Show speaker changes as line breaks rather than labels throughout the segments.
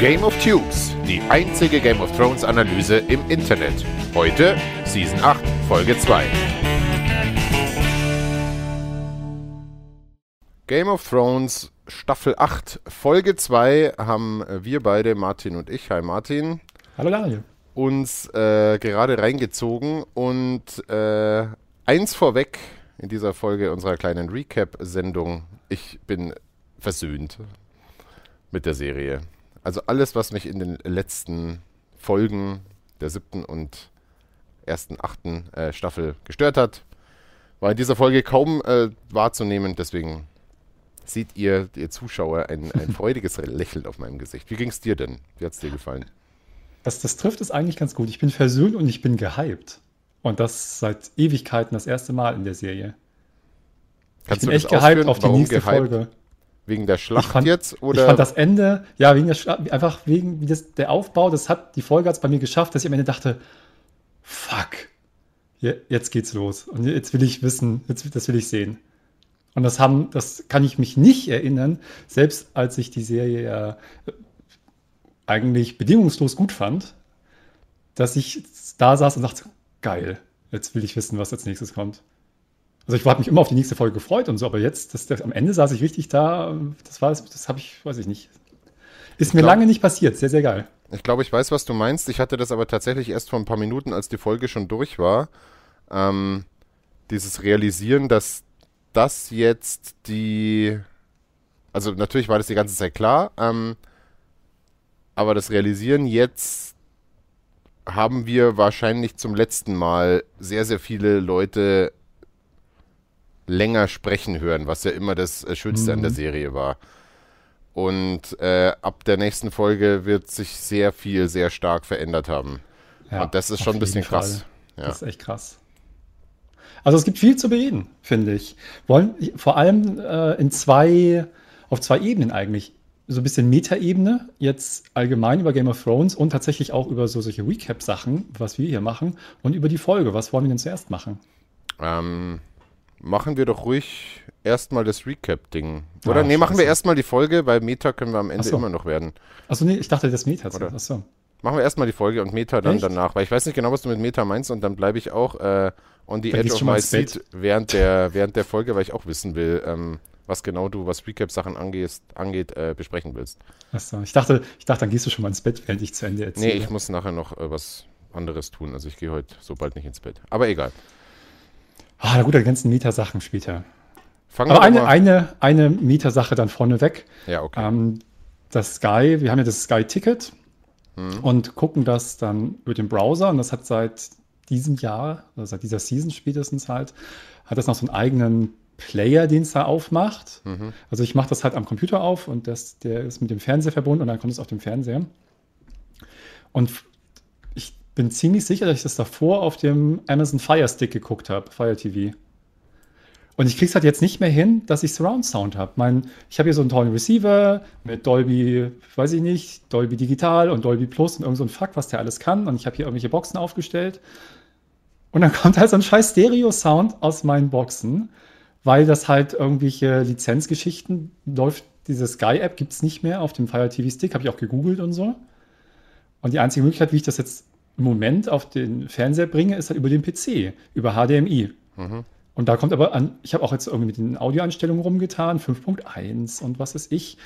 Game of Tubes, die einzige Game of Thrones Analyse im Internet. Heute Season 8, Folge 2. Game of Thrones Staffel 8, Folge 2 haben wir beide, Martin und ich, hi Martin,
Hallo Daniel.
uns äh, gerade reingezogen und äh, eins vorweg in dieser Folge unserer kleinen Recap-Sendung. Ich bin versöhnt mit der Serie. Also alles, was mich in den letzten Folgen der siebten und ersten achten äh, Staffel gestört hat, war in dieser Folge kaum äh, wahrzunehmen. Deswegen seht ihr, ihr Zuschauer, ein, ein freudiges Lächeln auf meinem Gesicht. Wie ging es dir denn? Wie hat es dir gefallen?
Das, das trifft es eigentlich ganz gut. Ich bin versöhnt und ich bin gehypt. Und das seit Ewigkeiten das erste Mal in der Serie.
Kannst
ich bin echt gehypt auf die
warum
nächste
gehypt?
Folge.
Wegen der Schlacht
fand-
jetzt? Oder?
Ich fand das Ende, ja, wegen der, Schla- einfach wegen das, der Aufbau, das hat, die Folge hat es bei mir geschafft, dass ich am Ende dachte, fuck, je- jetzt geht's los. Und jetzt will ich wissen, jetzt, das will ich sehen. Und das haben, das kann ich mich nicht erinnern, selbst als ich die Serie ja äh, eigentlich bedingungslos gut fand, dass ich da saß und dachte, geil, jetzt will ich wissen, was als nächstes kommt. Also ich habe mich immer auf die nächste Folge gefreut und so, aber jetzt, das, das, am Ende saß ich richtig da, das war, das habe ich, weiß ich nicht. Ist mir
glaub-
lange nicht passiert, sehr, sehr geil.
Ich glaube, ich weiß, was du meinst. Ich hatte das aber tatsächlich erst vor ein paar Minuten, als die Folge schon durch war. Ähm, dieses Realisieren, dass das jetzt die. Also, natürlich war das die ganze Zeit klar. Ähm, aber das Realisieren jetzt haben wir wahrscheinlich zum letzten Mal sehr, sehr viele Leute länger sprechen hören, was ja immer das äh, Schönste an der
Mhm.
Serie war. Und äh, ab der nächsten Folge wird sich sehr viel, sehr stark verändert haben.
Ja,
Und das ist schon ein bisschen
Fall.
krass. Ja.
Das ist echt krass. Also es gibt viel zu bereden, finde ich. Wollen vor allem äh, in zwei, auf zwei Ebenen eigentlich. So ein bisschen Metaebene, jetzt allgemein über Game of Thrones und tatsächlich auch über so solche Recap-Sachen, was wir hier machen, und über die Folge. Was wollen wir denn zuerst machen?
Ähm, machen wir doch ruhig erstmal das Recap-Ding. Oder?
Ah,
nee, machen wir erstmal die Folge, weil Meta können wir am Ende
so.
immer noch werden.
Achso, nee, ich dachte, das Meta.
Oder?
Achso.
Machen wir erstmal die Folge und Meta dann
Echt?
danach. Weil ich weiß nicht genau, was du mit Meta meinst und dann bleibe ich auch äh, on the
Dann
edge of my seat während der, während der Folge, weil ich auch wissen will, ähm, was genau du, was Recap-Sachen angeht, äh, besprechen willst.
Achso. Ich dachte, ich dachte, dann gehst du schon mal ins Bett, während ich zu Ende
Nee,
erzähle.
ich muss nachher noch äh, was anderes tun. Also ich gehe heute so bald nicht ins Bett. Aber egal.
Ah, na gut, die ganzen Meta-Sachen später.
Fangen
Aber eine, eine, eine Meta-Sache dann vorneweg.
Ja, okay.
Ähm, das Sky, wir haben ja das Sky-Ticket
Hm.
und gucken das dann über den Browser und das hat seit diesem Jahr, oder seit dieser Season spätestens halt, hat das noch so einen eigenen Player, den es da aufmacht.
Mhm.
Also ich mache das halt am Computer auf und das, der ist mit dem Fernseher verbunden und dann kommt es auf dem Fernseher. Und bin ziemlich sicher, dass ich das davor auf dem Amazon Fire Stick geguckt habe, Fire TV. Und ich krieg's halt jetzt nicht mehr hin, dass ich Surround Sound habe. Mein, ich habe hier so einen tollen Receiver mit Dolby, weiß ich nicht, Dolby Digital und Dolby Plus und irgend so ein Fuck, was der alles kann. Und ich habe hier irgendwelche Boxen aufgestellt. Und dann kommt halt so ein scheiß Stereo-Sound aus meinen Boxen, weil das halt irgendwelche Lizenzgeschichten läuft. Diese Sky-App gibt's nicht mehr auf dem Fire TV Stick, habe ich auch gegoogelt und so. Und die einzige Möglichkeit, wie ich das jetzt im Moment auf den Fernseher bringe, ist halt über den PC, über HDMI.
Mhm.
Und da kommt aber an, ich habe auch jetzt irgendwie mit den Audioeinstellungen rumgetan, 5.1 und was ist ich.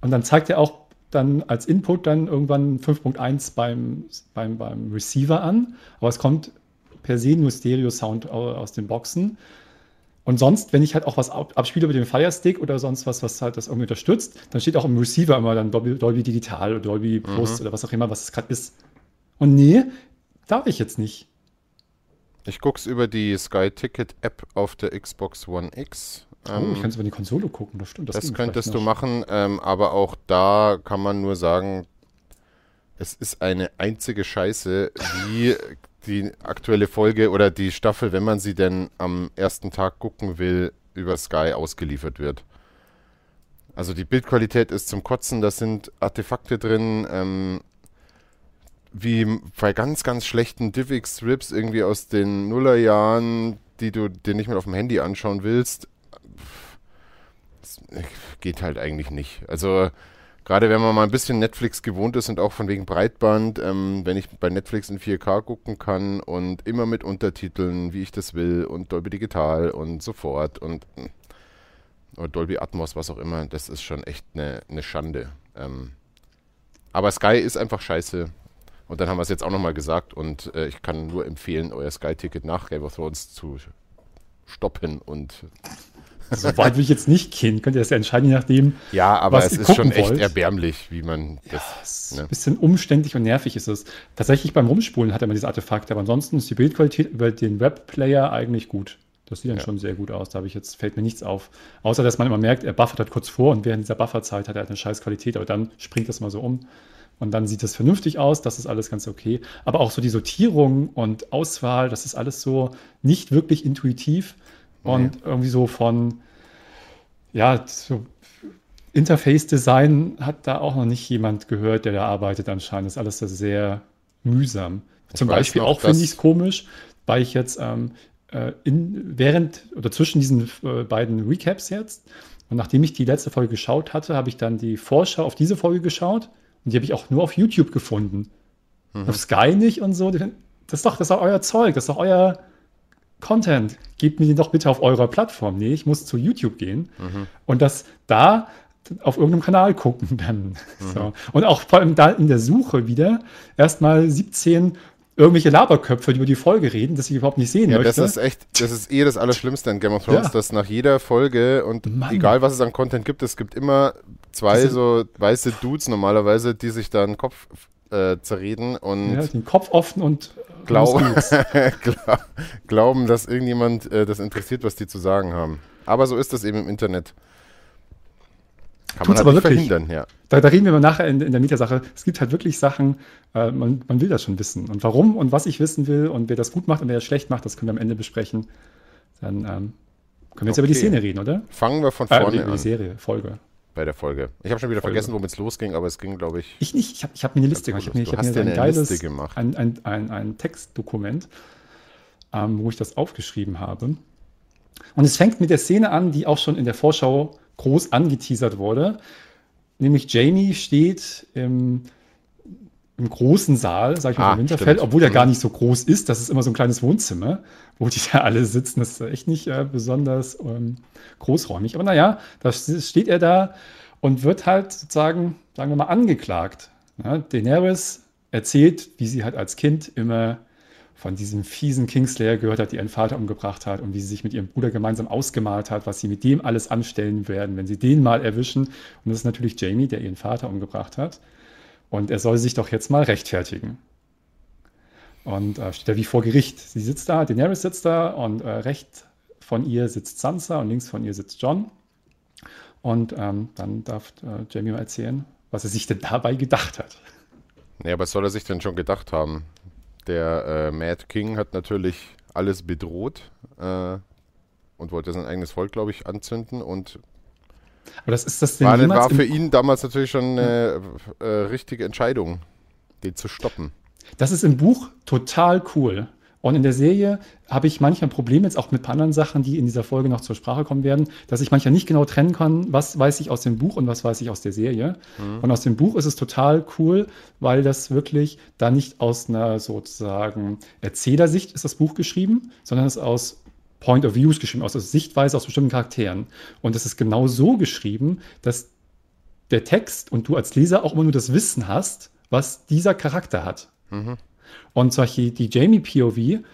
Und dann zeigt er auch dann als Input dann irgendwann 5.1 beim, beim, beim Receiver an. Aber es kommt per se nur Stereo-Sound au- aus den Boxen. Und sonst, wenn ich halt auch was ab- abspiele über den Fire Stick oder sonst was, was halt das irgendwie unterstützt, dann steht auch im Receiver immer dann Dolby, Dolby Digital oder Dolby Plus oder was auch immer, was es gerade ist. Und nee, darf ich jetzt nicht.
Ich guck's über die Sky Ticket App auf der Xbox One X.
Oh,
Ähm,
ich kann es über die Konsole gucken, das stimmt.
das
ging
könntest du machen, ähm, aber auch da kann man nur sagen, es ist eine einzige Scheiße, wie die aktuelle Folge oder die Staffel, wenn man sie denn am ersten Tag gucken will, über Sky ausgeliefert wird. Also die Bildqualität ist zum Kotzen, da sind Artefakte drin, ähm, wie bei ganz, ganz schlechten DivX-Strips irgendwie aus den Nullerjahren, die du dir nicht mehr auf dem Handy anschauen willst. Geht halt eigentlich nicht. Also Gerade wenn man mal ein bisschen Netflix gewohnt ist und auch von wegen Breitband, ähm, wenn ich bei Netflix in 4K gucken kann und immer mit Untertiteln, wie ich das will und Dolby Digital und so fort und oder Dolby Atmos, was auch immer, das ist schon echt eine, eine Schande. Ähm, aber Sky ist einfach scheiße. Und dann haben wir es jetzt auch nochmal gesagt und äh, ich kann nur empfehlen, euer Sky-Ticket nach Game of Thrones zu stoppen und
so weit will ich jetzt nicht gehen. Könnt ihr das ja entscheiden, je nachdem.
Ja, aber es ist schon echt wollt. erbärmlich, wie man
ja, das. Ne? Ein bisschen umständlich und nervig ist es. Tatsächlich beim Rumspulen hat er immer diese Artefakte, aber ansonsten ist die Bildqualität über den Webplayer eigentlich gut. Das sieht dann ja. schon sehr gut aus. Da habe ich jetzt, fällt mir nichts auf. Außer, dass man immer merkt, er buffert halt kurz vor und während dieser Bufferzeit hat er halt eine scheiß Qualität, aber dann springt das mal so um. Und dann sieht das vernünftig aus, das ist alles ganz okay. Aber auch so die Sortierung und Auswahl, das ist alles so nicht wirklich intuitiv. Und ja. irgendwie so von, ja, so Interface-Design hat da auch noch nicht jemand gehört, der da arbeitet anscheinend. Das ist alles sehr mühsam. Ich Zum Beispiel noch, auch finde ich es komisch, weil ich jetzt ähm, äh, in, während oder zwischen diesen äh, beiden Recaps jetzt und nachdem ich die letzte Folge geschaut hatte, habe ich dann die Vorschau auf diese Folge geschaut und die habe ich auch nur auf YouTube gefunden. Mhm. Auf Sky nicht und so. Das ist doch, das ist doch euer Zeug, das ist doch euer Content, gebt mir den doch bitte auf eurer Plattform. Nee, ich muss zu YouTube gehen mhm. und das da auf irgendeinem Kanal gucken dann. Mhm. So. Und auch vor allem da in der Suche wieder erstmal 17 irgendwelche Laberköpfe, die über die Folge reden, dass ich überhaupt nicht sehen
ja,
möchte.
Das ist echt, das ist eh das Allerschlimmste an Game of Thrones, ja. dass nach jeder Folge und Mann. egal was es an Content gibt, es gibt immer zwei so weiße Dudes normalerweise, die sich da einen Kopf äh, zerreden und
ja, den Kopf offen und
glauben, glauben, dass irgendjemand äh, das interessiert, was die zu sagen haben. Aber so ist das eben im Internet.
Kann Tut's man halt aber wirklich. verhindern, ja. Da, da, reden wir mal nachher in, in der Mietersache. Es gibt halt wirklich Sachen, äh, man, man, will das schon wissen. Und warum und was ich wissen will und wer das gut macht und wer das schlecht macht, das können wir am Ende besprechen. Dann ähm, können wir jetzt okay. über die Szene reden, oder?
Fangen wir von vorne äh, über
die, an. Serie, Folge
bei der Folge. Ich habe schon wieder Folge. vergessen, womit es losging, aber es ging, glaube ich.
Ich nicht. Ich habe ich hab mir eine Liste gemacht. Ich habe mir, ich hab mir ein geiles gemacht. Ein, ein, ein, ein Textdokument, ähm, wo ich das aufgeschrieben habe. Und es fängt mit der Szene an, die auch schon in der Vorschau groß angeteasert wurde. Nämlich Jamie steht im im großen Saal, sag ich mal, ah, Winterfell, stimmt. obwohl der gar mhm. nicht so groß ist. Das ist immer so ein kleines Wohnzimmer, wo die da alle sitzen. Das ist echt nicht äh, besonders ähm, großräumig. Aber naja, da steht er da und wird halt sozusagen, sagen wir mal, angeklagt. Ja, Daenerys erzählt, wie sie halt als Kind immer von diesem fiesen Kingslayer gehört hat, die ihren Vater umgebracht hat und wie sie sich mit ihrem Bruder gemeinsam ausgemalt hat, was sie mit dem alles anstellen werden, wenn sie den mal erwischen. Und das ist natürlich Jamie, der ihren Vater umgebracht hat. Und er soll sich doch jetzt mal rechtfertigen. Und äh, steht da wie vor Gericht. Sie sitzt da, Daenerys sitzt da und äh, rechts von ihr sitzt Sansa und links von ihr sitzt John. Und ähm, dann darf äh, Jamie mal erzählen, was er sich denn dabei gedacht hat.
Ja, was soll er sich denn schon gedacht haben? Der äh, Mad King hat natürlich alles bedroht äh, und wollte sein eigenes Volk, glaube ich, anzünden und
aber das ist das
denn war, war für ihn damals natürlich schon eine äh, richtige Entscheidung, den zu stoppen.
Das ist im Buch total cool. Und in der Serie habe ich manchmal Probleme, jetzt auch mit ein paar anderen Sachen, die in dieser Folge noch zur Sprache kommen werden, dass ich manchmal nicht genau trennen kann, was weiß ich aus dem Buch und was weiß ich aus der Serie. Mhm. Und aus dem Buch ist es total cool, weil das wirklich da nicht aus einer sozusagen Erzählersicht ist das Buch geschrieben, sondern es ist aus Point of Views geschrieben, aus der Sichtweise aus bestimmten Charakteren. Und es ist genau so geschrieben, dass der Text und du als Leser auch immer nur das Wissen hast, was dieser Charakter hat. Mhm. Und solche, die Jamie POV,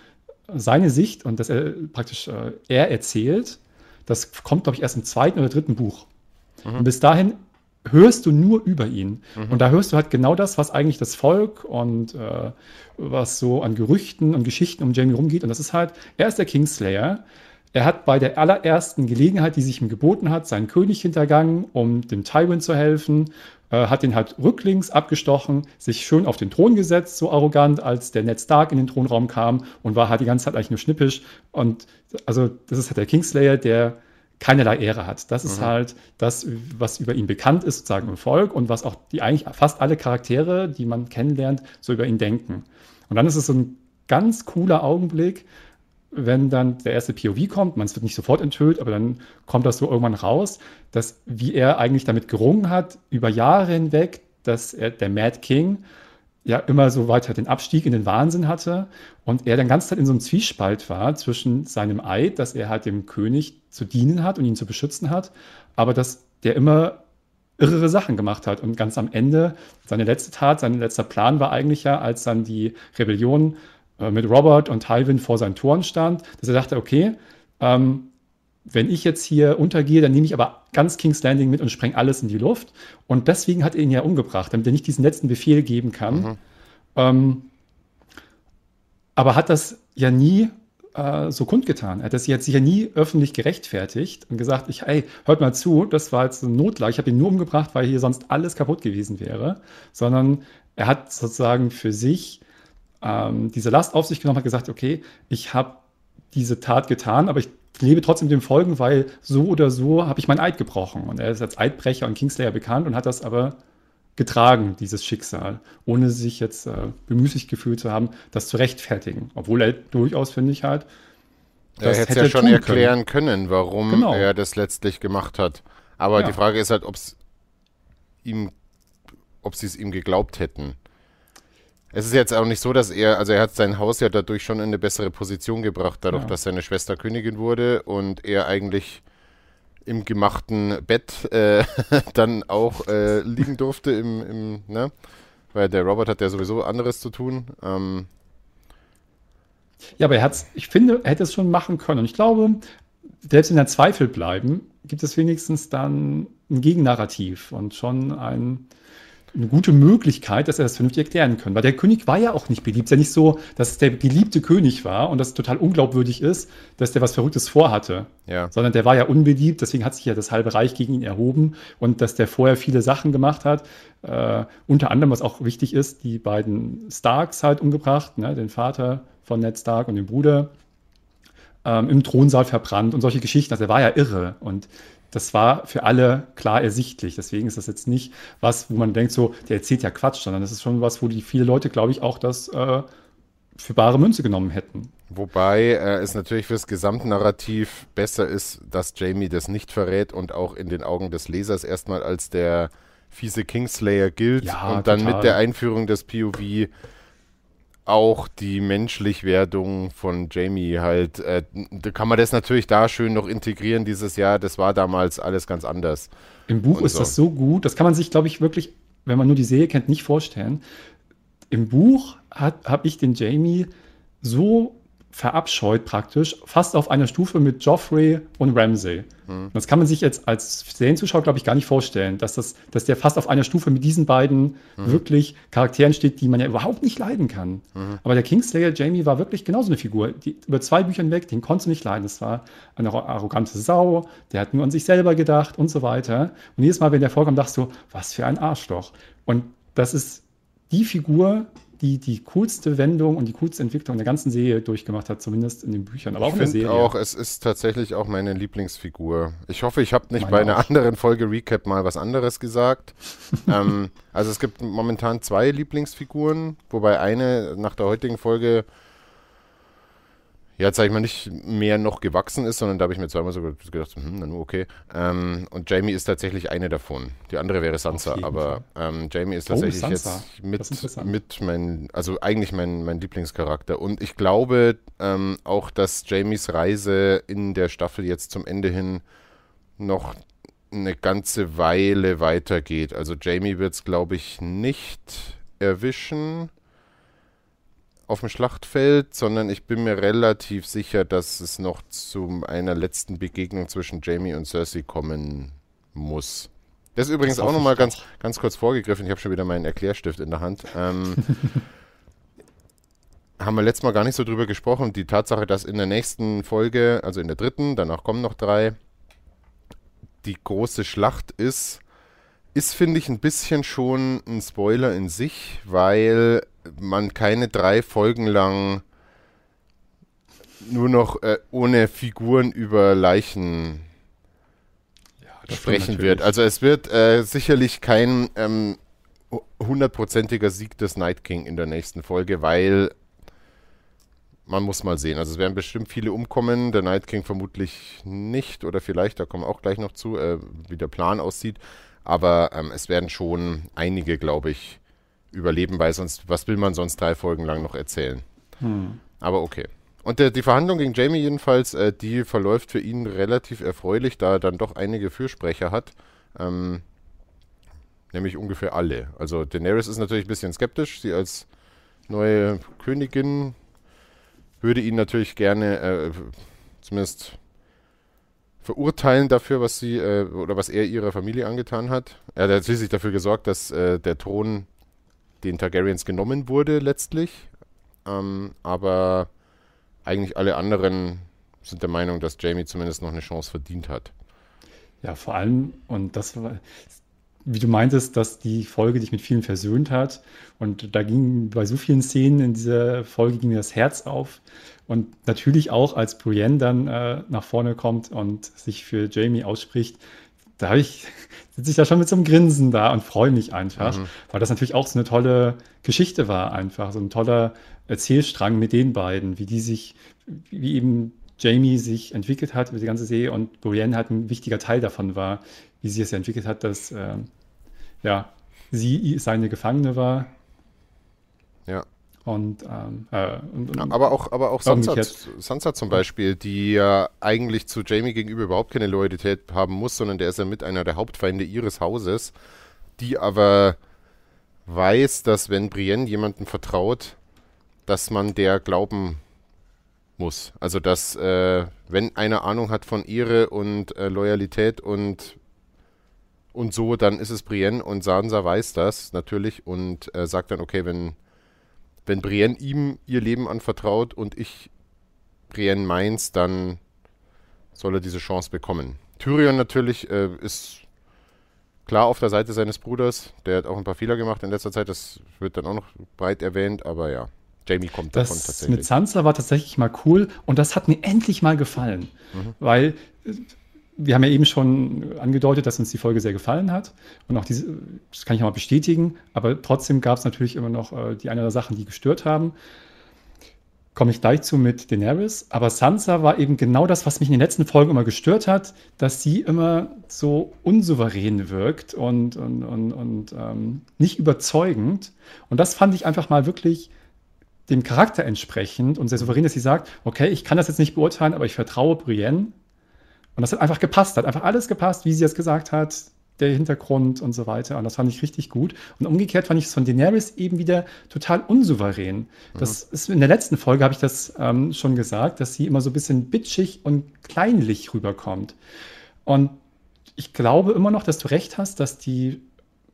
seine Sicht und dass er praktisch äh, er erzählt, das kommt, glaube ich, erst im zweiten oder dritten Buch. Mhm. Und bis dahin hörst du nur über ihn. Mhm. Und da hörst du halt genau das, was eigentlich das Volk und äh, was so an Gerüchten und Geschichten um Jamie rumgeht. Und das ist halt, er ist der Kingslayer. Er hat bei der allerersten Gelegenheit, die sich ihm geboten hat, seinen König hintergangen, um dem Tywin zu helfen, äh, hat ihn halt rücklings abgestochen, sich schön auf den Thron gesetzt, so arrogant, als der Ned Stark in den Thronraum kam und war halt die ganze Zeit eigentlich nur schnippisch. Und also das ist halt der Kingslayer, der keinerlei Ehre hat. Das ist mhm. halt das, was über ihn bekannt ist, sozusagen im Volk und was auch die eigentlich fast alle Charaktere, die man kennenlernt, so über ihn denken. Und dann ist es so ein ganz cooler Augenblick, wenn dann der erste POV kommt, man es wird nicht sofort enthüllt, aber dann kommt das so irgendwann raus, dass wie er eigentlich damit gerungen hat, über Jahre hinweg, dass er, der Mad King ja immer so weiter den Abstieg in den Wahnsinn hatte und er dann ganz Zeit in so einem Zwiespalt war zwischen seinem Eid, dass er halt dem König zu dienen hat und ihn zu beschützen hat, aber dass der immer irre Sachen gemacht hat und ganz am Ende seine letzte Tat, sein letzter Plan war eigentlich ja, als dann die Rebellion äh, mit Robert und Tywin vor seinen Toren stand, dass er dachte, okay, ähm, wenn ich jetzt hier untergehe, dann nehme ich aber ganz King's Landing mit und spreng alles in die Luft. Und deswegen hat er ihn ja umgebracht, damit er nicht diesen letzten Befehl geben kann. Mhm. Ähm, aber hat das ja nie äh, so kundgetan. Er hat das jetzt sicher nie öffentlich gerechtfertigt und gesagt, ich, hey, hört mal zu, das war jetzt eine Notlage, ich habe ihn nur umgebracht, weil hier sonst alles kaputt gewesen wäre, sondern er hat sozusagen für sich ähm, diese Last auf sich genommen, hat gesagt, okay, ich habe diese Tat getan, aber ich lebe trotzdem dem Folgen, weil so oder so habe ich mein Eid gebrochen. Und er ist als Eidbrecher und Kingslayer bekannt und hat das aber getragen, dieses Schicksal, ohne sich jetzt äh, bemüßigt gefühlt zu haben, das zu rechtfertigen. Obwohl er durchaus, finde ich halt,
er hätte es ja schon erklären können, können warum genau. er das letztlich gemacht hat. Aber ja. die Frage ist halt, ob es ihm, ob sie es ihm geglaubt hätten. Es ist jetzt auch nicht so, dass er, also er hat sein Haus ja dadurch schon in eine bessere Position gebracht, dadurch, ja. dass seine Schwester Königin wurde und er eigentlich im gemachten Bett äh, dann auch äh, liegen durfte im, im, ne? Weil der Robert hat ja sowieso anderes zu tun. Ähm,
ja, aber er hat ich finde, er hätte es schon machen können. Und ich glaube, selbst wenn er Zweifel bleiben, gibt es wenigstens dann ein Gegennarrativ und schon ein, eine gute Möglichkeit, dass er das vernünftig erklären kann. Weil der König war ja auch nicht beliebt. Es ist ja nicht so, dass es der geliebte König war und das total unglaubwürdig ist, dass der was Verrücktes vorhatte. Ja. Sondern der war ja unbeliebt, deswegen hat sich ja das halbe Reich gegen ihn erhoben und dass der vorher viele Sachen gemacht hat. Äh, unter anderem, was auch wichtig ist, die beiden Starks halt umgebracht, ne, den Vater von Ned Stark und den Bruder ähm, im Thronsaal verbrannt und solche Geschichten. Also er war ja irre und das war für alle klar ersichtlich. Deswegen ist das jetzt nicht was, wo man denkt, so, der erzählt ja Quatsch, sondern das ist schon was, wo die viele Leute, glaube ich, auch das äh, für bare Münze genommen hätten.
Wobei äh, es natürlich fürs Gesamtnarrativ besser ist, dass Jamie das nicht verrät und auch in den Augen des Lesers erstmal als der fiese Kingslayer gilt ja, und dann total. mit der Einführung des POV auch die Menschlichwerdung von Jamie halt, äh, da kann man das natürlich da schön noch integrieren, dieses Jahr, das war damals alles ganz anders.
Im Buch ist so. das so gut, das kann man sich, glaube ich, wirklich, wenn man nur die Serie kennt, nicht vorstellen. Im Buch habe ich den Jamie so verabscheut praktisch, fast auf einer Stufe mit Joffrey und Ramsay. Mhm. Das kann man sich jetzt als Serienzuschauer, glaube ich, gar nicht vorstellen, dass, das, dass der fast auf einer Stufe mit diesen beiden mhm. wirklich Charakteren steht, die man ja überhaupt nicht leiden kann. Mhm. Aber der Kingslayer Jamie war wirklich genauso eine Figur. Die, über zwei Büchern weg, den konntest du nicht leiden. Das war eine arrogante Sau, der hat nur an sich selber gedacht und so weiter. Und jedes Mal, wenn der vorkommt, dachtest du, was für ein Arschloch. Und das ist die Figur, die die coolste Wendung und die coolste Entwicklung der ganzen Serie durchgemacht hat, zumindest in den Büchern, aber
ich
auch in der
Serie. auch, es ist tatsächlich auch meine Lieblingsfigur. Ich hoffe, ich habe nicht meine bei einer auch. anderen Folge Recap mal was anderes gesagt. ähm, also es gibt momentan zwei Lieblingsfiguren, wobei eine nach der heutigen Folge ja, sag ich mal, nicht mehr noch gewachsen ist, sondern da habe ich mir zweimal so gedacht, hm, na nur okay. Ähm, und Jamie ist tatsächlich eine davon. Die andere wäre Sansa, aber ähm, Jamie ist oh, tatsächlich oh, jetzt mit, mit mein, also eigentlich mein, mein Lieblingscharakter. Und ich glaube ähm, auch, dass Jamies Reise in der Staffel jetzt zum Ende hin noch eine ganze Weile weitergeht. Also Jamie wird es, glaube ich, nicht erwischen auf dem Schlachtfeld, sondern ich bin mir relativ sicher, dass es noch zu einer letzten Begegnung zwischen Jamie und Cersei kommen muss. Das ist übrigens das auch nochmal ganz, ganz kurz vorgegriffen. Ich habe schon wieder meinen Erklärstift in der Hand. Ähm, haben wir letztes Mal gar nicht so drüber gesprochen. Die Tatsache, dass in der nächsten Folge, also in der dritten, danach kommen noch drei, die große Schlacht ist, ist, finde ich, ein bisschen schon ein Spoiler in sich, weil man keine drei Folgen lang nur noch äh, ohne Figuren über Leichen ja, sprechen wird. Also es wird äh, sicherlich kein ähm, hundertprozentiger Sieg des Night King in der nächsten Folge, weil man muss mal sehen. Also es werden bestimmt viele umkommen, der Night King vermutlich nicht oder vielleicht, da kommen wir auch gleich noch zu, äh, wie der Plan aussieht. Aber ähm, es werden schon einige, glaube ich, überleben, weil sonst, was will man sonst drei Folgen lang noch erzählen? Hm. Aber okay. Und der, die Verhandlung gegen Jamie jedenfalls, äh, die verläuft für ihn relativ erfreulich, da er dann doch einige Fürsprecher hat. Ähm, nämlich ungefähr alle. Also Daenerys ist natürlich ein bisschen skeptisch. Sie als neue Königin würde ihn natürlich gerne äh, zumindest verurteilen dafür, was sie äh, oder was er ihrer Familie angetan hat. Er hat schließlich dafür gesorgt, dass äh, der Thron den Targaryens genommen wurde letztlich. Ähm, aber eigentlich alle anderen sind der Meinung, dass Jamie zumindest noch eine Chance verdient hat.
Ja, vor allem, und das war, wie du meintest, dass die Folge dich mit vielen versöhnt hat. Und da ging bei so vielen Szenen in dieser Folge ging mir das Herz auf. Und natürlich auch, als Brienne dann äh, nach vorne kommt und sich für Jamie ausspricht, da ich, sitze ich da schon mit so einem Grinsen da und freue mich einfach, mhm. weil das natürlich auch so eine tolle Geschichte war, einfach so ein toller Erzählstrang mit den beiden, wie die sich, wie eben Jamie sich entwickelt hat über die ganze Serie und Brienne halt ein wichtiger Teil davon war, wie sie es entwickelt hat, dass äh, ja, sie seine Gefangene war.
Ja.
Und, ähm, äh, und,
und, aber auch, aber auch Sansa, Sansa zum Beispiel, die ja eigentlich zu Jamie gegenüber überhaupt keine Loyalität haben muss, sondern der ist ja mit einer der Hauptfeinde ihres Hauses, die aber weiß, dass wenn Brienne jemanden vertraut, dass man der glauben muss. Also dass, äh, wenn einer Ahnung hat von Ehre und äh, Loyalität und und so, dann ist es Brienne und Sansa weiß das natürlich und äh, sagt dann, okay, wenn, wenn Brienne ihm ihr Leben anvertraut und ich Brienne meins, dann soll er diese Chance bekommen. Tyrion natürlich äh, ist klar auf der Seite seines Bruders. Der hat auch ein paar Fehler gemacht in letzter Zeit. Das wird dann auch noch breit erwähnt, aber ja. Jamie kommt
das davon tatsächlich. Mit Sansa war tatsächlich mal cool und das hat mir endlich mal gefallen. Mhm. Weil äh, wir haben ja eben schon angedeutet, dass uns die Folge sehr gefallen hat. Und auch diese, das kann ich auch mal bestätigen, aber trotzdem gab es natürlich immer noch äh, die ein oder Sachen, die gestört haben. Komme ich gleich zu mit Daenerys. Aber Sansa war eben genau das, was mich in den letzten Folgen immer gestört hat, dass sie immer so unsouverän wirkt und, und, und, und ähm, nicht überzeugend. Und das fand ich einfach mal wirklich dem Charakter entsprechend und sehr souverän, dass sie sagt, okay, ich kann das jetzt nicht beurteilen, aber ich vertraue Brienne. Und das hat einfach gepasst, hat einfach alles gepasst, wie sie es gesagt hat, der Hintergrund und so weiter. Und das fand ich richtig gut. Und umgekehrt fand ich es von Daenerys eben wieder total unsouverän. Das mhm. ist in der letzten Folge habe ich das ähm, schon gesagt, dass sie immer so ein bisschen bitchig und kleinlich rüberkommt. Und ich glaube immer noch, dass du recht hast, dass die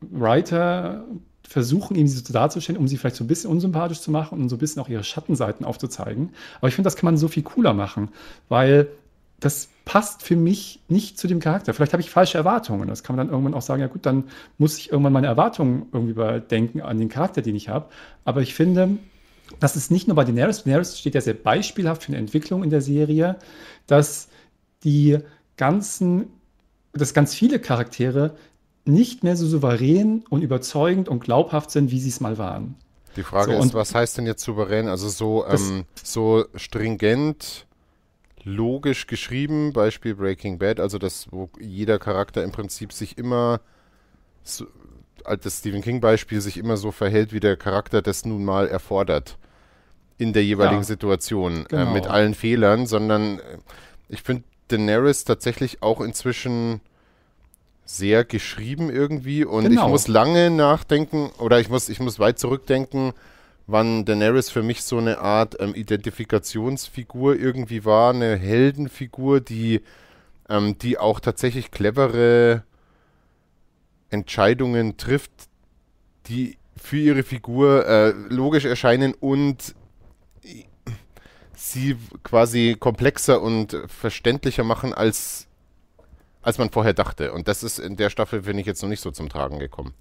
Writer versuchen, ihm so darzustellen, um sie vielleicht so ein bisschen unsympathisch zu machen und so ein bisschen auch ihre Schattenseiten aufzuzeigen. Aber ich finde, das kann man so viel cooler machen, weil das passt für mich nicht zu dem Charakter. Vielleicht habe ich falsche Erwartungen. Das kann man dann irgendwann auch sagen, ja gut, dann muss ich irgendwann meine Erwartungen irgendwie überdenken an den Charakter, den ich habe. Aber ich finde, das ist nicht nur bei Daenerys. Daenerys steht ja sehr beispielhaft für eine Entwicklung in der Serie, dass die ganzen, dass ganz viele Charaktere nicht mehr so souverän und überzeugend und glaubhaft sind, wie sie es mal waren.
Die Frage so, ist, was heißt denn jetzt souverän? Also so, ähm, so stringent, logisch geschrieben, Beispiel Breaking Bad, also das, wo jeder Charakter im Prinzip sich immer, so, das Stephen King-Beispiel, sich immer so verhält, wie der Charakter das nun mal erfordert in der jeweiligen ja, Situation, genau. äh, mit allen Fehlern, sondern äh, ich finde Daenerys tatsächlich auch inzwischen sehr geschrieben irgendwie und genau. ich muss lange nachdenken oder ich muss, ich muss weit zurückdenken, wann Daenerys für mich so eine Art ähm, Identifikationsfigur irgendwie war, eine Heldenfigur, die, ähm, die auch tatsächlich clevere Entscheidungen trifft, die für ihre Figur äh, logisch erscheinen und sie quasi komplexer und verständlicher machen als als man vorher dachte. Und das ist in der Staffel, finde ich, jetzt noch nicht so zum Tragen gekommen.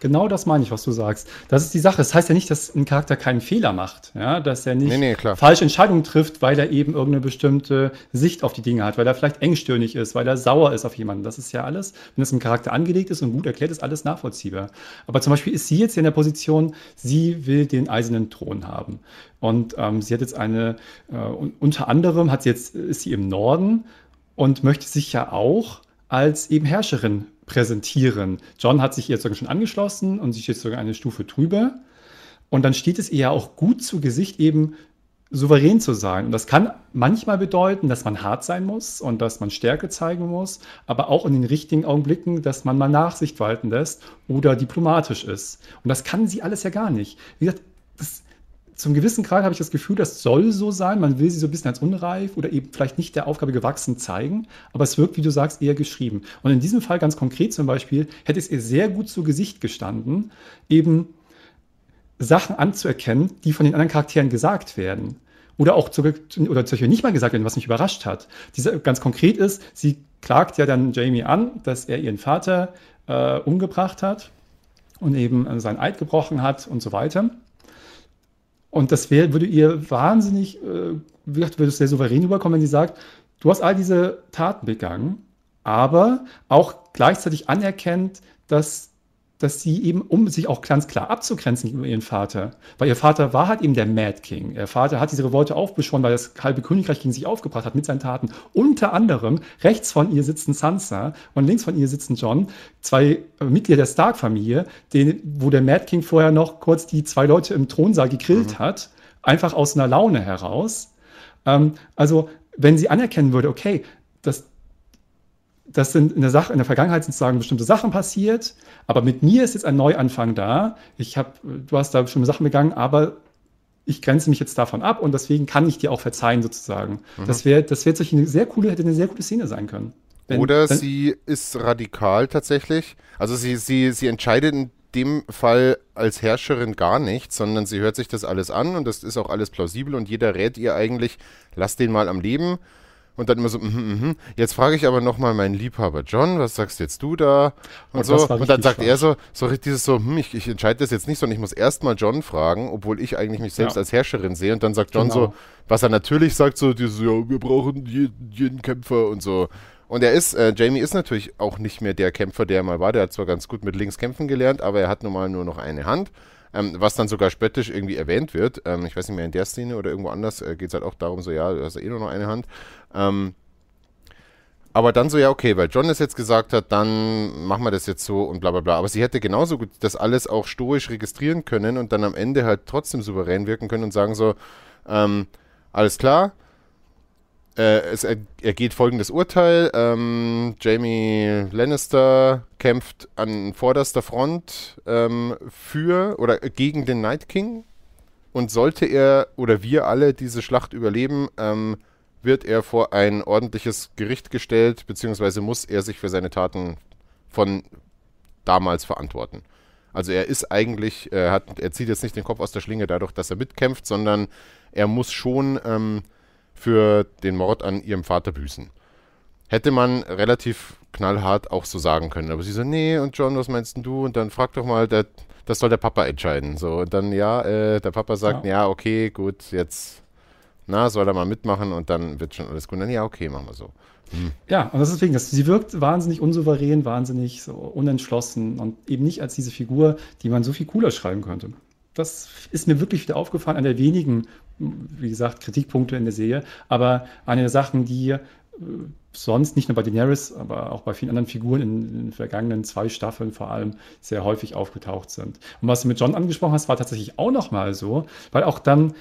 Genau das meine ich, was du sagst. Das ist die Sache. Das heißt ja nicht, dass ein Charakter keinen Fehler macht, ja, dass er nicht
Nee, nee,
falsche Entscheidungen trifft, weil er eben irgendeine bestimmte Sicht auf die Dinge hat, weil er vielleicht engstirnig ist, weil er sauer ist auf jemanden. Das ist ja alles, wenn es im Charakter angelegt ist und gut erklärt, ist alles nachvollziehbar. Aber zum Beispiel ist sie jetzt in der Position, sie will den eisernen Thron haben. Und ähm, sie hat jetzt eine, äh, un- unter anderem hat sie jetzt, ist sie im Norden und möchte sich ja auch als eben Herrscherin präsentieren. John hat sich ihr sogar schon angeschlossen und sie steht sogar eine Stufe drüber. Und dann steht es ihr ja auch gut zu Gesicht, eben souverän zu sein. Und das kann manchmal bedeuten, dass man hart sein muss und dass man Stärke zeigen muss, aber auch in den richtigen Augenblicken, dass man mal Nachsicht walten lässt oder diplomatisch ist. Und das kann sie alles ja gar nicht. Wie gesagt, das, zum gewissen Grad habe ich das Gefühl, das soll so sein. Man will sie so ein bisschen als unreif oder eben vielleicht nicht der Aufgabe gewachsen zeigen, aber es wirkt, wie du sagst, eher geschrieben. Und in diesem Fall ganz konkret zum Beispiel hätte es ihr sehr gut zu Gesicht gestanden, eben Sachen anzuerkennen, die von den anderen Charakteren gesagt werden. Oder auch zu, oder zum Beispiel nicht mal gesagt werden, was mich überrascht hat. Diese, ganz konkret ist, sie klagt ja dann Jamie an, dass er ihren Vater äh, umgebracht hat und eben äh, seinen Eid gebrochen hat und so weiter. Und das wär, würde ihr wahnsinnig, äh, würde es sehr souverän rüberkommen, wenn sie sagt, du hast all diese Taten begangen, aber auch gleichzeitig anerkennt, dass, dass sie eben, um sich auch ganz klar abzugrenzen gegenüber ihrem Vater, weil ihr Vater war halt eben der Mad King. Ihr Vater hat diese Revolte aufbeschworen, weil das halbe Königreich gegen sich aufgebracht hat mit seinen Taten. Unter anderem rechts von ihr sitzen Sansa und links von ihr sitzen John, zwei äh, Mitglieder der Stark-Familie, wo der Mad King vorher noch kurz die zwei Leute im Thronsaal gegrillt hat, einfach aus einer Laune heraus. Ähm, also, wenn sie anerkennen würde, okay, das, das sind in der Sache, in der Vergangenheit sind sozusagen bestimmte Sachen passiert, aber mit mir ist jetzt ein Neuanfang da. Ich habe, du hast da bestimmte Sachen begangen, aber ich grenze mich jetzt davon ab und deswegen kann ich dir auch verzeihen, sozusagen. Das wäre, das wäre eine sehr coole, hätte eine sehr coole Szene sein können. Wenn-
Oder
wenn-
sie ist radikal tatsächlich. Also sie, sie, sie entscheidet in dem Fall als Herrscherin gar nichts, sondern sie hört sich das alles an und das ist auch alles plausibel und jeder rät ihr eigentlich, lass den mal am Leben. Und dann immer so, mhm, mhm. Jetzt frage ich aber nochmal meinen Liebhaber John, was sagst jetzt du da? Und
Oh,
so. Und dann sagt er
schwach.
so, so richtig dieses so, hm, ich, ich entscheide das jetzt nicht, sondern ich muss erstmal John fragen, obwohl ich eigentlich mich selbst
Ja.
als Herrscherin sehe. Und dann sagt John
Genau.
so, was er natürlich sagt, so dieses, ja, wir brauchen jeden, jeden Kämpfer und so. Und er ist, äh, Jamie ist natürlich auch nicht mehr der Kämpfer, der er mal war. Der hat zwar ganz gut mit links kämpfen gelernt, aber er hat nun mal nur noch eine Hand. Ähm, was dann sogar spöttisch irgendwie erwähnt wird. Ähm, ich weiß nicht mehr, in der Szene oder irgendwo anders äh, geht es halt auch darum, so, ja, du hast ja eh nur noch eine Hand. Ähm, aber dann so, ja, okay, weil John es jetzt gesagt hat, dann machen wir das jetzt so und bla bla bla. Aber sie hätte genauso gut das alles auch stoisch registrieren können und dann am Ende halt trotzdem souverän wirken können und sagen so, ähm, alles klar, äh, es er, ergeht folgendes Urteil. Ähm, Jamie Lannister kämpft an vorderster Front ähm, für oder gegen den Night King. Und sollte er oder wir alle diese Schlacht überleben, ähm, wird er vor ein ordentliches Gericht gestellt, beziehungsweise muss er sich für seine Taten von damals verantworten. Also er ist eigentlich, er, hat, er zieht jetzt nicht den Kopf aus der Schlinge dadurch, dass er mitkämpft, sondern er muss schon ähm, für den Mord an ihrem Vater büßen. Hätte man relativ knallhart auch so sagen können. Aber sie so, nee, und John, was meinst denn du? Und dann frag doch mal, der, das soll der Papa entscheiden. So, und dann, ja, äh, der Papa sagt, ja.
Ja.
okay, gut, jetzt, na, soll er mal mitmachen und dann wird schon alles gut. Dann, ja, okay, machen wir so.
Ja, und das ist deswegen, dass sie wirkt wahnsinnig unsouverän, wahnsinnig so unentschlossen und eben nicht als diese Figur, die man so viel cooler schreiben könnte. Das ist mir wirklich wieder aufgefallen, einer der wenigen, wie gesagt, Kritikpunkte in der Serie, aber eine der Sachen, die äh, sonst nicht nur bei Daenerys, aber auch bei vielen anderen Figuren in den vergangenen zwei Staffeln vor allem sehr häufig aufgetaucht sind. Und was du mit John angesprochen hast, war tatsächlich auch nochmal so, weil auch dann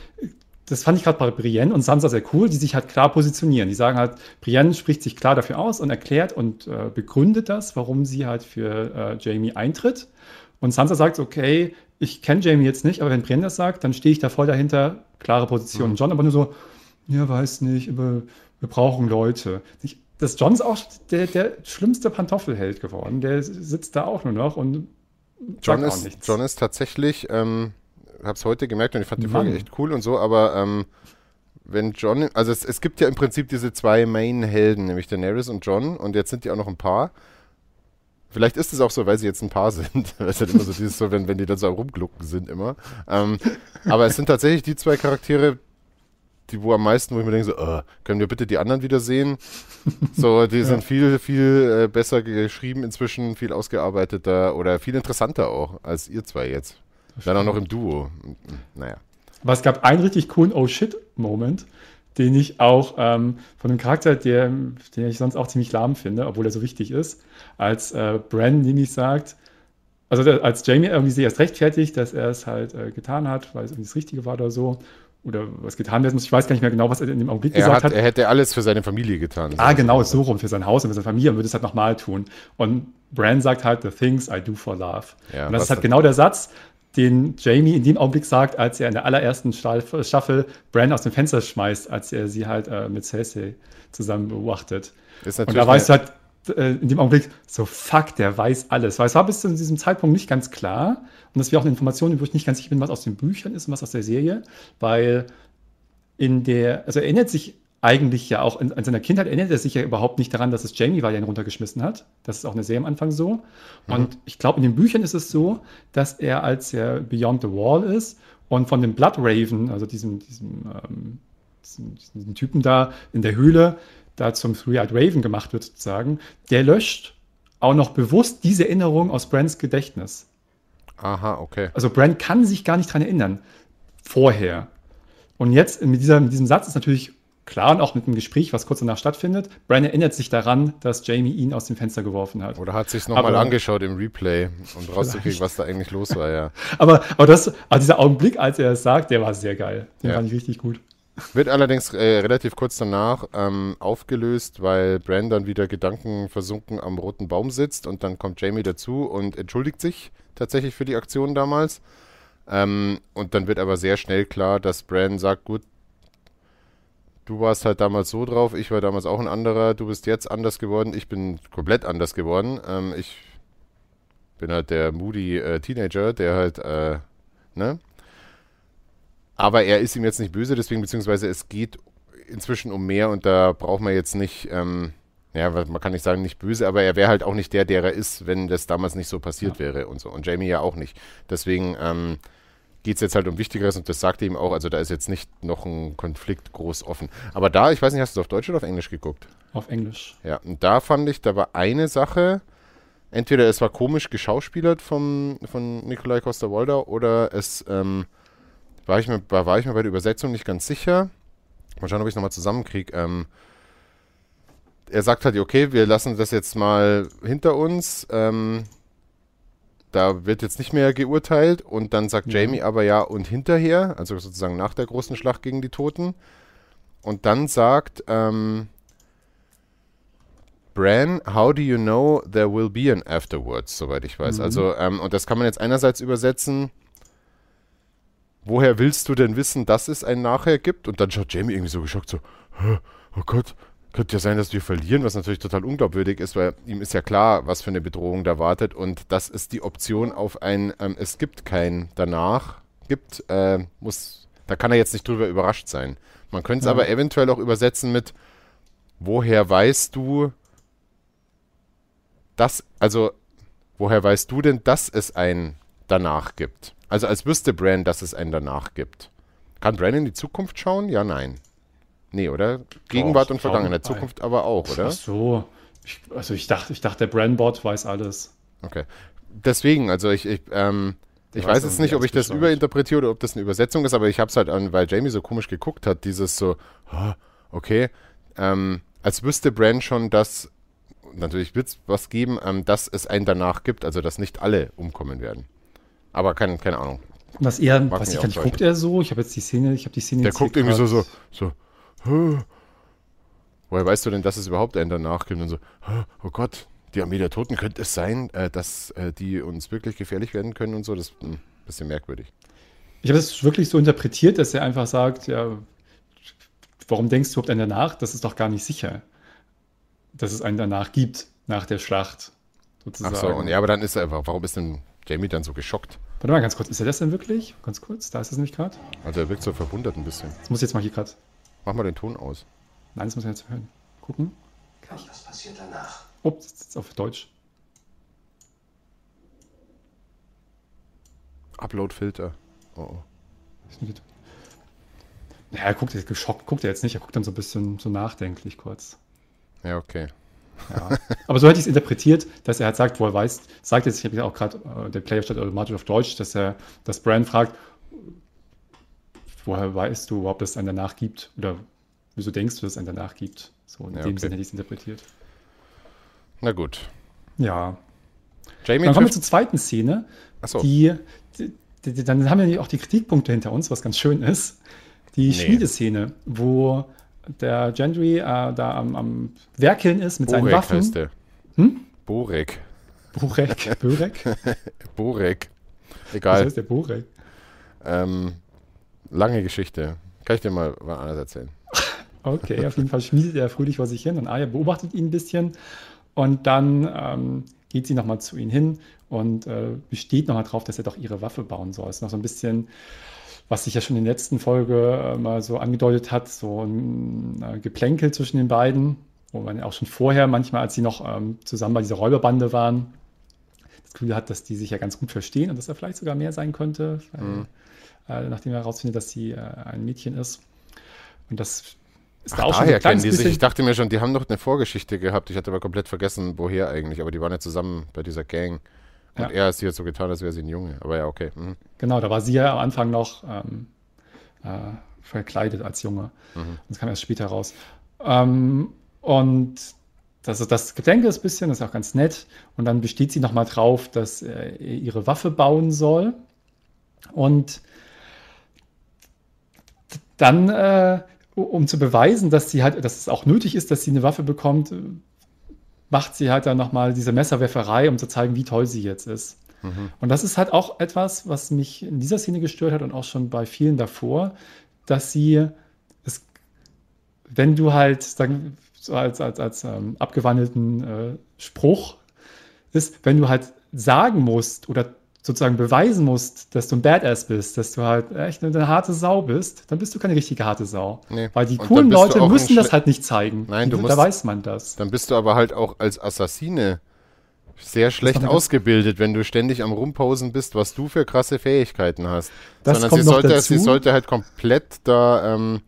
das fand ich gerade bei Brienne und Sansa sehr cool, die sich halt klar positionieren. Die sagen halt, Brienne spricht sich klar dafür aus und erklärt und äh, begründet das, warum sie halt für äh, Jamie eintritt. Und Sansa sagt, okay, ich kenne Jamie jetzt nicht, aber wenn Brienne das sagt, dann stehe ich da voll dahinter, klare Position.
Mhm.
John aber nur so, ja, weiß nicht, aber wir brauchen Leute. Ich, das John ist auch der, der schlimmste Pantoffelheld geworden. Der sitzt da auch nur noch und
John
sagt auch
ist,
nichts.
John ist tatsächlich, ähm, hab's heute gemerkt und ich fand die
Mann.
Folge echt cool und so, aber ähm, wenn John, also es, es gibt ja im Prinzip diese zwei Main-Helden, nämlich Daenerys und John und jetzt sind die auch noch ein Paar. Vielleicht ist es auch so, weil sie jetzt ein Paar sind. Es ist halt immer so dieses so, wenn, wenn die dann so rumglucken sind immer. Ähm, aber es sind tatsächlich die zwei Charaktere, die wo am meisten, wo ich mir denke, so, uh, können wir bitte die anderen wieder sehen? So, die ja. sind viel, viel äh, besser geschrieben inzwischen, viel ausgearbeiteter oder viel interessanter auch als ihr zwei jetzt. Dann auch noch im Duo. Naja.
Aber es gab einen richtig coolen Oh shit-Moment, den ich auch ähm, von einem Charakter, der, den ich sonst auch ziemlich lahm finde, obwohl er so wichtig ist, als äh, Bran nämlich sagt, also als Jamie irgendwie sich erst rechtfertigt, dass er es halt äh, getan hat, weil es irgendwie das Richtige war oder so, oder was getan werden muss. Ich weiß gar nicht mehr genau, was er in dem Augenblick
er
gesagt
hat,
hat.
Er hätte alles für seine Familie getan.
Ah, genau, so rum, für sein Haus und für seine Familie und würde es halt nochmal tun. Und Bran sagt halt, the things I do for love. Ja, und das ist halt genau der Satz, den Jamie in dem Augenblick sagt, als er in der allerersten Staffel Bran aus dem Fenster schmeißt, als er sie halt äh, mit Cersei zusammen beobachtet. und da weißt du halt äh, in dem Augenblick so, fuck, der weiß alles. Weil es war bis zu diesem Zeitpunkt nicht ganz klar und das wäre auch eine Information, wo ich nicht ganz sicher bin, was aus den Büchern ist und was aus der Serie, weil in der, also er erinnert sich eigentlich ja auch in, in, seiner Kindheit erinnert er sich ja überhaupt nicht daran, dass es Jamie war, der ihn runtergeschmissen hat. Das ist auch eine Serie am Anfang so. Mhm. Und ich glaube, in den Büchern ist es so, dass er, als er Beyond the Wall ist und von dem Blood Raven, also diesem, diesem, ähm, diesem, diesem Typen da in der Höhle, da zum Three-Eyed Raven gemacht wird, sozusagen, der löscht auch noch bewusst diese Erinnerung aus Brands Gedächtnis.
Aha, okay.
Also Brand kann sich gar nicht dran erinnern. Vorher. Und jetzt mit, dieser, mit diesem Satz ist natürlich klar und auch mit einem Gespräch, was kurz danach stattfindet, Bran erinnert sich daran, dass Jamie ihn aus dem Fenster geworfen hat.
Oder hat sich es nochmal angeschaut im Replay, um rauszukriegen, was da eigentlich los war, ja.
aber, aber das, also dieser Augenblick, als er es sagt, der war sehr geil. Den ja. fand ich richtig gut.
Wird allerdings äh, relativ kurz danach ähm, aufgelöst, weil Bran dann wieder gedankenversunken am roten Baum sitzt und dann kommt Jamie dazu und entschuldigt sich tatsächlich für die Aktion damals. Ähm, und dann wird aber sehr schnell klar, dass Bran sagt, gut, du warst halt damals so drauf, ich war damals auch ein anderer, du bist jetzt anders geworden, ich bin komplett anders geworden. Ähm, ich bin halt der moody äh, Teenager, der halt, äh, ne? Aber er ist ihm jetzt nicht böse, deswegen, beziehungsweise es geht inzwischen um mehr und da braucht man jetzt nicht, ähm, ja, man kann nicht sagen, nicht böse, aber er wäre halt auch nicht der, der er ist, wenn das damals nicht so passiert ja. wäre und so. Und Jamie ja auch nicht. Deswegen, ähm, geht es jetzt halt um Wichtigeres und das sagt er ihm auch. Also da ist jetzt nicht noch ein Konflikt groß offen. Aber da, ich weiß nicht, hast du auf Deutsch oder auf Englisch geguckt?
Auf Englisch.
Ja, und da fand ich, da war eine Sache, entweder es war komisch geschauspielert vom, von Nikolai Costa-Waldau oder es ähm, war, ich mir, war ich mir bei der Übersetzung nicht ganz sicher. Mal schauen, ob ich es nochmal zusammenkriege. Ähm, er sagt halt, okay, wir lassen das jetzt mal hinter uns. Ähm, da wird jetzt nicht mehr geurteilt und dann sagt ja. Jamie aber ja und hinterher, also sozusagen nach der großen Schlacht gegen die Toten. Und dann sagt ähm, Bran, how do you know there will be an afterwards, soweit ich weiß. Mhm. Also, ähm, und das kann man jetzt einerseits übersetzen, woher willst du denn wissen, dass es ein Nachher gibt? Und dann schaut Jamie irgendwie so geschockt so, oh Gott, könnte ja sein, dass wir verlieren, was natürlich total unglaubwürdig ist, weil ihm ist ja klar, was für eine Bedrohung da wartet. Und das ist die Option auf ein, ähm, es gibt kein danach, gibt, äh, muss, da kann er jetzt nicht drüber überrascht sein. Man könnte es ja. aber eventuell auch übersetzen mit, woher weißt du, dass, also, woher weißt du denn, dass es ein danach gibt? Also als wüsste Bran, dass es ein danach gibt. Kann Bran in die Zukunft schauen? Ja, nein. Nee, oder? Gegenwart Doch, und Vergangenheit. Zukunft aber auch, oder?
Ach so. Ich, also ich dachte, ich dachte, der Brandbot weiß alles.
Okay. Deswegen, also ich, ich, ähm, ich weiß jetzt nicht, ob ich das überinterpretiere oder ob das eine Übersetzung ist, aber ich habe es halt an, weil Jamie so komisch geguckt hat, dieses so, okay, ähm, als wüsste Brand schon, dass, natürlich wird es was geben, ähm, dass es einen danach gibt, also dass nicht alle umkommen werden. Aber kein, keine Ahnung.
Was er, was ich nicht, guckt er so? Ich habe jetzt die Szene, ich habe die Szene
Der guckt irgendwie so, so, so, Woher weißt du denn, dass es überhaupt einen danach gibt? Und so, oh Gott, die Armee der Toten, könnte es sein, äh, dass äh, die uns wirklich gefährlich werden können und so? Das ist ein bisschen merkwürdig.
Ich habe es wirklich so interpretiert, dass er einfach sagt, ja, warum denkst du überhaupt einen danach? Das ist doch gar nicht sicher, dass es einen danach gibt, nach der Schlacht.
Sozusagen. Ach so, und ja, aber dann ist er einfach, warum ist denn Jamie dann so geschockt?
Warte mal ganz kurz, ist er das denn wirklich? Ganz kurz, da ist es nämlich gerade.
Also er wirkt so verwundert ein bisschen.
Das muss ich jetzt mal hier gerade
Mach mal den Ton aus.
Nein, das muss ich jetzt hören. Gucken.
Gleich, was passiert danach?
Ups, das ist auf Deutsch.
Upload-Filter. Oh, oh.
Naja, er guckt jetzt geschockt, guckt er jetzt nicht, er guckt dann so ein bisschen so nachdenklich kurz.
Ja, okay.
Ja. Aber so hätte ich es interpretiert, dass er halt sagt, wo er weiß, sagt jetzt, ich habe ja auch gerade, äh, der Player statt automatisch auf Deutsch, dass er das Brand fragt, woher weißt du überhaupt, dass es einen danach gibt? Oder wieso denkst du, dass es einen danach gibt? So in
Ja,
dem
okay.
Sinne hätte ich es interpretiert.
Na gut.
Ja.
Jamie
Dann kommen wir zur zweiten Szene.
Achso.
Die, die, die, dann haben wir auch die Kritikpunkte hinter uns, was ganz schön ist. Die
Nee.
Schmiedeszene, wo der Gendry äh, da am, am Werkeln ist mit seinen
Borek
Waffen.
heißt der.
Hm?
Borek.
Borek?
Borek.
Was
Egal.
heißt der Borek?
Ähm, lange Geschichte. Kann ich dir mal was anderes erzählen?
Okay, auf jeden Fall schmiedet er fröhlich vor sich hin und Arya beobachtet ihn ein bisschen und dann ähm, geht sie nochmal zu ihm hin und äh, besteht nochmal drauf, dass er doch ihre Waffe bauen soll. Ist noch so ein bisschen, was sich ja schon in der letzten Folge äh, mal so angedeutet hat, so ein äh, Geplänkel zwischen den beiden, wo man ja auch schon vorher manchmal, als sie noch ähm, zusammen bei dieser Räuberbande waren, das Gefühl hat, dass die sich ja ganz gut verstehen und dass er vielleicht sogar mehr sein könnte, äh, nachdem er herausfindet, dass sie äh, ein Mädchen ist. Und das ist
Ach,
da auch schon
daher
ein kleines
kennen die sich.
bisschen
Ich dachte mir schon, die haben doch eine Vorgeschichte gehabt. Ich hatte aber komplett vergessen, woher eigentlich. Aber die waren ja zusammen bei dieser Gang. Und
Ja.
er ist hier so getan, als wäre sie ein Junge. Aber ja, okay. Mhm.
Genau, da war sie ja am Anfang noch ähm, äh, verkleidet als Junge.
Mhm.
Das kam erst später raus. Ähm, und das, das Gedenke ist ein bisschen, das ist auch ganz nett. Und dann besteht sie nochmal drauf, dass er ihre Waffe bauen soll. Und dann, äh, um zu beweisen, dass sie halt, dass es auch nötig ist, dass sie eine Waffe bekommt, macht sie halt dann nochmal diese Messerwerferei, um zu zeigen, wie toll sie jetzt ist. Und das ist halt auch etwas, was mich in dieser Szene gestört hat und auch schon bei vielen davor, dass sie es, wenn du halt sagen, so als, als, als ähm, abgewandelten äh, Spruch ist, wenn du halt sagen musst oder sozusagen beweisen musst, dass du ein Badass bist, dass du halt echt eine, harte Sau bist, dann bist du keine richtige harte Sau.
Nee.
Weil die coolen Leute müssen das halt nicht zeigen.
Nein, du
da
musst-
weiß man das.
Dann bist du aber halt auch als Assassine sehr schlecht ausgebildet, wenn du ständig am Rumposen bist, was du für krasse Fähigkeiten hast.
Das
Sondern
kommt
sie
noch
sollte,
dazu.
sie sollte halt komplett da, ähm,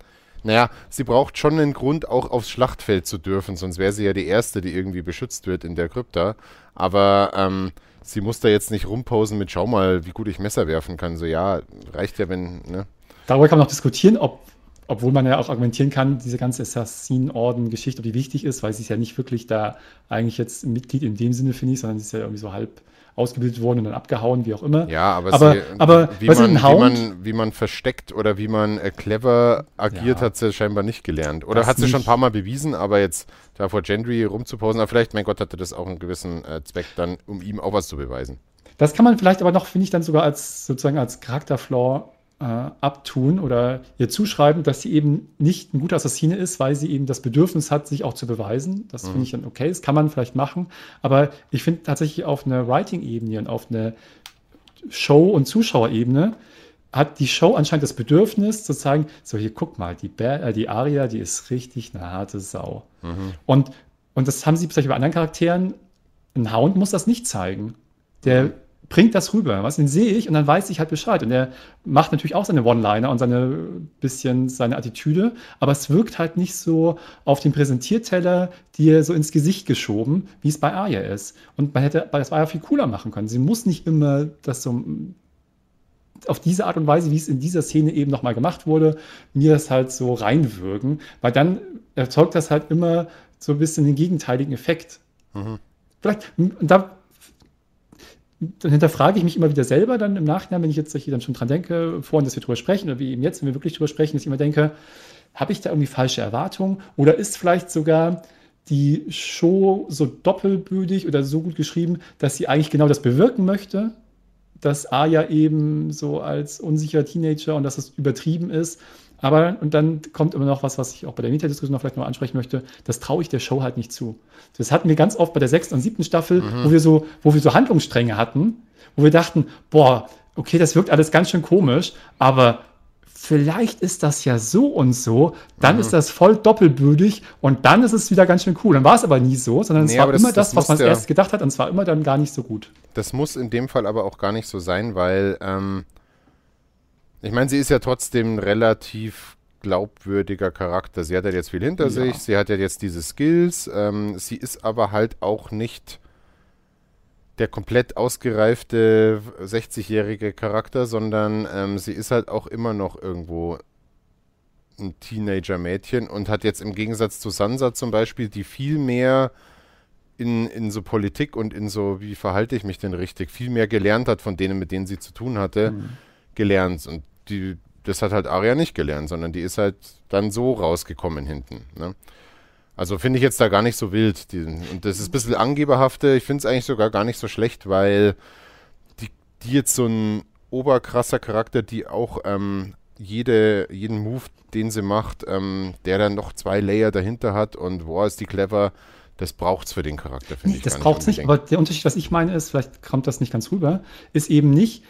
naja, sie braucht schon einen Grund, auch aufs Schlachtfeld zu dürfen, sonst wäre sie ja die Erste, die irgendwie beschützt wird in der Krypta. Aber ähm, sie muss da jetzt nicht rumposen mit, schau mal, wie gut ich Messer werfen kann. So, ja, reicht ja, wenn, ne?
Darüber kann man auch diskutieren, ob, obwohl man ja auch argumentieren kann, diese ganze Assassinenorden-Geschichte, ob die wichtig ist, weil sie ist ja nicht wirklich da eigentlich jetzt Mitglied in dem Sinne, finde ich, sondern sie ist ja irgendwie so halb ausgebildet worden und dann abgehauen, wie auch immer.
Ja, aber,
Aber-
sie,
aber,
wie, man, wie, man, wie man versteckt oder wie man äh, clever agiert,
Ja.
hat sie scheinbar nicht gelernt. Oder
Das
hat sie schon ein
nicht.
paar Mal bewiesen, aber jetzt da vor Gendry rumzuposen, aber vielleicht, mein Gott, hatte das auch einen gewissen äh, Zweck dann, um ihm auch was zu beweisen.
Das kann man vielleicht aber noch, finde ich, dann sogar als sozusagen als Charakterflaw äh, abtun oder ihr zuschreiben, dass sie eben nicht ein guter Assassine ist, weil sie eben das Bedürfnis hat, sich auch zu beweisen. Das finde ich dann okay, das kann man vielleicht machen. Aber ich finde tatsächlich auf einer Writing-Ebene und auf einer Show- und Zuschauerebene hat die Show anscheinend das Bedürfnis zu zeigen, so hier guck mal, die, Bär, äh, die Aria, die ist richtig eine harte Sau. Und, und das haben sie vielleicht bei anderen Charakteren, ein Hound muss das nicht zeigen. Der bringt das rüber, was den sehe ich und dann weiß ich halt Bescheid. Und er macht natürlich auch seine One-Liner und seine bisschen seine Attitüde, aber es wirkt halt nicht so auf den Präsentierteller dir so ins Gesicht geschoben, wie es bei Arya ist. Und man hätte das bei Arya viel cooler machen können. Sie muss nicht immer das so auf diese Art und Weise, wie es in dieser Szene eben nochmal gemacht wurde, mir das halt so reinwirken, weil dann erzeugt das halt immer so ein bisschen den gegenteiligen Effekt. Vielleicht, und da dann hinterfrage ich mich immer wieder selber dann im Nachhinein, wenn ich jetzt hier dann schon dran denke, vorhin, dass wir drüber sprechen, oder wie eben jetzt, wenn wir wirklich drüber sprechen, dass ich immer denke, habe ich da irgendwie falsche Erwartungen? Oder ist vielleicht sogar die Show so doppelbödig oder so gut geschrieben, dass sie eigentlich genau das bewirken möchte, dass Arya eben so als unsicherer Teenager und dass es übertrieben ist. Aber, und dann kommt immer noch was, was ich auch bei der Meta-Diskussion noch vielleicht noch ansprechen möchte, das traue ich der Show halt nicht zu. Das hatten wir ganz oft bei der sechsten und siebten Staffel, wo wir so, wo wir so Handlungsstränge hatten, wo wir dachten, boah, okay, das wirkt alles ganz schön komisch, aber vielleicht ist das ja so und so, dann mhm. ist das voll doppelbödig und dann ist es wieder ganz schön cool. Dann war es aber nie so, sondern nee, es war das, immer das, das was man ja, erst gedacht hat und es war immer dann gar nicht so gut.
Das muss in dem Fall aber auch gar nicht so sein, weil ähm, ich meine, sie ist ja trotzdem relativ glaubwürdiger Charakter. Sie hat ja jetzt viel hinter ja. sich, sie hat ja jetzt diese Skills, ähm, sie ist aber halt auch nicht der komplett ausgereifte 60-jährige Charakter, sondern ähm, sie ist halt auch immer noch irgendwo ein Teenager-Mädchen und hat jetzt im Gegensatz zu Sansa zum Beispiel, die viel mehr in, in so Politik und in so, wie verhalte ich mich denn richtig, viel mehr gelernt hat von denen, mit denen sie zu tun hatte, mhm. Gelernt. Und die, das hat halt Arya nicht gelernt, sondern die ist halt dann so rausgekommen hinten. Ne? Also finde ich jetzt da gar nicht so wild. Die, und das ist ein bisschen angeberhafte. Ich finde es eigentlich sogar gar nicht so schlecht, weil die, die jetzt so ein oberkrasser Charakter, die auch ähm, jede, jeden Move, den sie macht, ähm, der dann noch zwei Layer dahinter hat und boah, ist die clever. Das braucht es für den Charakter,
finde nee, ich. Das braucht es nicht, aber der Unterschied, was ich meine, ist, vielleicht kommt das nicht ganz rüber, ist eben nicht,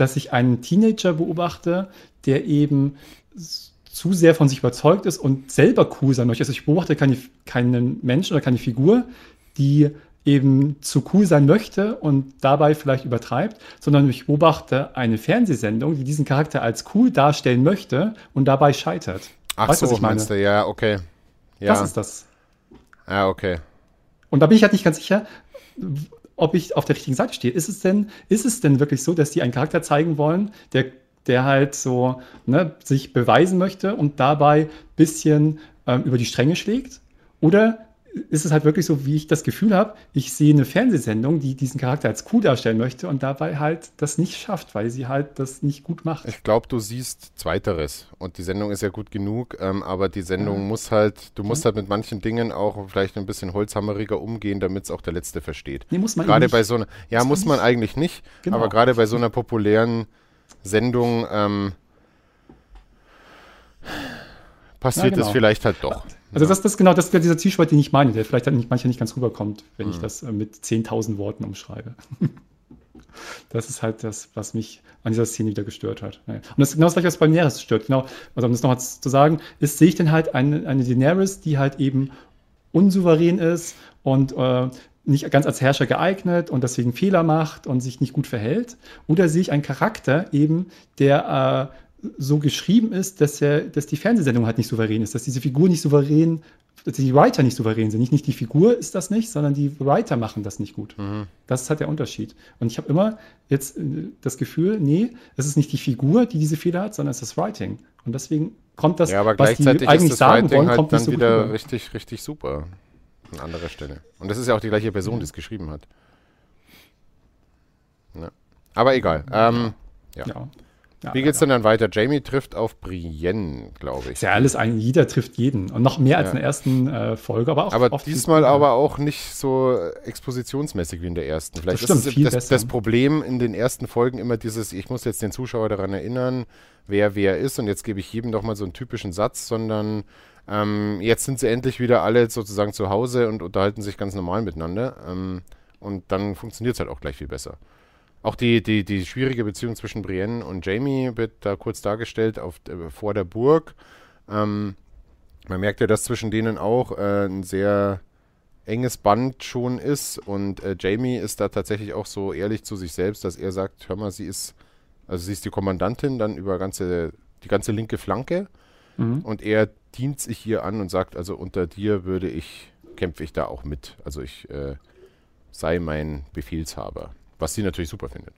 dass ich einen Teenager beobachte, der eben zu sehr von sich überzeugt ist und selber cool sein möchte. Also ich beobachte keine, keinen Menschen oder keine Figur, die eben zu cool sein möchte und dabei vielleicht übertreibt, sondern ich beobachte eine Fernsehsendung, die diesen Charakter als cool darstellen möchte und dabei scheitert.
Ach weißt, so, was ich meine? Du? Ja, okay. Ja.
Das ist das.
Ja, okay.
Und da bin ich halt nicht ganz sicher, ob ich auf der richtigen Seite stehe. Ist es denn, ist es denn wirklich so, dass die einen Charakter zeigen wollen, der der halt so ne, sich beweisen möchte und dabei ein bisschen ähm, über die Stränge schlägt? Oder ist es halt wirklich so, wie ich das Gefühl habe, ich sehe eine Fernsehsendung, die diesen Charakter als cool darstellen möchte und dabei halt das nicht schafft, weil sie halt das nicht gut macht.
Ich glaube, du siehst Zweiteres und die Sendung ist ja gut genug, ähm, aber die Sendung ja. muss halt, du musst ja. halt mit manchen Dingen auch vielleicht ein bisschen holzhammeriger umgehen, damit es auch der Letzte versteht.
Nee, muss man
Gerade bei so einer, ja, muss man, man eigentlich nicht, genau. aber gerade bei so einer populären Sendung ähm, passiert ja, genau. es vielleicht halt doch.
Also das, das genau, das ist dieser Zielspalt, den ich meine, der vielleicht nicht, manchmal nicht ganz rüberkommt, wenn mhm. ich das äh, mit 10.000 Worten umschreibe. das ist halt das, was mich an dieser Szene wieder gestört hat. Und das ist genau das gleiche, was bei Daenerys stört. Genau, also um das nochmal zu sagen, ist, sehe ich denn halt eine, eine Daenerys, die halt eben unsouverän ist und äh, nicht ganz als Herrscher geeignet und deswegen Fehler macht und sich nicht gut verhält? Oder sehe ich einen Charakter eben, der äh, so geschrieben ist, dass, er, dass die Fernsehsendung halt nicht souverän ist, dass diese Figur nicht souverän, dass die Writer nicht souverän sind. Nicht, nicht die Figur ist das nicht, sondern die Writer machen das nicht gut. Mhm. Das ist halt der Unterschied. Und ich habe immer jetzt äh, das Gefühl, nee, es ist nicht die Figur, die diese Fehler hat, sondern es ist das Writing. Und deswegen kommt das,
ja, aber was die eigentlich sagen Writing wollen, halt kommt dann nicht so wieder richtig, richtig super. An anderer Stelle. Und das ist ja auch die gleiche Person, die es geschrieben hat. Ja. Aber egal. Ähm, ja. ja. Ja, Wie geht's ja, denn dann weiter? Jamie trifft auf Brienne, glaube ich.
Ist ja alles ein, jeder trifft jeden. Und noch mehr als in der ersten äh, Folge, aber auch.
Aber diesmal aber auch nicht so expositionsmäßig wie in der ersten. Vielleicht das stimmt, ist das, das, Problem in den ersten Folgen immer dieses, ich muss jetzt den Zuschauer daran erinnern, wer wer ist und jetzt gebe ich jedem doch mal so einen typischen Satz, sondern ähm, jetzt sind sie endlich wieder alle sozusagen zu Hause und unterhalten sich ganz normal miteinander. Ähm, und dann funktioniert es halt auch gleich viel besser. Auch die, die, die schwierige Beziehung zwischen Brienne und Jamie wird da kurz dargestellt auf, äh, vor der Burg. Ähm, man merkt ja, dass zwischen denen auch äh, ein sehr enges Band schon ist und äh, Jamie ist da tatsächlich auch so ehrlich zu sich selbst, dass er sagt, hör mal, sie ist, also sie ist die Kommandantin dann über ganze, die ganze linke Flanke mhm. und er dient sich hier an und sagt, also unter dir würde ich, kämpfe ich da auch mit. Also ich äh, sei mein Befehlshaber. Was sie natürlich super findet.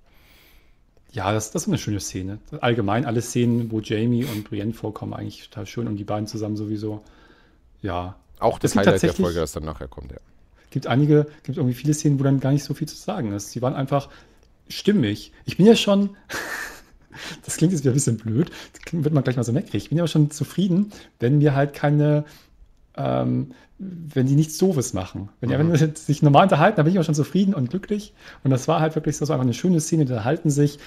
Ja, das, das ist eine schöne Szene. Allgemein alle Szenen, wo Jamie und Brienne vorkommen, eigentlich total schön und die beiden zusammen sowieso. Ja.
Auch das Highlight der Folge, das dann nachher kommt, ja.
Gibt einige, gibt irgendwie viele Szenen, wo dann gar nicht so viel zu sagen ist. Sie waren einfach stimmig. Ich bin ja schon, das klingt jetzt wieder ein bisschen blöd, das wird man gleich mal so meckrig. Ich bin ja schon zufrieden, wenn wir halt keine, ähm, wenn die nichts Doofes machen. Wenn, wenn mhm. sich normal unterhalten, dann bin ich auch schon zufrieden und glücklich. Und das war halt wirklich so, so einfach eine schöne Szene, die halten sich.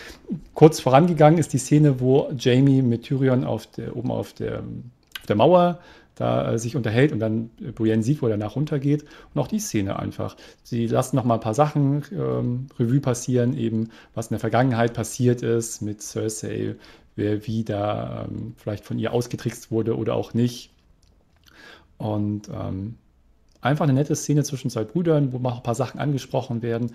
Kurz vorangegangen ist die Szene, wo Jamie mit Tyrion auf der, oben auf der, auf der Mauer da äh, sich unterhält und dann äh, Brienne sieht, wo er danach runtergeht. Und auch die Szene einfach. Sie lassen noch mal ein paar Sachen ähm, Revue passieren, eben was in der Vergangenheit passiert ist mit Cersei, wer wie da ähm, vielleicht von ihr ausgetrickst wurde oder auch nicht. Und ähm, einfach eine nette Szene zwischen zwei Brüdern, wo mal ein paar Sachen angesprochen werden.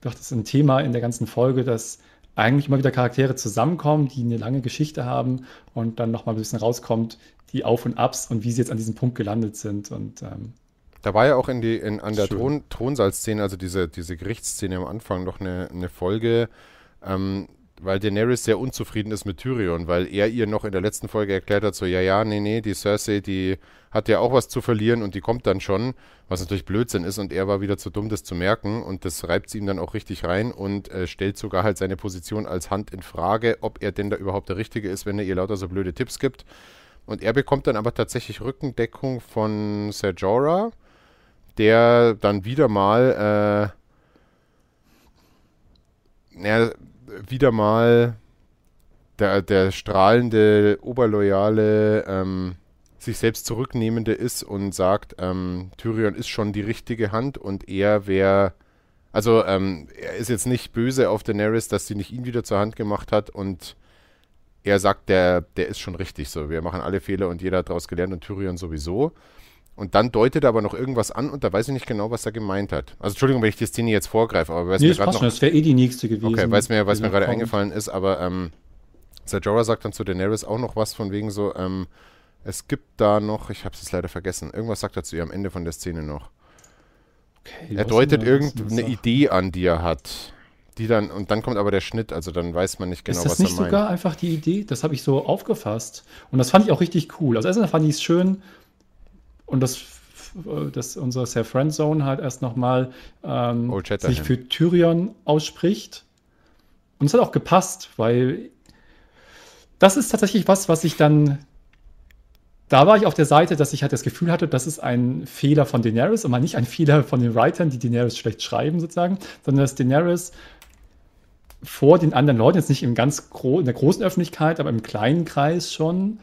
Das ist ein Thema in der ganzen Folge, dass eigentlich immer wieder Charaktere zusammenkommen, die eine lange Geschichte haben und dann nochmal ein bisschen rauskommt, die Auf und Abs und wie sie jetzt an diesem Punkt gelandet sind. Und ähm,
da war ja auch in die, in, an der Thron, Thronsaal-Szene, also diese, diese Gerichtsszene am Anfang, noch eine, eine Folge, ähm, weil Daenerys sehr unzufrieden ist mit Tyrion, weil er ihr noch in der letzten Folge erklärt hat, so, ja, ja, nee, nee, die Cersei, die hat ja auch was zu verlieren und die kommt dann schon, was natürlich Blödsinn ist und er war wieder zu dumm, das zu merken und das reibt sie ihm dann auch richtig rein und äh, stellt sogar halt seine Position als Hand in Frage, ob er denn da überhaupt der Richtige ist, wenn er ihr lauter so blöde Tipps gibt. Und er bekommt dann aber tatsächlich Rückendeckung von Ser Jorah, der dann wieder mal, äh, ja, wieder mal der, der strahlende, oberloyale, ähm, sich selbst zurücknehmende ist und sagt, ähm, Tyrion ist schon die richtige Hand und er wäre, also ähm, er ist jetzt nicht böse auf Daenerys, dass sie nicht ihn wieder zur Hand gemacht hat und er sagt, der, der ist schon richtig so. Wir machen alle Fehler und jeder hat daraus gelernt und Tyrion sowieso. Und dann deutet er aber noch irgendwas an und da weiß ich nicht genau, was er gemeint hat. Also Entschuldigung, wenn ich die Szene jetzt vorgreife, aber
weiß nee, mir gerade noch... das wäre eh die nächste gewesen.
Okay, weiß mir, was mir gerade eingefallen ist, aber ähm, Ser Jorah sagt dann zu Daenerys auch noch was von wegen so, ähm, es gibt da noch, ich habe es leider vergessen, irgendwas sagt er zu ihr am Ende von der Szene noch. Okay, er deutet irgendeine Idee an, die er hat. Die dann, und dann kommt aber der Schnitt, also dann weiß man nicht genau, was er
meint. Ist das nicht sogar einfach die Idee? Das habe ich so aufgefasst. Und das fand ich auch richtig cool. Also erstmal fand ich es schön, und das, dass unser Sir Friendzone halt erst nochmal ähm, sich für Tyrion ausspricht. Und es hat auch gepasst, weil das ist tatsächlich was, was ich dann. Da war ich auf der Seite, dass ich halt das Gefühl hatte, das ist ein Fehler von Daenerys und mal nicht ein Fehler von den Writern, die Daenerys schlecht schreiben, sozusagen, sondern dass Daenerys vor den anderen Leuten, jetzt nicht im ganz gro in der großen Öffentlichkeit, aber im kleinen Kreis schon,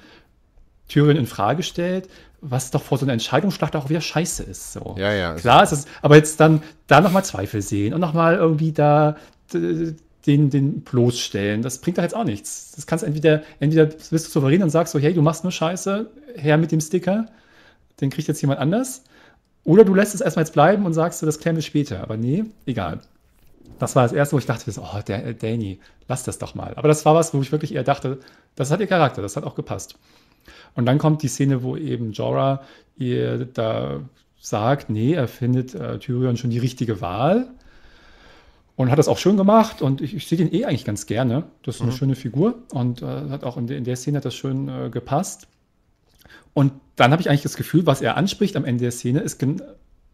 Tyrion in Frage stellt was doch vor so einer Entscheidungsschlacht auch wieder scheiße ist. So.
Ja, ja.
Klar ist es, aber jetzt dann da nochmal Zweifel sehen und nochmal irgendwie da den, den bloßstellen, das bringt doch jetzt auch nichts. Das kannst entweder, entweder bist du souverän und sagst so, hey, du machst nur Scheiße, her mit dem Sticker, den kriegt jetzt jemand anders. Oder du lässt es erstmal jetzt bleiben und sagst so, das klären wir später. Aber nee, egal. Das war das Erste, wo ich dachte, oh, der, Danny, lass das doch mal. Aber das war was, wo ich wirklich eher dachte, das hat ihr Charakter, das hat auch gepasst. Und dann kommt die Szene, wo eben Jorah ihr da sagt, nee, er findet äh, Tyrion schon die richtige Wahl. Und hat das auch schön gemacht und ich, ich sehe den eh eigentlich ganz gerne. Das ist eine mhm. schöne Figur und äh, hat auch in, de, in, der Szene hat das schön äh, gepasst. Und dann habe ich eigentlich das Gefühl, was er anspricht am Ende der Szene, ist, gen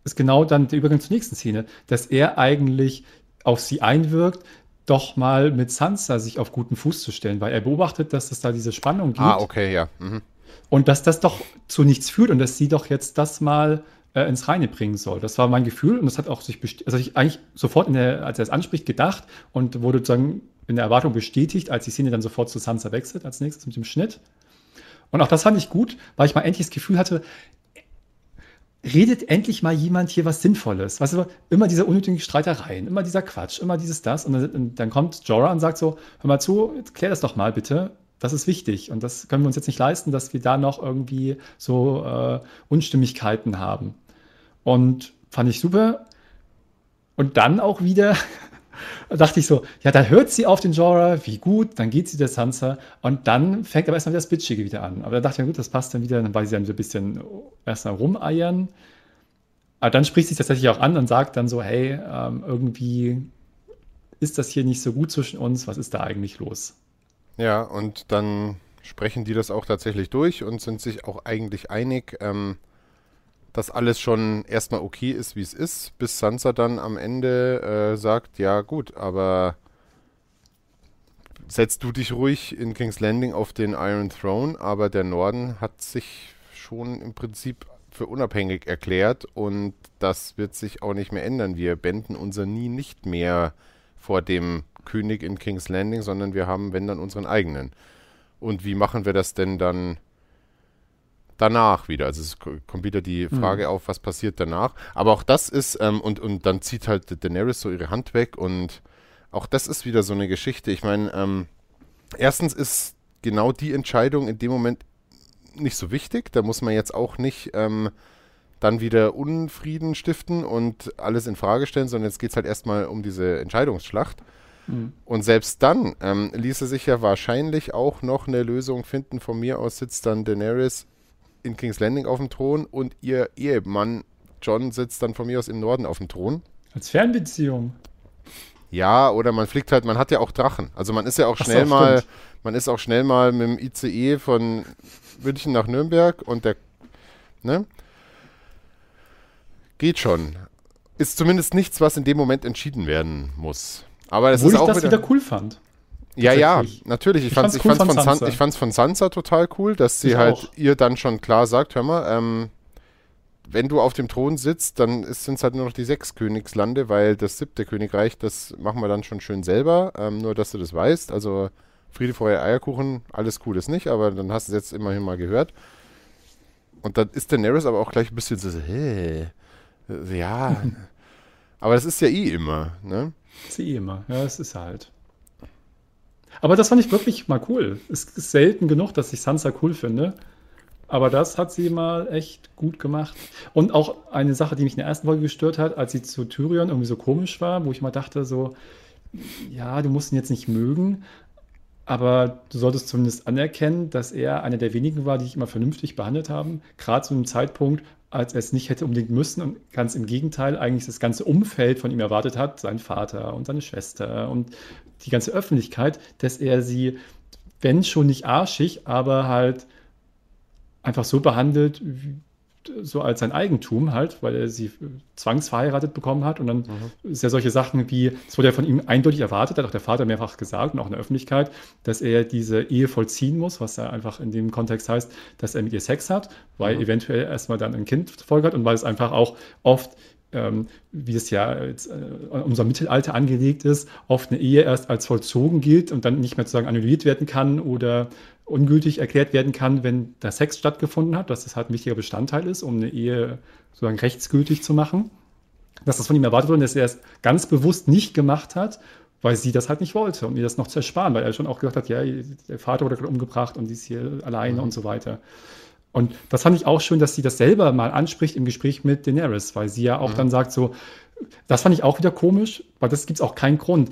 ist genau dann der Übergang zur nächsten Szene, dass er eigentlich auf sie einwirkt, doch mal mit Sansa sich auf guten Fuß zu stellen, weil er beobachtet, dass es da diese Spannung gibt.
Ah, okay, ja. Mhm.
Und dass das doch zu nichts führt und dass sie doch jetzt das mal äh, ins Reine bringen soll. Das war mein Gefühl und das hat auch sich, also ich eigentlich sofort, der, als er es anspricht, gedacht und wurde sozusagen in der Erwartung bestätigt, als die Szene dann sofort zu Sansa wechselt als nächstes mit dem Schnitt. Und auch das fand ich gut, weil ich mal endlich das Gefühl hatte, redet endlich mal jemand hier was Sinnvolles. Weißt du, immer diese unnötigen Streitereien, immer dieser Quatsch, immer dieses das. Und dann, und dann kommt Jorah und sagt so, hör mal zu, klär das doch mal bitte. Das ist wichtig. Und das können wir uns jetzt nicht leisten, dass wir da noch irgendwie so äh, Unstimmigkeiten haben. Und fand ich super. Und dann auch wieder dachte ich so, ja, da hört sie auf den Jorah, wie gut, dann geht sie der Sansa und dann fängt aber erstmal das Bitchige wieder an. Aber da dachte ich, ja gut, das passt dann wieder, dann war sie dann so ein bisschen erstmal rumeiern. Aber dann spricht sie tatsächlich auch an und sagt dann so, hey, ähm, irgendwie ist das hier nicht so gut zwischen uns, was ist da eigentlich los?
Ja, und dann sprechen die das auch tatsächlich durch und sind sich auch eigentlich einig. Ähm, dass alles schon erstmal okay ist, wie es ist, bis Sansa dann am Ende äh, sagt, ja gut, aber setzt du dich ruhig in King's Landing auf den Iron Throne, aber der Norden hat sich schon im Prinzip für unabhängig erklärt und das wird sich auch nicht mehr ändern. Wir bänden unser Nie nicht mehr vor dem König in King's Landing, sondern wir haben, wenn dann, unseren eigenen. Und wie machen wir das denn dann danach wieder. Also es kommt wieder die mhm. Frage mhm. auf, was passiert danach. Aber auch das ist, ähm, und, und dann zieht halt Daenerys so ihre Hand weg und auch das ist wieder so eine Geschichte. Ich meine, ähm, erstens ist genau die Entscheidung in dem Moment nicht so wichtig. Da muss man jetzt auch nicht ähm, dann wieder Unfrieden stiften und alles in Frage stellen, sondern jetzt geht es halt erstmal um diese Entscheidungsschlacht. Mhm. Und selbst dann ähm, ließe sich ja wahrscheinlich auch noch eine Lösung finden. Von mir aus sitzt dann Daenerys in King's Landing auf dem Thron und ihr Ehemann John sitzt dann von mir aus im Norden auf dem Thron.
Als Fernbeziehung.
Ja, oder man fliegt halt, man hat ja auch Drachen. Also man ist ja auch schnell so, mal, stimmt. man ist auch schnell mal mit dem ICE von München nach Nürnberg und der, ne? Geht schon. Ist zumindest nichts, was in dem Moment entschieden werden muss. Aber es
Obwohl
ist
ich
auch
das wieder, wieder cool fand.
Ja, ja, natürlich. Ich, fand es cool von, Sansa. ich fand's von Sansa total cool, dass sie ich halt auch. ihr dann schon klar sagt, hör mal, ähm, wenn du auf dem Thron sitzt, dann sind es halt nur noch die sechs Königslande, weil das siebte Königreich, das machen wir dann schon schön selber. Ähm, nur, dass du das weißt. Also Friede, Feuer, Eierkuchen, alles cool ist nicht, aber dann hast du es jetzt immerhin mal gehört. Und dann ist Daenerys aber auch gleich ein bisschen so, hä, ja, aber das ist ja eh immer, ne?
Das ist eh immer, ja, es ist halt. Aber das fand ich wirklich mal cool. Es ist selten genug, dass ich Sansa cool finde. Aber das hat sie mal echt gut gemacht. Und auch eine Sache, die mich in der ersten Folge gestört hat, als sie zu Tyrion irgendwie so komisch war, wo ich mal dachte, so, ja, du musst ihn jetzt nicht mögen, aber du solltest zumindest anerkennen, dass er einer der wenigen war, die dich immer vernünftig behandelt haben. Gerade zu einem Zeitpunkt, als er es nicht hätte unbedingt müssen und ganz im Gegenteil eigentlich das ganze Umfeld von ihm erwartet hat, sein Vater und seine Schwester und die ganze Öffentlichkeit, dass er sie, wenn schon nicht arschig, aber halt einfach so behandelt, so als sein Eigentum halt, weil er sie zwangsverheiratet bekommen hat. Und dann mhm. ist ja solche Sachen wie, es wurde ja von ihm eindeutig erwartet, hat auch der Vater mehrfach gesagt und auch in der Öffentlichkeit, dass er diese Ehe vollziehen muss, was ja einfach in dem Kontext heißt, dass er mit ihr Sex hat, weil mhm. eventuell erstmal dann ein Kind folgert und weil es einfach auch oft ähm, wie es ja jetzt, äh, unser Mittelalter angelegt ist, oft eine Ehe erst als vollzogen gilt und dann nicht mehr sozusagen annulliert werden kann oder ungültig erklärt werden kann, wenn der Sex stattgefunden hat, dass das halt ein wichtiger Bestandteil ist, um eine Ehe sozusagen rechtsgültig zu machen. Dass das von ihm erwartet wurde, dass er es ganz bewusst nicht gemacht hat, weil sie das halt nicht wollte und ihr das noch zu ersparen, weil er schon auch gesagt hat, ja, der Vater wurde gerade umgebracht und sie ist hier alleine mhm. und so weiter. Und das fand ich auch schön, dass sie das selber mal anspricht im Gespräch mit Daenerys, weil sie ja auch mhm. dann sagt so, das fand ich auch wieder komisch, weil das gibt es auch keinen Grund.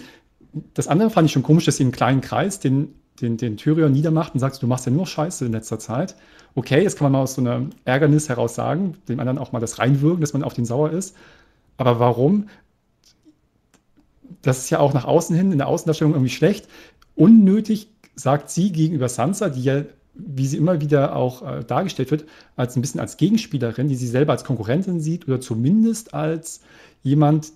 Das andere fand ich schon komisch, dass sie einen kleinen Kreis den den, den Tyrion niedermacht und sagst, du machst ja nur Scheiße in letzter Zeit. Okay, jetzt kann man mal aus so einer Ärgernis heraus sagen, dem anderen auch mal das reinwirken, dass man auf den sauer ist. Aber warum? Das ist ja auch nach außen hin in der Außendarstellung irgendwie schlecht. Unnötig sagt sie gegenüber Sansa, die ja, wie sie immer wieder auch äh, dargestellt wird, als ein bisschen als Gegenspielerin, die sie selber als Konkurrentin sieht oder zumindest als jemand,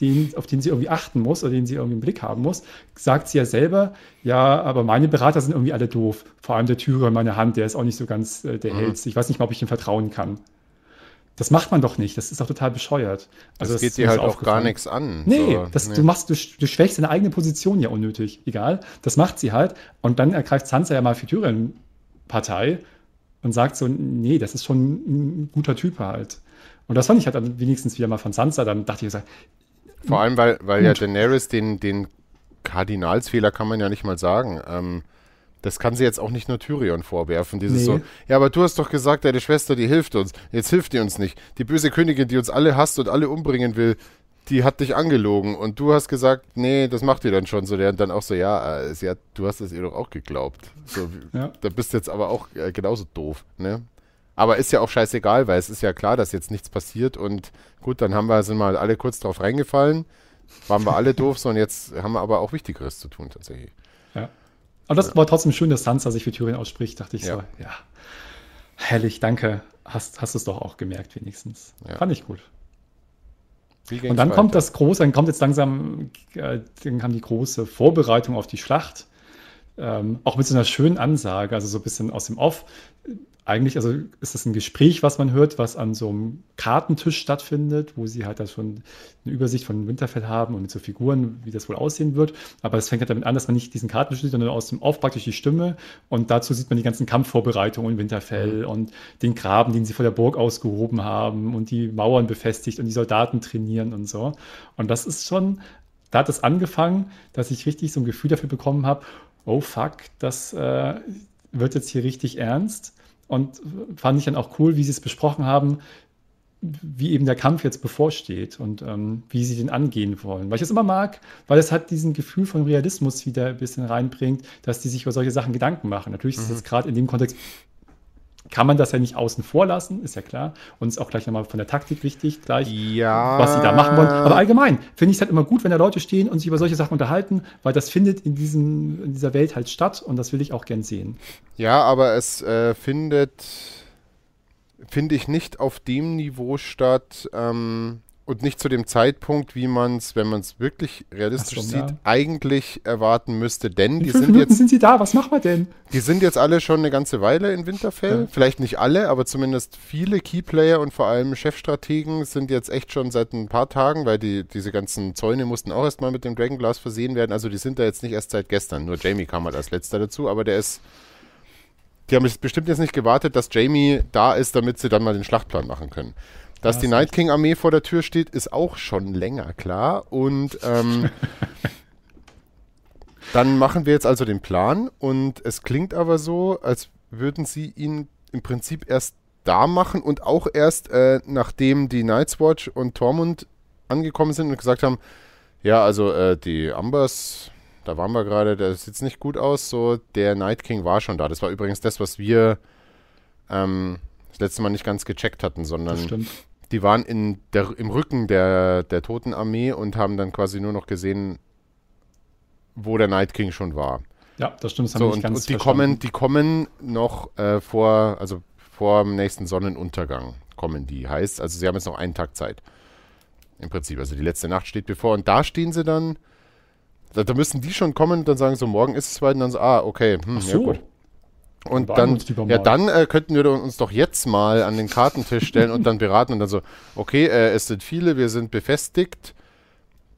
den, auf den sie irgendwie achten muss oder den sie irgendwie im Blick haben muss, sagt sie ja selber, ja, aber meine Berater sind irgendwie alle doof. Vor allem der Türer in meiner Hand, der ist auch nicht so ganz äh, der mhm. Hellste. Ich weiß nicht mal, ob ich ihm vertrauen kann. Das macht man doch nicht. Das ist doch total bescheuert.
Also das, das geht dir halt auch gar nichts an.
Nee, so, das, nee. Du, machst, du, du schwächst deine eigene Position ja unnötig. Egal. Das macht sie halt. Und dann ergreift Sansa ja mal für Tyrion Partei und sagt so, nee, das ist schon ein guter Typ halt. Und das fand ich halt dann wenigstens wieder mal von Sansa. Dann dachte ich,
vor allem, weil, weil ja Daenerys den, den Kardinalsfehler kann man ja nicht mal sagen. Ähm, das kann sie jetzt auch nicht nur Tyrion vorwerfen. Dieses nee. so, ja, aber du hast doch gesagt, deine Schwester, die hilft uns. Jetzt hilft die uns nicht. Die böse Königin, die uns alle hasst und alle umbringen will, die hat dich angelogen. Und du hast gesagt, nee, das macht ihr dann schon so. Der dann auch so, ja, äh, sie hat, du hast es ihr doch auch geglaubt. So, ja. Da bist du jetzt aber auch äh, genauso doof, ne? Aber ist ja auch scheißegal, weil es ist ja klar, dass jetzt nichts passiert und gut, dann haben wir, sind mal alle kurz drauf reingefallen, waren wir alle doof, so und jetzt haben wir aber auch Wichtigeres zu tun tatsächlich.
Ja. Aber das war trotzdem schön, dass Sansa sich für Thüringen ausspricht, dachte ich ja. so, ja. Herrlich, danke. Hast, hast es doch auch gemerkt, wenigstens. Ja. Fand ich gut. Und dann weiter? kommt das große, dann kommt jetzt langsam, äh, dann kam die große Vorbereitung auf die Schlacht. Ähm, auch mit so einer schönen Ansage, also so ein bisschen aus dem Off eigentlich, also ist das ein Gespräch, was man hört, was an so einem Kartentisch stattfindet, wo sie halt da schon eine Übersicht von Winterfell haben und mit so Figuren, wie das wohl aussehen wird. Aber es fängt halt damit an, dass man nicht diesen Kartentisch sieht, sondern aus dem Off praktisch die Stimme. Und dazu sieht man die ganzen Kampfvorbereitungen in Winterfell mhm. und den Graben, den sie vor der Burg ausgehoben haben und die Mauern befestigt und die Soldaten trainieren und so. Und das ist schon, da hat es angefangen, dass ich richtig so ein Gefühl dafür bekommen habe, oh fuck, das äh, wird jetzt hier richtig ernst. Und fand ich dann auch cool, wie sie es besprochen haben, wie eben der Kampf jetzt bevorsteht und ähm, wie sie den angehen wollen. Weil ich es immer mag, weil es hat diesen Gefühl von Realismus wieder ein bisschen reinbringt, dass die sich über solche Sachen Gedanken machen. Natürlich mhm. ist es gerade in dem Kontext kann man das ja nicht außen vor lassen, ist ja klar. Und ist auch gleich nochmal von der Taktik wichtig, gleich,
ja.
was sie da machen wollen. Aber allgemein finde ich es halt immer gut, wenn da Leute stehen und sich über solche Sachen unterhalten, weil das findet in, diesem, in dieser Welt halt statt und das will ich auch gern sehen.
Ja, aber es äh, findet, finde ich, nicht auf dem Niveau statt, ähm, und nicht zu dem Zeitpunkt, wie man es, wenn man es wirklich realistisch so, sieht, ja. eigentlich erwarten müsste. Denn
in
die
sind Minuten jetzt. sind sie da, was machen wir denn?
Die sind jetzt alle schon eine ganze Weile in Winterfell. Ja. Vielleicht nicht alle, aber zumindest viele Keyplayer und vor allem Chefstrategen sind jetzt echt schon seit ein paar Tagen, weil die, diese ganzen Zäune mussten auch erstmal mit dem Dragonglass versehen werden. Also die sind da jetzt nicht erst seit gestern. Nur Jamie kam halt als letzter dazu, aber der ist. Die haben bestimmt jetzt nicht gewartet, dass Jamie da ist, damit sie dann mal den Schlachtplan machen können. Dass die Night King Armee vor der Tür steht, ist auch schon länger klar. Und ähm, dann machen wir jetzt also den Plan. Und es klingt aber so, als würden sie ihn im Prinzip erst da machen und auch erst äh, nachdem die Night's Watch und Tormund angekommen sind und gesagt haben, ja, also äh, die Ambers, da waren wir gerade, das sieht nicht gut aus. So, der Night King war schon da. Das war übrigens das, was wir ähm, das letzte Mal nicht ganz gecheckt hatten, sondern die waren in der, im Rücken der, der Toten Armee und haben dann quasi nur noch gesehen, wo der Night King schon war.
Ja, das stimmt. Das
so, und, und die kommen, die kommen noch äh, vor, also vor dem nächsten Sonnenuntergang kommen die. Heißt, also sie haben jetzt noch einen Tag Zeit. Im Prinzip. Also die letzte Nacht steht bevor. Und da stehen sie dann, da, da müssen die schon kommen und dann sagen so, morgen ist es weit und dann so, ah, okay, hm, Ach so. ja gut. Und dann, ja, dann äh, könnten wir uns doch jetzt mal an den Kartentisch stellen und dann beraten und dann so, okay, äh, es sind viele, wir sind befestigt.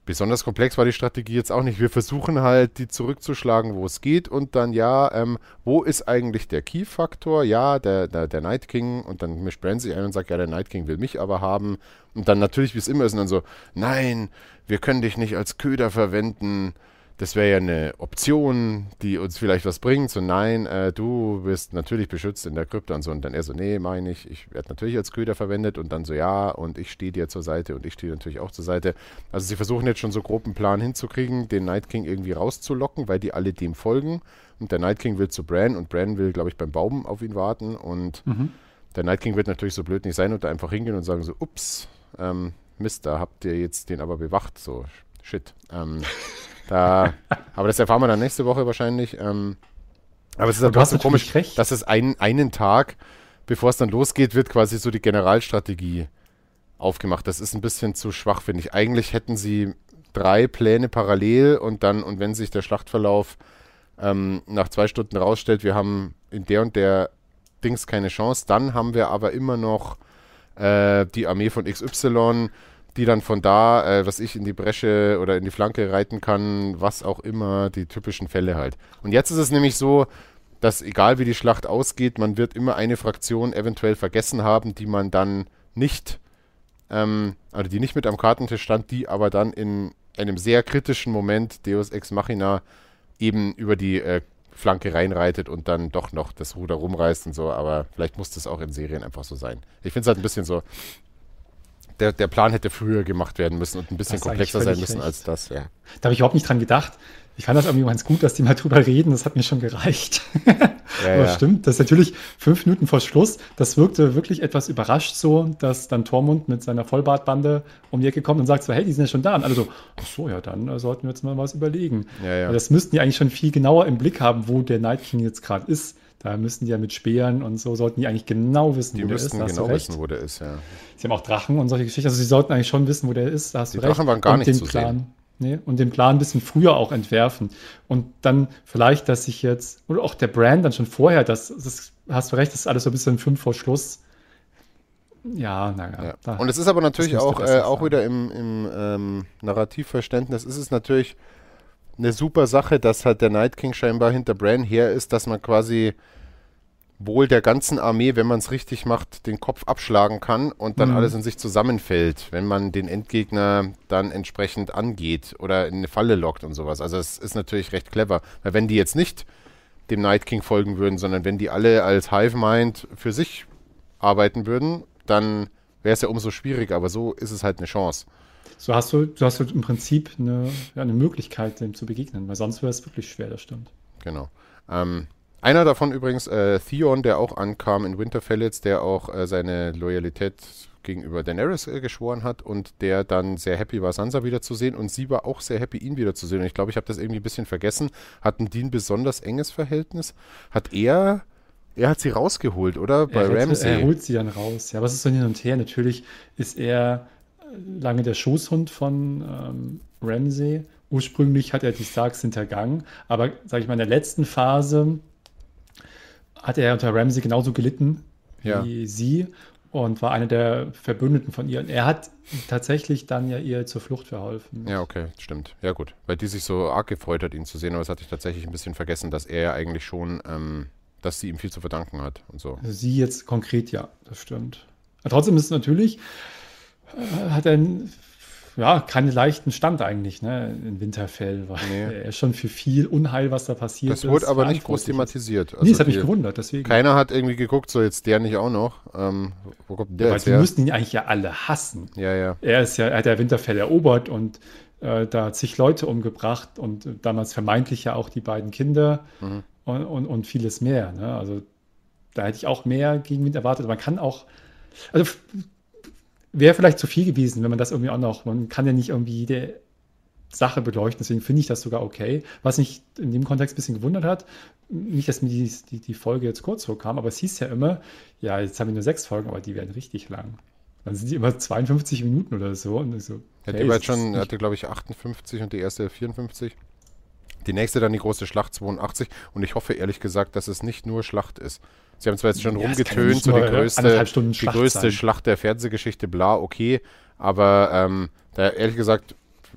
Besonders komplex war die Strategie jetzt auch nicht. Wir versuchen halt, die zurückzuschlagen, wo es geht. Und dann, ja, ähm, wo ist eigentlich der Key-Faktor? Ja, der, der, der Night King. Und dann mischt sich ein und sagt, ja, der Night King will mich aber haben. Und dann natürlich, wie es immer ist, und dann so, nein, wir können dich nicht als Köder verwenden das wäre ja eine Option, die uns vielleicht was bringt. So, nein, äh, du bist natürlich beschützt in der Krypta und so. Und dann er so, nee, meine ich, ich werde natürlich als Köder verwendet und dann so, ja, und ich stehe dir zur Seite und ich stehe natürlich auch zur Seite. Also sie versuchen jetzt schon so grob einen Plan hinzukriegen, den Night King irgendwie rauszulocken, weil die alle dem folgen. Und der Night King will zu Bran und Bran will, glaube ich, beim Baum auf ihn warten. Und mhm. der Night King wird natürlich so blöd nicht sein und da einfach hingehen und sagen so, ups, ähm, Mist, da habt ihr jetzt den aber bewacht. So, shit. Ähm, Da, aber das erfahren wir dann nächste Woche wahrscheinlich. Ähm, aber es ist halt so komisch, recht. dass es ein, einen Tag, bevor es dann losgeht, wird quasi so die Generalstrategie aufgemacht. Das ist ein bisschen zu schwach, finde ich. Eigentlich hätten sie drei Pläne parallel und dann, und wenn sich der Schlachtverlauf ähm, nach zwei Stunden rausstellt, wir haben in der und der Dings keine Chance, dann haben wir aber immer noch äh, die Armee von XY, die dann von da, äh, was ich in die Bresche oder in die Flanke reiten kann, was auch immer, die typischen Fälle halt. Und jetzt ist es nämlich so, dass egal wie die Schlacht ausgeht, man wird immer eine Fraktion eventuell vergessen haben, die man dann nicht, ähm, also die nicht mit am Kartentisch stand, die aber dann in einem sehr kritischen Moment Deus Ex Machina eben über die äh, Flanke reinreitet und dann doch noch das Ruder rumreißt und so, aber vielleicht muss das auch in Serien einfach so sein. Ich finde es halt ein bisschen so, der, der Plan hätte früher gemacht werden müssen und ein bisschen komplexer sein müssen recht. als das, ja.
Da habe ich überhaupt nicht dran gedacht. Ich fand das irgendwie ganz gut, dass die mal drüber reden. Das hat mir schon gereicht. Ja, Aber ja. stimmt, das ist natürlich fünf Minuten vor Schluss. Das wirkte wirklich etwas überrascht so, dass dann Tormund mit seiner Vollbartbande um die Ecke kommt und sagt so, hey, die sind ja schon da. Und alle so, ach so, ja, dann äh, sollten wir jetzt mal was überlegen. Ja, ja. Das müssten die eigentlich schon viel genauer im Blick haben, wo der Night King jetzt gerade ist. Da müssen die ja mit Speeren und so, sollten die eigentlich genau wissen,
die wo der ist. Die müssten genau wissen, wo der ist, ja.
Sie haben auch Drachen und solche Geschichten. Also sie sollten eigentlich schon wissen, wo der ist. Da hast
die
du
Drachen recht. waren gar und nicht zu
Plan,
sehen.
Nee, und den Plan ein bisschen früher auch entwerfen. Und dann vielleicht, dass sich jetzt, oder auch der Brand dann schon vorher, das, das hast du recht, das ist alles so ein bisschen fünf vor Schluss. Ja, naja.
Ja. Und es ist aber natürlich auch, äh, auch wieder im, im ähm, Narrativverständnis, ist es natürlich eine super Sache, dass halt der Night King scheinbar hinter Bran her ist, dass man quasi wohl der ganzen Armee, wenn man es richtig macht, den Kopf abschlagen kann und dann
Mhm.
alles in sich zusammenfällt, wenn man den Endgegner dann entsprechend angeht oder in eine Falle lockt und sowas. Also es ist natürlich recht clever, weil wenn die jetzt nicht dem Night King folgen würden, sondern wenn die alle als Hive Mind für sich arbeiten würden, dann wäre es ja umso schwieriger, aber so ist es halt eine Chance.
So hast du, so hast du im Prinzip eine, ja, eine Möglichkeit, dem zu begegnen, weil sonst wäre es wirklich schwer, das stimmt.
Genau. Ähm, einer davon übrigens, äh, Theon, der auch ankam in Winterfell jetzt, der auch äh, seine Loyalität gegenüber Daenerys äh, geschworen hat und der dann sehr happy war, Sansa wiederzusehen und sie war auch sehr happy, ihn wiederzusehen. Und ich glaube, ich habe das irgendwie ein bisschen vergessen. Hatten die ein besonders enges Verhältnis? Hat er, er hat sie rausgeholt, oder? Bei
er,
Ramsay.
er holt sie dann raus. Ja, was ist so hin und her? Natürlich ist er lange der Schoßhund von ähm, Ramsay. Ursprünglich hat er die Starks hintergangen, aber sage ich mal, in der letzten Phase hat er unter Ramsay genauso gelitten
Ja.
wie sie und war einer der Verbündeten von ihr. Und er hat tatsächlich dann ja ihr zur Flucht verholfen.
Ja, okay, stimmt. Ja, gut. Weil die sich so arg gefreut hat, ihn zu sehen, aber das hatte ich tatsächlich ein bisschen vergessen, dass er ja eigentlich schon, ähm, dass sie ihm viel zu verdanken hat und so.
Also sie jetzt konkret, ja, das stimmt. Aber trotzdem ist es natürlich, hat er ja, keinen leichten Stand eigentlich, ne, in Winterfell, weil
Nee.
er ist schon für viel Unheil, was da passiert
Das wurde aber nicht groß
ist.
thematisiert.
Nee, das hat mich gewundert, deswegen.
Keiner hat irgendwie geguckt, so jetzt der nicht auch noch. Ähm, wo kommt der
weil
jetzt
die
her?
müssten ihn eigentlich ja alle hassen.
Ja, ja.
Er ist ja, er hat ja Winterfell erobert und äh, da zig Leute umgebracht und äh, damals vermeintlich ja auch die beiden Kinder
Mhm.
und, und, und vieles mehr. Ne? Also da hätte ich auch mehr Gegenwind erwartet. Man kann auch, also wäre vielleicht zu viel gewesen, wenn man das irgendwie auch noch, man kann ja nicht irgendwie jede Sache beleuchten, deswegen finde ich das sogar okay. Was mich in dem Kontext ein bisschen gewundert hat, nicht, dass mir die, die, die Folge jetzt kurz vorkam, aber es hieß ja immer, ja, jetzt haben wir nur sechs Folgen, aber die werden richtig lang. Dann sind die immer 52 Minuten oder so. Und so,
Ja,
okay,
die war jetzt schon, hatte glaube ich 58 und die erste 54. Die nächste dann die große Schlacht 82 und ich hoffe ehrlich gesagt, dass es nicht nur Schlacht ist. Sie haben zwar jetzt schon
Ja,
rumgetönt, so die größte,
Stunden
die
Schlacht
größte
sein.
Schlacht der Fernsehgeschichte, bla, okay, aber ähm, da ehrlich gesagt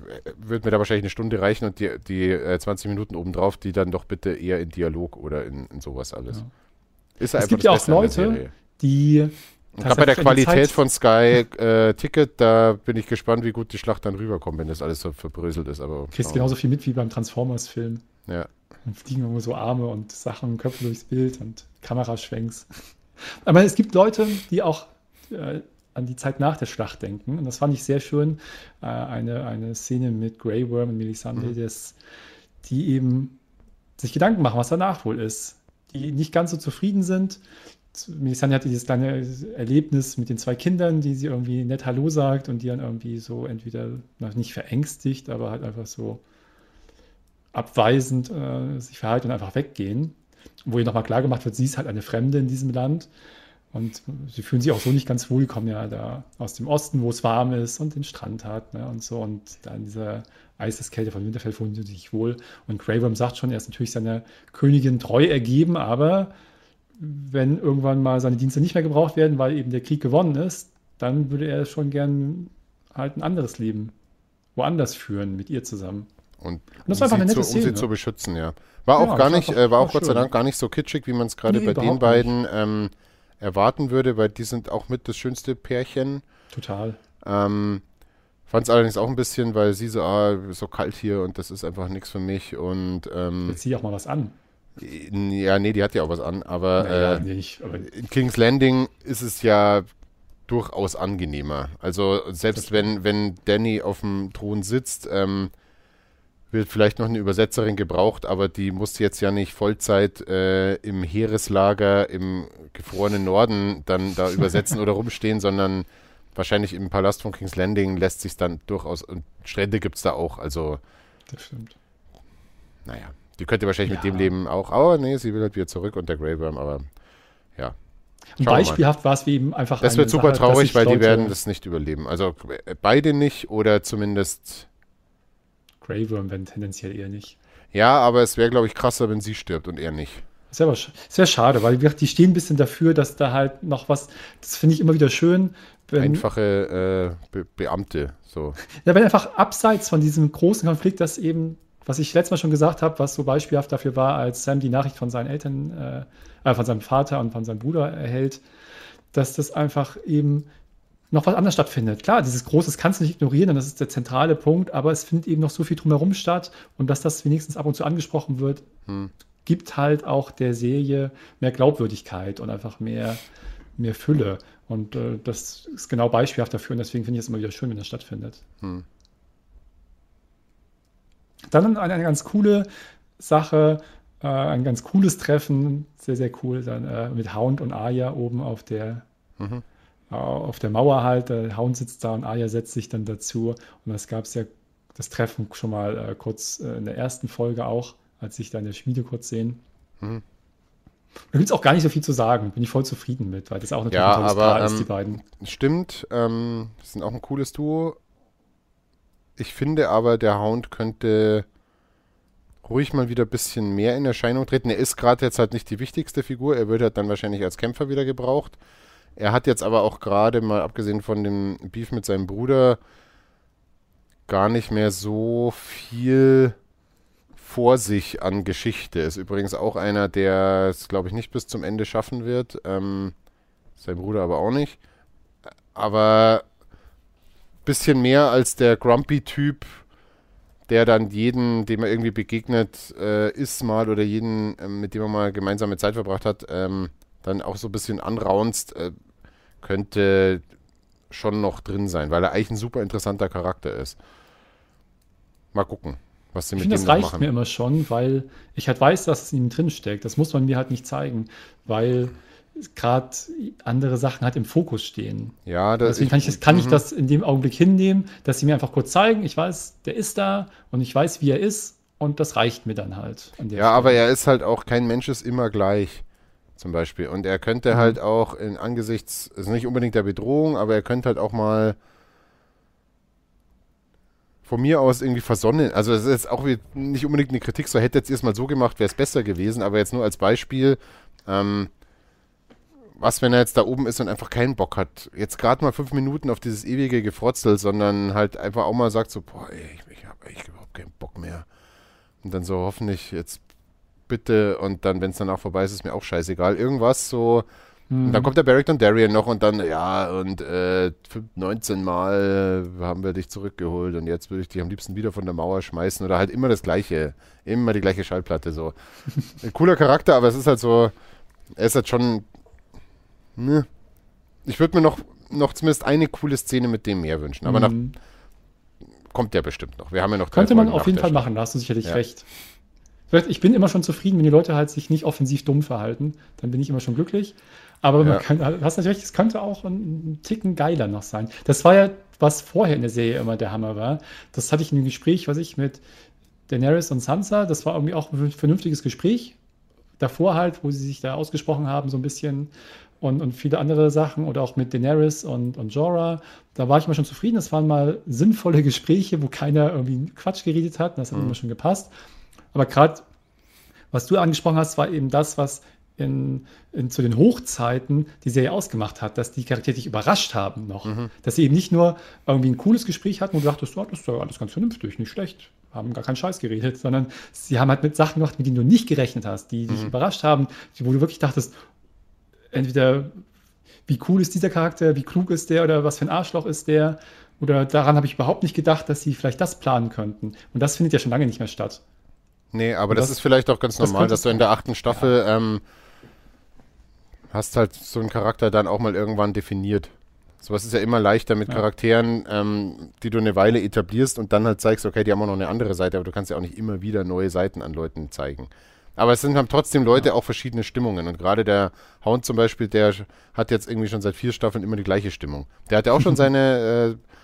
äh, wird mir da wahrscheinlich eine Stunde reichen und die, die äh, 20 Minuten obendrauf, die dann doch bitte eher in Dialog oder in, in sowas alles.
Ja.
Ist
Es
einfach
gibt ja auch Leute, die.
Gerade bei der Qualität von Sky äh, Ticket, da bin ich gespannt, wie gut die Schlacht dann rüberkommt, wenn das alles so verbröselt ist. Aber
kriegst
schauen
genauso viel mit wie beim Transformers-Film.
Ja.
Dann fliegen irgendwo so Arme und Sachen und Köpfe durchs Bild und Kameraschwenks. Aber es gibt Leute, die auch äh, an die Zeit nach der Schlacht denken. Und das fand ich sehr schön. Äh, eine, eine Szene mit Grey Worm und Melisande, das, die eben sich Gedanken machen, was danach wohl ist. Die nicht ganz so zufrieden sind. Melisande hatte dieses kleine Erlebnis mit den zwei Kindern, die sie irgendwie nett Hallo sagt und die dann irgendwie so entweder noch nicht verängstigt, aber halt einfach so abweisend äh, sich verhalten und einfach weggehen. Wo ihr nochmal klar gemacht wird, sie ist halt eine Fremde in diesem Land. Und sie fühlen sich auch so nicht ganz wohl, die kommen ja da aus dem Osten, wo es warm ist und den Strand hat ne, und so. Und dann diese Eiseskälte von Winterfell fühlen sie sich wohl. Und Worm sagt schon, er ist natürlich seiner Königin treu ergeben, aber wenn irgendwann mal seine Dienste nicht mehr gebraucht werden, weil eben der Krieg gewonnen ist, dann würde er schon gern halt ein anderes Leben woanders führen mit ihr zusammen.
Und
das
um,
war einfach
sie
eine
zu,
nette
um sie
Szene.
zu beschützen, ja. War auch
Ja,
gar
das war
nicht,
doch-
äh, war auch
war
Gott sei
schön.
Dank gar nicht so kitschig, wie man es gerade
Nee,
bei den beiden ähm, erwarten würde, weil die sind auch mit das schönste Pärchen.
Total.
Ähm, Fand es allerdings auch ein bisschen, weil sie so, ah, so kalt hier und das ist einfach nichts für mich. Und ähm,
Jetzt zieh auch mal was an.
Ja, nee, die hat ja auch was an, aber
Naja,
äh,
nicht. Aber
in King's Landing ist es ja durchaus angenehmer. Also selbst wenn, wenn Danny auf dem Thron sitzt, ähm, wird vielleicht noch eine Übersetzerin gebraucht, aber die muss jetzt ja nicht Vollzeit äh, im Heereslager im gefrorenen Norden dann da übersetzen oder rumstehen, sondern wahrscheinlich im Palast von King's Landing lässt sich dann durchaus, und Strände gibt es da auch, also
das stimmt.
naja, die könnte wahrscheinlich mit
Ja.
dem Leben auch, aber nee, sie will halt wieder zurück und der Grey Worm, aber ja.
Und
Schauen
beispielhaft war es wie eben einfach.
Das wird super
Sache,
traurig, weil die werden das nicht überleben. Also äh, beide nicht oder zumindest.
Grey Worm, wenn tendenziell eher nicht.
Ja, aber es wäre, glaube ich, krasser, wenn sie stirbt und er nicht.
Sch- ist ja schade, weil die stehen ein bisschen dafür, dass da halt noch was. Das finde ich immer wieder schön, wenn,
Einfache äh, Be Beamte. So.
ja, wenn einfach abseits von diesem großen Konflikt, dass eben was ich letztes Mal schon gesagt habe, was so beispielhaft dafür war, als Sam die Nachricht von seinen Eltern, äh, äh, von seinem Vater und von seinem Bruder erhält, dass das einfach eben noch was anderes stattfindet. Klar, dieses Große kannst du nicht ignorieren, und das ist der zentrale Punkt, aber es findet eben noch so viel drumherum statt und dass das wenigstens ab und zu angesprochen wird, hm. gibt halt auch der Serie mehr Glaubwürdigkeit und einfach mehr, mehr Fülle. Und äh, das ist genau beispielhaft dafür und deswegen finde ich es immer wieder schön, wenn das stattfindet. Hm. Dann eine, eine, ganz coole Sache, äh, ein ganz cooles Treffen, sehr, sehr cool, dann äh, mit Hound und Aya oben auf der mhm auf der Mauer halt. Hound sitzt da und Arya setzt sich dann dazu. Und das gab es ja, das Treffen schon mal äh, kurz äh, in der ersten Folge auch, als sich da in der Schmiede kurz sehen. Mhm. Da gibt es auch gar nicht so viel zu sagen. Bin ich voll zufrieden mit, weil das auch
natürlich ja, ein tolles aber, Paar ist, ähm, die beiden. Stimmt, ähm, sind auch ein cooles Duo. Ich finde aber, der Hound könnte ruhig mal wieder ein bisschen mehr in Erscheinung treten. Er ist gerade jetzt halt nicht die wichtigste Figur. Er wird halt dann wahrscheinlich als Kämpfer wieder gebraucht. Er hat jetzt aber auch gerade mal, abgesehen von dem Beef mit seinem Bruder, gar nicht mehr so viel vor sich an Geschichte. Ist übrigens auch einer, der es, glaube ich, nicht bis zum Ende schaffen wird. Ähm, sein Bruder aber auch nicht. Aber bisschen mehr als der Grumpy-Typ, der dann jeden, dem er irgendwie begegnet äh, ist mal oder jeden, äh, mit dem er mal gemeinsame Zeit verbracht hat, ähm, dann auch so ein bisschen anraunst. Äh, könnte schon noch drin sein, weil er eigentlich ein super interessanter Charakter ist. Mal gucken, was sie ich mit
find, dem das reicht machen. mir immer schon, weil ich halt weiß, dass es in ihm drin steckt. Das muss man mir halt nicht zeigen, weil gerade andere Sachen halt im Fokus stehen.
Ja,
das Deswegen kann, ich das, kann ich mhm. das in dem Augenblick hinnehmen, dass sie mir einfach kurz zeigen, ich weiß, der ist da und ich weiß, wie er ist und das reicht mir dann halt.
ja, Stelle. aber er ist halt auch, kein Mensch ist immer gleich zum Beispiel. Und er könnte mhm. halt auch in angesichts, ist nicht unbedingt der Bedrohung, aber er könnte halt auch mal von mir aus irgendwie versonnen. Also es ist jetzt auch nicht unbedingt eine Kritik, so hätte jetzt erstmal so gemacht, wäre es besser gewesen, aber jetzt nur als Beispiel, ähm, was, wenn er jetzt da oben ist und einfach keinen Bock hat, jetzt gerade mal fünf Minuten auf dieses ewige Gefrotzel, sondern halt einfach auch mal sagt so, boah, ey, ich, ich habe echt überhaupt keinen Bock mehr. Und dann so hoffentlich, jetzt bitte. Und dann, wenn es danach vorbei ist, ist mir auch scheißegal. Irgendwas so. Mhm. Und dann kommt der Barrick Darian noch und dann, ja, und äh, 19 Mal haben wir dich zurückgeholt und jetzt würde ich dich am liebsten wieder von der Mauer schmeißen oder halt immer das Gleiche. Immer die gleiche Schallplatte so. Ein cooler Charakter, aber es ist halt so, er ist halt schon. Ne. Ich würde mir noch, noch zumindest eine coole Szene mit dem mehr wünschen, aber mhm. nach, kommt der bestimmt noch. Wir haben ja noch
Könnte man auf jeden Fall machen, da hast du sicherlich ja. recht. Ich bin immer schon zufrieden, wenn die Leute halt sich nicht offensiv dumm verhalten. Dann bin ich immer schon glücklich. Aber ja. man kann, hast natürlich, es könnte auch ein Ticken geiler noch sein. Das war ja, was vorher in der Serie immer der Hammer war. Das hatte ich in einem Gespräch, was ich mit Daenerys und Sansa, das war irgendwie auch ein vernünftiges Gespräch. Davor halt, wo sie sich da ausgesprochen haben, so ein bisschen und, und viele andere Sachen oder auch mit Daenerys und, und Jorah. Da war ich immer schon zufrieden. Das waren mal sinnvolle Gespräche, wo keiner irgendwie Quatsch geredet hat. Das hat mhm. immer schon gepasst. Aber gerade, was du angesprochen hast, war eben das, was in, in, zu den Hochzeiten die Serie ausgemacht hat, dass die Charaktere dich überrascht haben noch. Mhm. Dass sie eben nicht nur irgendwie ein cooles Gespräch hatten und du dachtest, oh, das ist ja alles ganz vernünftig, nicht schlecht, haben gar keinen Scheiß geredet, sondern sie haben halt mit Sachen gemacht, mit denen du nicht gerechnet hast, die dich mhm. überrascht haben, wo du wirklich dachtest, entweder wie cool ist dieser Charakter, wie klug ist der oder was für ein Arschloch ist der oder daran habe ich überhaupt nicht gedacht, dass sie vielleicht das planen könnten. Und das findet ja schon lange nicht mehr statt.
Nee, aber das, das, ist vielleicht auch ganz das normal, dass du in der achten Staffel ja. ähm, hast halt so einen Charakter dann auch mal irgendwann definiert. Sowas ist ja immer leichter mit ja. Charakteren, ähm, die du eine Weile etablierst und dann halt zeigst, okay, die haben auch noch eine andere Seite, aber du kannst ja auch nicht immer wieder neue Seiten an Leuten zeigen. Aber es sind haben trotzdem Leute ja. auch verschiedene Stimmungen. Und gerade der Hound zum Beispiel, der hat jetzt irgendwie schon seit vier Staffeln immer die gleiche Stimmung. Der hat ja auch schon seine äh,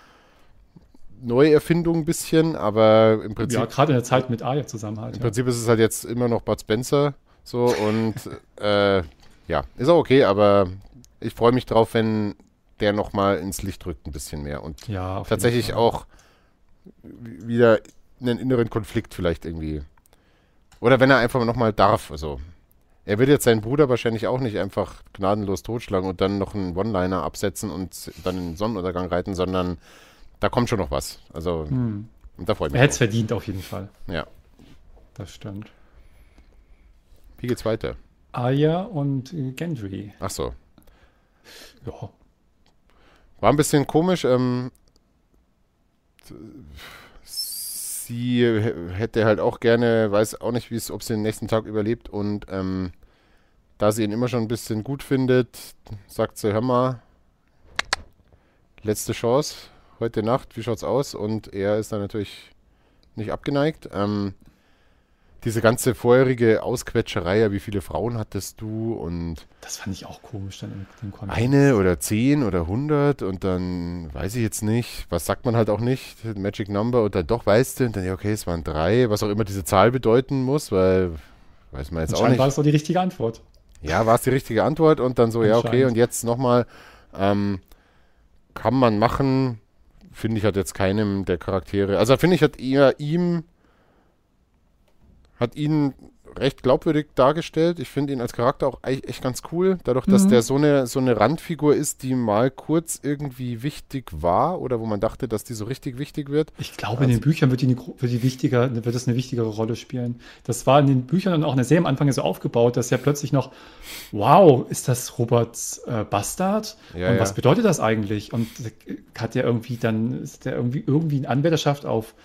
Neuerfindung ein bisschen, aber im Prinzip. Ja,
gerade in der Zeit mit Aya zusammen halt.
Im ja. Prinzip ist es halt jetzt immer noch Bud Spencer so und äh, ja, ist auch okay, aber ich freue mich drauf, wenn der nochmal ins Licht rückt ein bisschen mehr und ja, tatsächlich auch wieder einen inneren Konflikt vielleicht irgendwie. Oder wenn er einfach nochmal darf, also er wird jetzt seinen Bruder wahrscheinlich auch nicht einfach gnadenlos totschlagen und dann noch einen One-Liner absetzen und dann in den Sonnenuntergang reiten, sondern da kommt schon noch was. Also,
hm. da freut mich. Er hätte es verdient, auf jeden Fall.
Ja.
Das stimmt.
Wie geht's weiter?
Aya und Gendry.
Ach so.
Ja.
War ein bisschen komisch. Ähm, sie hätte halt auch gerne, weiß auch nicht, ob sie den nächsten Tag überlebt und ähm, da sie ihn immer schon ein bisschen gut findet, sagt sie, hör mal, letzte Chance, heute Nacht, wie schaut's aus? Und er ist dann natürlich nicht abgeneigt. Ähm, diese ganze vorherige Ausquetscherei, wie viele Frauen hattest du und
Das fand ich auch komisch dann in dem Kontext.
eine oder zehn oder hundert und dann weiß ich jetzt nicht, was sagt man halt auch nicht, Magic Number und dann doch weißt du und dann, ja okay, es waren drei, was auch immer diese Zahl bedeuten muss, weil weiß man jetzt auch
Anscheinend war
nicht.
das doch die richtige Antwort.
Ja, war es die richtige Antwort und dann so, ja okay und jetzt nochmal, ähm, kann man machen, finde ich, hat jetzt keinem der Charaktere, also finde ich, hat eher ihm, hat ihn recht glaubwürdig dargestellt. Ich finde ihn als Charakter auch echt, ganz cool, dadurch, dass
Mhm.
der so eine, so eine Randfigur ist, die mal kurz irgendwie wichtig war oder wo man dachte, dass die so richtig wichtig wird.
Ich glaube, in den Büchern wird die, eine, wird die wichtiger, wird das eine wichtigere Rolle spielen. Das war in den Büchern und auch in der Serie am Anfang so aufgebaut, dass ja plötzlich noch, wow, ist das Roberts äh, Bastard?
Ja,
und
ja.
was bedeutet das eigentlich? Und äh, hat der irgendwie dann, ist der irgendwie, irgendwie eine Anwärterschaft auf,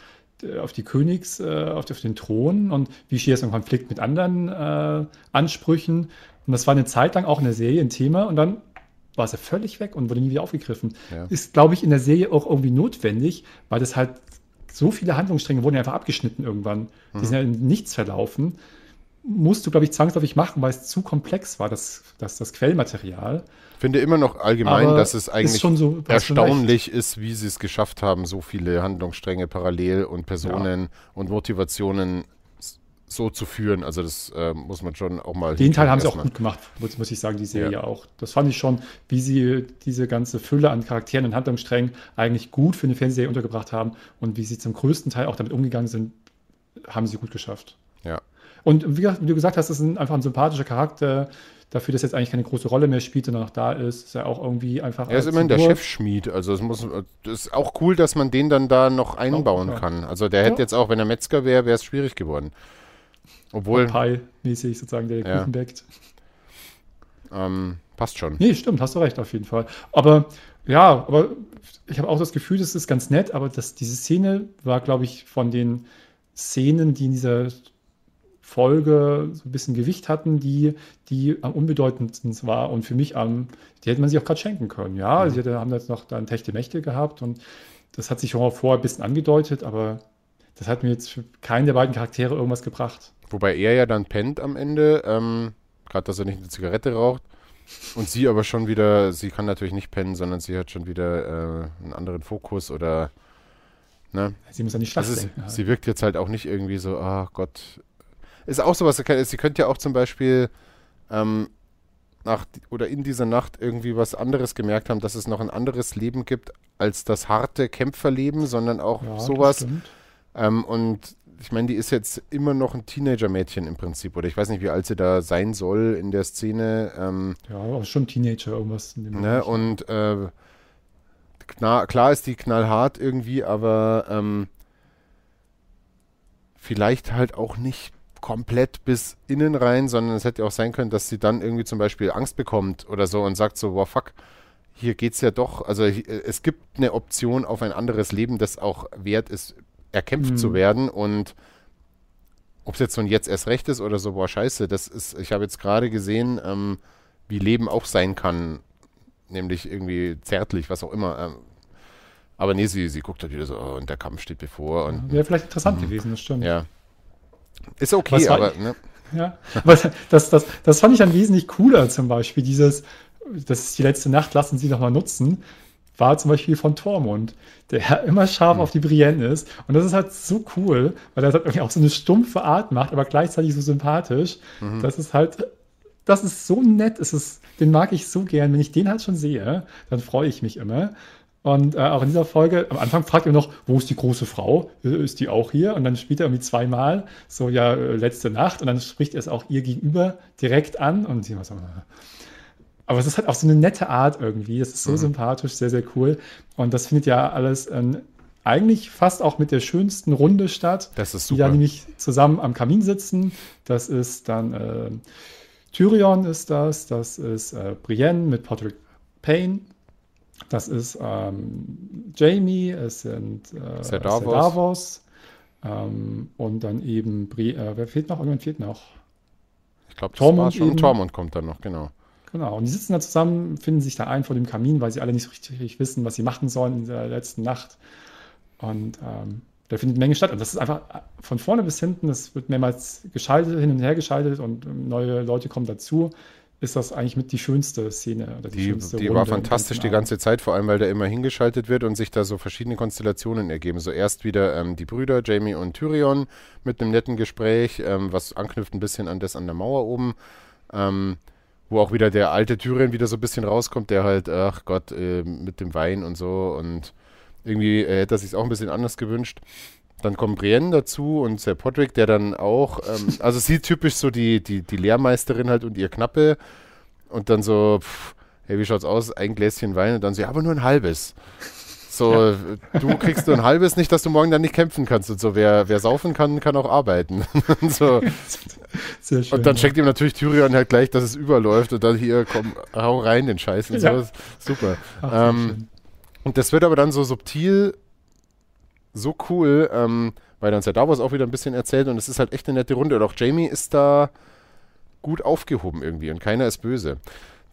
auf die Königs, äh, auf, den Thron und wie steht es im Konflikt mit anderen äh, Ansprüchen? Und das war eine Zeit lang auch in der Serie ein Thema und dann war es ja völlig weg und wurde nie wieder aufgegriffen.
Ja.
Ist, glaube ich, in der Serie auch irgendwie notwendig, weil das halt so viele Handlungsstränge wurden ja einfach abgeschnitten irgendwann. Die sind ja in nichts verlaufen. Musst du, glaube ich, zwangsläufig machen, weil es zu komplex war, das, das, das Quellmaterial.
Finde immer noch allgemein,
Aber
dass es
ist
eigentlich
schon so-
erstaunlich ist, wie sie es geschafft haben, so viele Handlungsstränge parallel und Personen und Motivationen so zu führen. Also das äh, muss man schon auch mal.
Den Teil haben sie auch
erstmal.
gut gemacht, muss, muss ich sagen, die Serie
Ja.
auch. Das fand ich schon, wie sie diese ganze Fülle an Charakteren und Handlungssträngen eigentlich gut für eine Fernsehserie untergebracht haben und wie sie zum größten Teil auch damit umgegangen sind, haben sie gut geschafft.
Ja.
Und wie, wie du gesagt hast, das ist ein, einfach ein sympathischer Charakter, dafür, dass jetzt eigentlich keine große Rolle mehr spielt, sondern noch da ist, ist er auch irgendwie einfach.
Er ist immerhin der Chefschmied. Also es muss, das ist auch cool, dass man den dann da noch einbauen
ja.
kann. Also der hätte
Ja.
jetzt auch, wenn er Metzger wäre, wäre es schwierig geworden. Obwohl,
Pie-mäßig sozusagen, der
Ja.
Kuchen backt.
ähm, passt schon.
Nee, stimmt, hast du recht, auf jeden Fall. Aber ja, aber ich habe auch das Gefühl, das ist ganz nett, aber das, diese Szene war, glaube ich, von den Szenen, die in dieser Folge so ein bisschen Gewicht hatten, die, die am unbedeutendsten war und für mich am, die hätte man sich auch gerade schenken können. Ja, sie hätte, haben jetzt noch dann Techte Mächte gehabt und das hat sich schon mal vorher ein bisschen angedeutet, aber das hat mir jetzt für keinen der beiden Charaktere irgendwas gebracht.
Wobei er ja dann pennt am Ende, ähm, gerade dass er nicht eine Zigarette raucht. Und sie aber schon wieder, sie kann natürlich nicht pennen, sondern sie hat schon wieder äh, einen anderen Fokus oder, ne?
Sie muss an die Schlacht
ist,
denken. halt.
sie wirkt jetzt halt auch nicht irgendwie so, ah Gott. Ist auch sowas, sie könnte ja auch zum Beispiel ähm, nach, oder in dieser Nacht irgendwie was anderes gemerkt haben, dass es noch ein anderes Leben gibt als das harte Kämpferleben, sondern auch
Ja,
sowas. Ähm, und ich meine, die ist jetzt immer noch ein Teenager-Mädchen im Prinzip, oder ich weiß nicht, wie alt sie da sein soll in der Szene. Ähm,
Ja, aber schon Teenager, irgendwas in dem
ne? Und äh, klar, klar ist die knallhart irgendwie, aber ähm, vielleicht halt auch nicht komplett bis innen rein, sondern es hätte auch sein können, dass sie dann irgendwie zum Beispiel Angst bekommt oder so und sagt so, wow, fuck, hier geht's ja doch, also hi- es gibt eine Option auf ein anderes Leben, das auch wert ist, erkämpft
Mhm.
zu werden und ob es jetzt so ein jetzt erst recht ist oder so, boah, scheiße, das ist, ich habe jetzt gerade gesehen, ähm, wie Leben auch sein kann, nämlich irgendwie zärtlich, was auch immer. Ähm, aber nee, sie, sie guckt halt wieder so, oh, und der Kampf steht bevor und
Wäre vielleicht interessant gewesen, das stimmt.
Mhm. ja. Ist okay,
war-
aber ne,
Ja, aber das, das, das fand ich dann wesentlich cooler zum Beispiel. Dieses, das ist die letzte Nacht, lassen Sie doch mal nutzen, war zum Beispiel von Tormund, der immer scharf
Mhm.
auf die Brienne ist. Und das ist halt so cool, weil er halt irgendwie auch so eine stumpfe Art macht, aber gleichzeitig so sympathisch.
Mhm.
Das ist halt, das ist so nett. Es ist, den mag ich so gern. Wenn ich den halt schon sehe, dann freue ich mich immer. Und äh, auch in dieser Folge, am Anfang fragt er noch, wo ist die große Frau? Äh, Ist die auch hier? Und dann spielt er irgendwie zweimal, so ja, äh, letzte Nacht. Und dann spricht er es auch ihr gegenüber direkt an. Und sie so, äh. aber es ist halt auch so eine nette Art irgendwie. Es ist so sympathisch, sehr, sehr cool. Und das findet ja alles in eigentlich fast auch mit der schönsten Runde statt.
Das ist
Die
super.
da nämlich zusammen am Kamin sitzen. Das ist dann äh, Tyrion ist das, das ist äh, Brienne mit Patrick Payne. Das ist ähm, Jamie, es sind äh,
Ser Davos.
Ser Davos, ähm, und dann eben, Bri äh, wer fehlt noch? Irgendwann fehlt noch.
Ich glaube,
Tormund
schon.
eben.
Tormund kommt dann noch, genau.
Genau, und die sitzen da zusammen, finden sich da ein vor dem Kamin, weil sie alle nicht so richtig wissen, was sie machen sollen in der letzten Nacht. Und ähm, da findet eine Menge statt. Und das ist einfach äh, von vorne bis hinten, das wird mehrmals geschaltet, hin und her geschaltet und ähm, neue Leute kommen dazu. Ist das eigentlich mit die schönste Szene oder die,
Die,
schönste
die war fantastisch die ganze Zeit, vor allem weil da immer hingeschaltet wird und sich da so verschiedene Konstellationen ergeben. So erst wieder ähm, die Brüder Jamie und Tyrion mit einem netten Gespräch, ähm, was anknüpft ein bisschen an das an der Mauer oben, ähm, wo auch wieder der alte Tyrion wieder so ein bisschen rauskommt, der halt, ach Gott, äh, mit dem Wein und so und irgendwie äh, hätte er sich auch ein bisschen anders gewünscht. Dann kommt Brienne dazu und Sir Podrick, der dann auch, ähm, also sie typisch so die, die, die Lehrmeisterin halt und ihr Knappe und dann so, pff, hey, wie schaut's aus? Ein Gläschen Wein und dann so, ja, aber nur ein halbes. So, du kriegst nur ein halbes, nicht, dass du morgen dann nicht kämpfen kannst und so. Wer, wer saufen kann, kann auch arbeiten. und, so.
Sehr schön.
und dann
ja.
checkt ihm natürlich Tyrion halt gleich, dass es überläuft und dann hier, komm, hau rein den Scheiß und
Ja.
so. Super.
Ach,
ähm. Und das wird aber dann so subtil, so cool, ähm, weil dann Sir Davos auch wieder ein bisschen erzählt und es ist halt echt eine nette Runde. Und auch Jamie ist da gut aufgehoben irgendwie und keiner ist böse.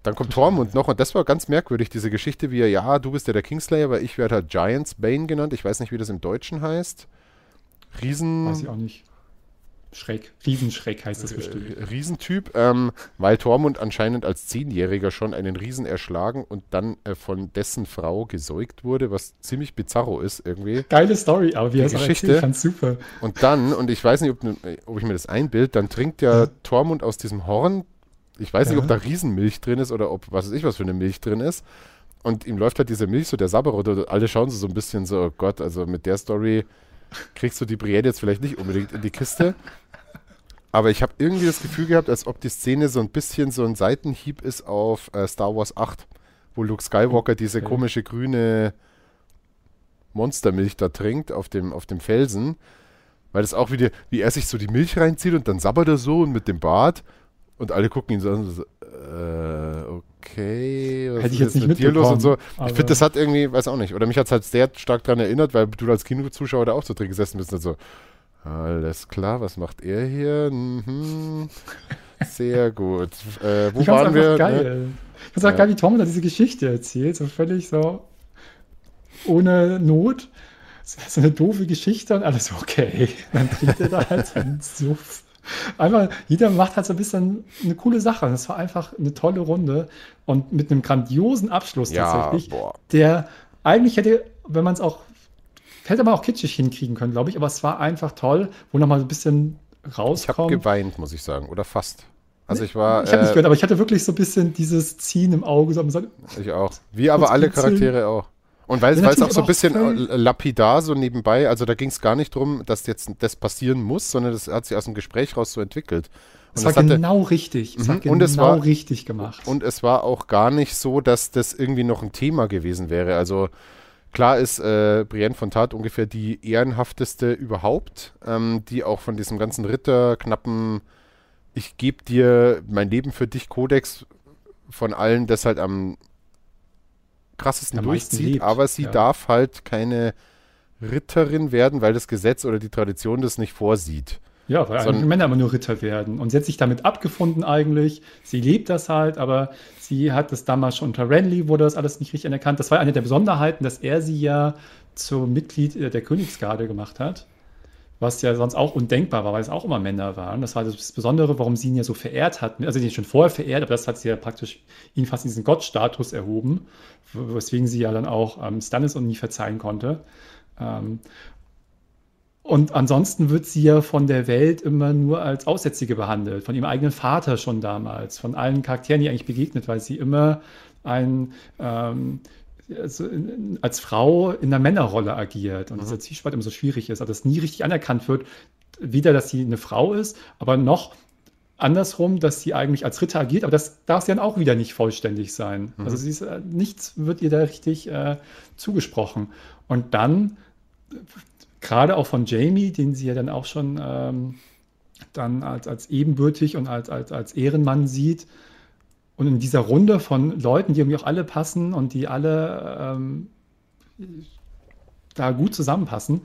Dann kommt Tormund noch und das war ganz merkwürdig, diese Geschichte, wie er, ja, du bist ja der Kingslayer, weil ich werde halt Giants Bane genannt. Ich weiß nicht, wie das im Deutschen heißt. Riesen.
Weiß ich auch nicht. Schreck. Riesenschreck heißt das bestimmt.
Äh, Riesentyp, ähm, weil Tormund anscheinend als Zehnjähriger schon einen Riesen erschlagen und dann äh, von dessen Frau gesäugt wurde, was ziemlich bizarro ist irgendwie.
Geile Story, aber wie auch
Geschichte.
erzählt, fand's super.
Und dann, und ich weiß nicht, ob, ob ich mir das einbild, dann trinkt ja Tormund aus diesem Horn, ich weiß nicht,
Ja.
ob da Riesenmilch drin ist oder ob, was weiß ich, was für eine Milch drin ist. Und ihm läuft halt diese Milch, so der Sabberot, und alle schauen so, so ein bisschen so, oh Gott, also mit der Story kriegst du die Brienne jetzt vielleicht nicht unbedingt in die Kiste. Aber ich habe irgendwie das Gefühl gehabt, als ob die Szene so ein bisschen so ein Seitenhieb ist auf äh, Star Wars 8, wo Luke Skywalker diese
Okay.
komische grüne Monstermilch da trinkt auf dem, auf dem Felsen. Weil das auch wieder, wie er sich so die Milch reinzieht und dann sabbert er so und mit dem Bart und alle gucken ihn so an, so, okay, was
Hätte ich jetzt nicht
mit dir los und so. Ich finde, das hat irgendwie, weiß auch nicht, oder mich hat es halt sehr stark daran erinnert, weil du als Kinozuschauer da auch so drin gesessen bist und so, alles klar, was macht er hier? Mhm. Sehr gut. Äh, wo
Ich
waren wir? Ne?
geil. Ich fand's auch
Ja.
geil, wie Tom da diese Geschichte erzählt, so völlig so ohne Not. So eine doofe Geschichte und alles okay. Dann trinkt er da halt seinen Suff. Einfach, jeder macht halt so ein bisschen eine coole Sache. Das war einfach eine tolle Runde und mit einem grandiosen Abschluss
Ja,
tatsächlich,
boah.
der eigentlich hätte, wenn man es auch, hätte man auch kitschig hinkriegen können, glaube ich, aber es war einfach toll, wo nochmal so ein bisschen
Ich habe
rauskommt.
geweint, muss ich sagen, oder fast. Also ich war,
Ich habe nicht
äh,
gehört, aber ich hatte wirklich so ein bisschen dieses Ziehen im Auge. So,
ich auch. Wie aber alle. Charaktere auch. Und weil es auch so ein bisschen äh, lapidar so nebenbei, also da ging es gar nicht drum, dass jetzt das passieren muss, sondern das hat sich aus dem Gespräch raus so entwickelt. Und
es war
das hatte-
genau richtig. Es war
Mhm,
genau
und es war-
richtig gemacht.
Und es war auch gar nicht so, dass das irgendwie noch ein Thema gewesen wäre. Also klar ist äh, Brienne von Tat ungefähr die ehrenhafteste überhaupt, ähm, die auch von diesem ganzen Ritter knappen, ich gebe dir mein Leben für dich Kodex von allen das halt am krassesten
Am
durchzieht,
lebt,
aber sie
ja.
darf halt keine Ritterin werden, weil das Gesetz oder die Tradition das nicht vorsieht.
ja, weil
so ein-
eigentlich Männer immer nur Ritter werden. Und sie hat sich damit abgefunden eigentlich. Sie lebt das halt, aber sie hat das damals schon unter Renly, wurde das alles nicht richtig anerkannt. Das war eine der Besonderheiten, dass er sie ja zum Mitglied äh, der Königsgarde gemacht hat. Was ja sonst auch undenkbar war, weil es auch immer Männer waren. Das war das Besondere, warum sie ihn ja so verehrt hat. Also ihn schon vorher verehrt, aber das hat sie ja praktisch ihn fast in diesen Gottstatus erhoben, weswegen sie ja dann auch ähm, Stannis und nie verzeihen konnte. Ähm, und ansonsten wird sie ja von der Welt immer nur als Aussätzige behandelt, von ihrem eigenen Vater schon damals, von allen Charakteren, die eigentlich begegnet, weil sie immer ein, ähm, also in, als Frau in der Männerrolle agiert und dieser Zwiespalt immer so schwierig ist, also dass nie richtig anerkannt wird, weder, dass sie eine Frau ist, aber noch andersrum, dass sie eigentlich als Ritter agiert, aber das darf sie dann auch wieder nicht vollständig sein. Also sie ist, äh, nichts wird ihr da richtig äh, zugesprochen. Und dann gerade auch von Jamie, den sie ja dann auch schon ähm, dann als, als ebenbürtig und als, als, als Ehrenmann sieht. Und in dieser Runde von Leuten, die irgendwie auch alle passen und die alle ähm, da gut zusammenpassen,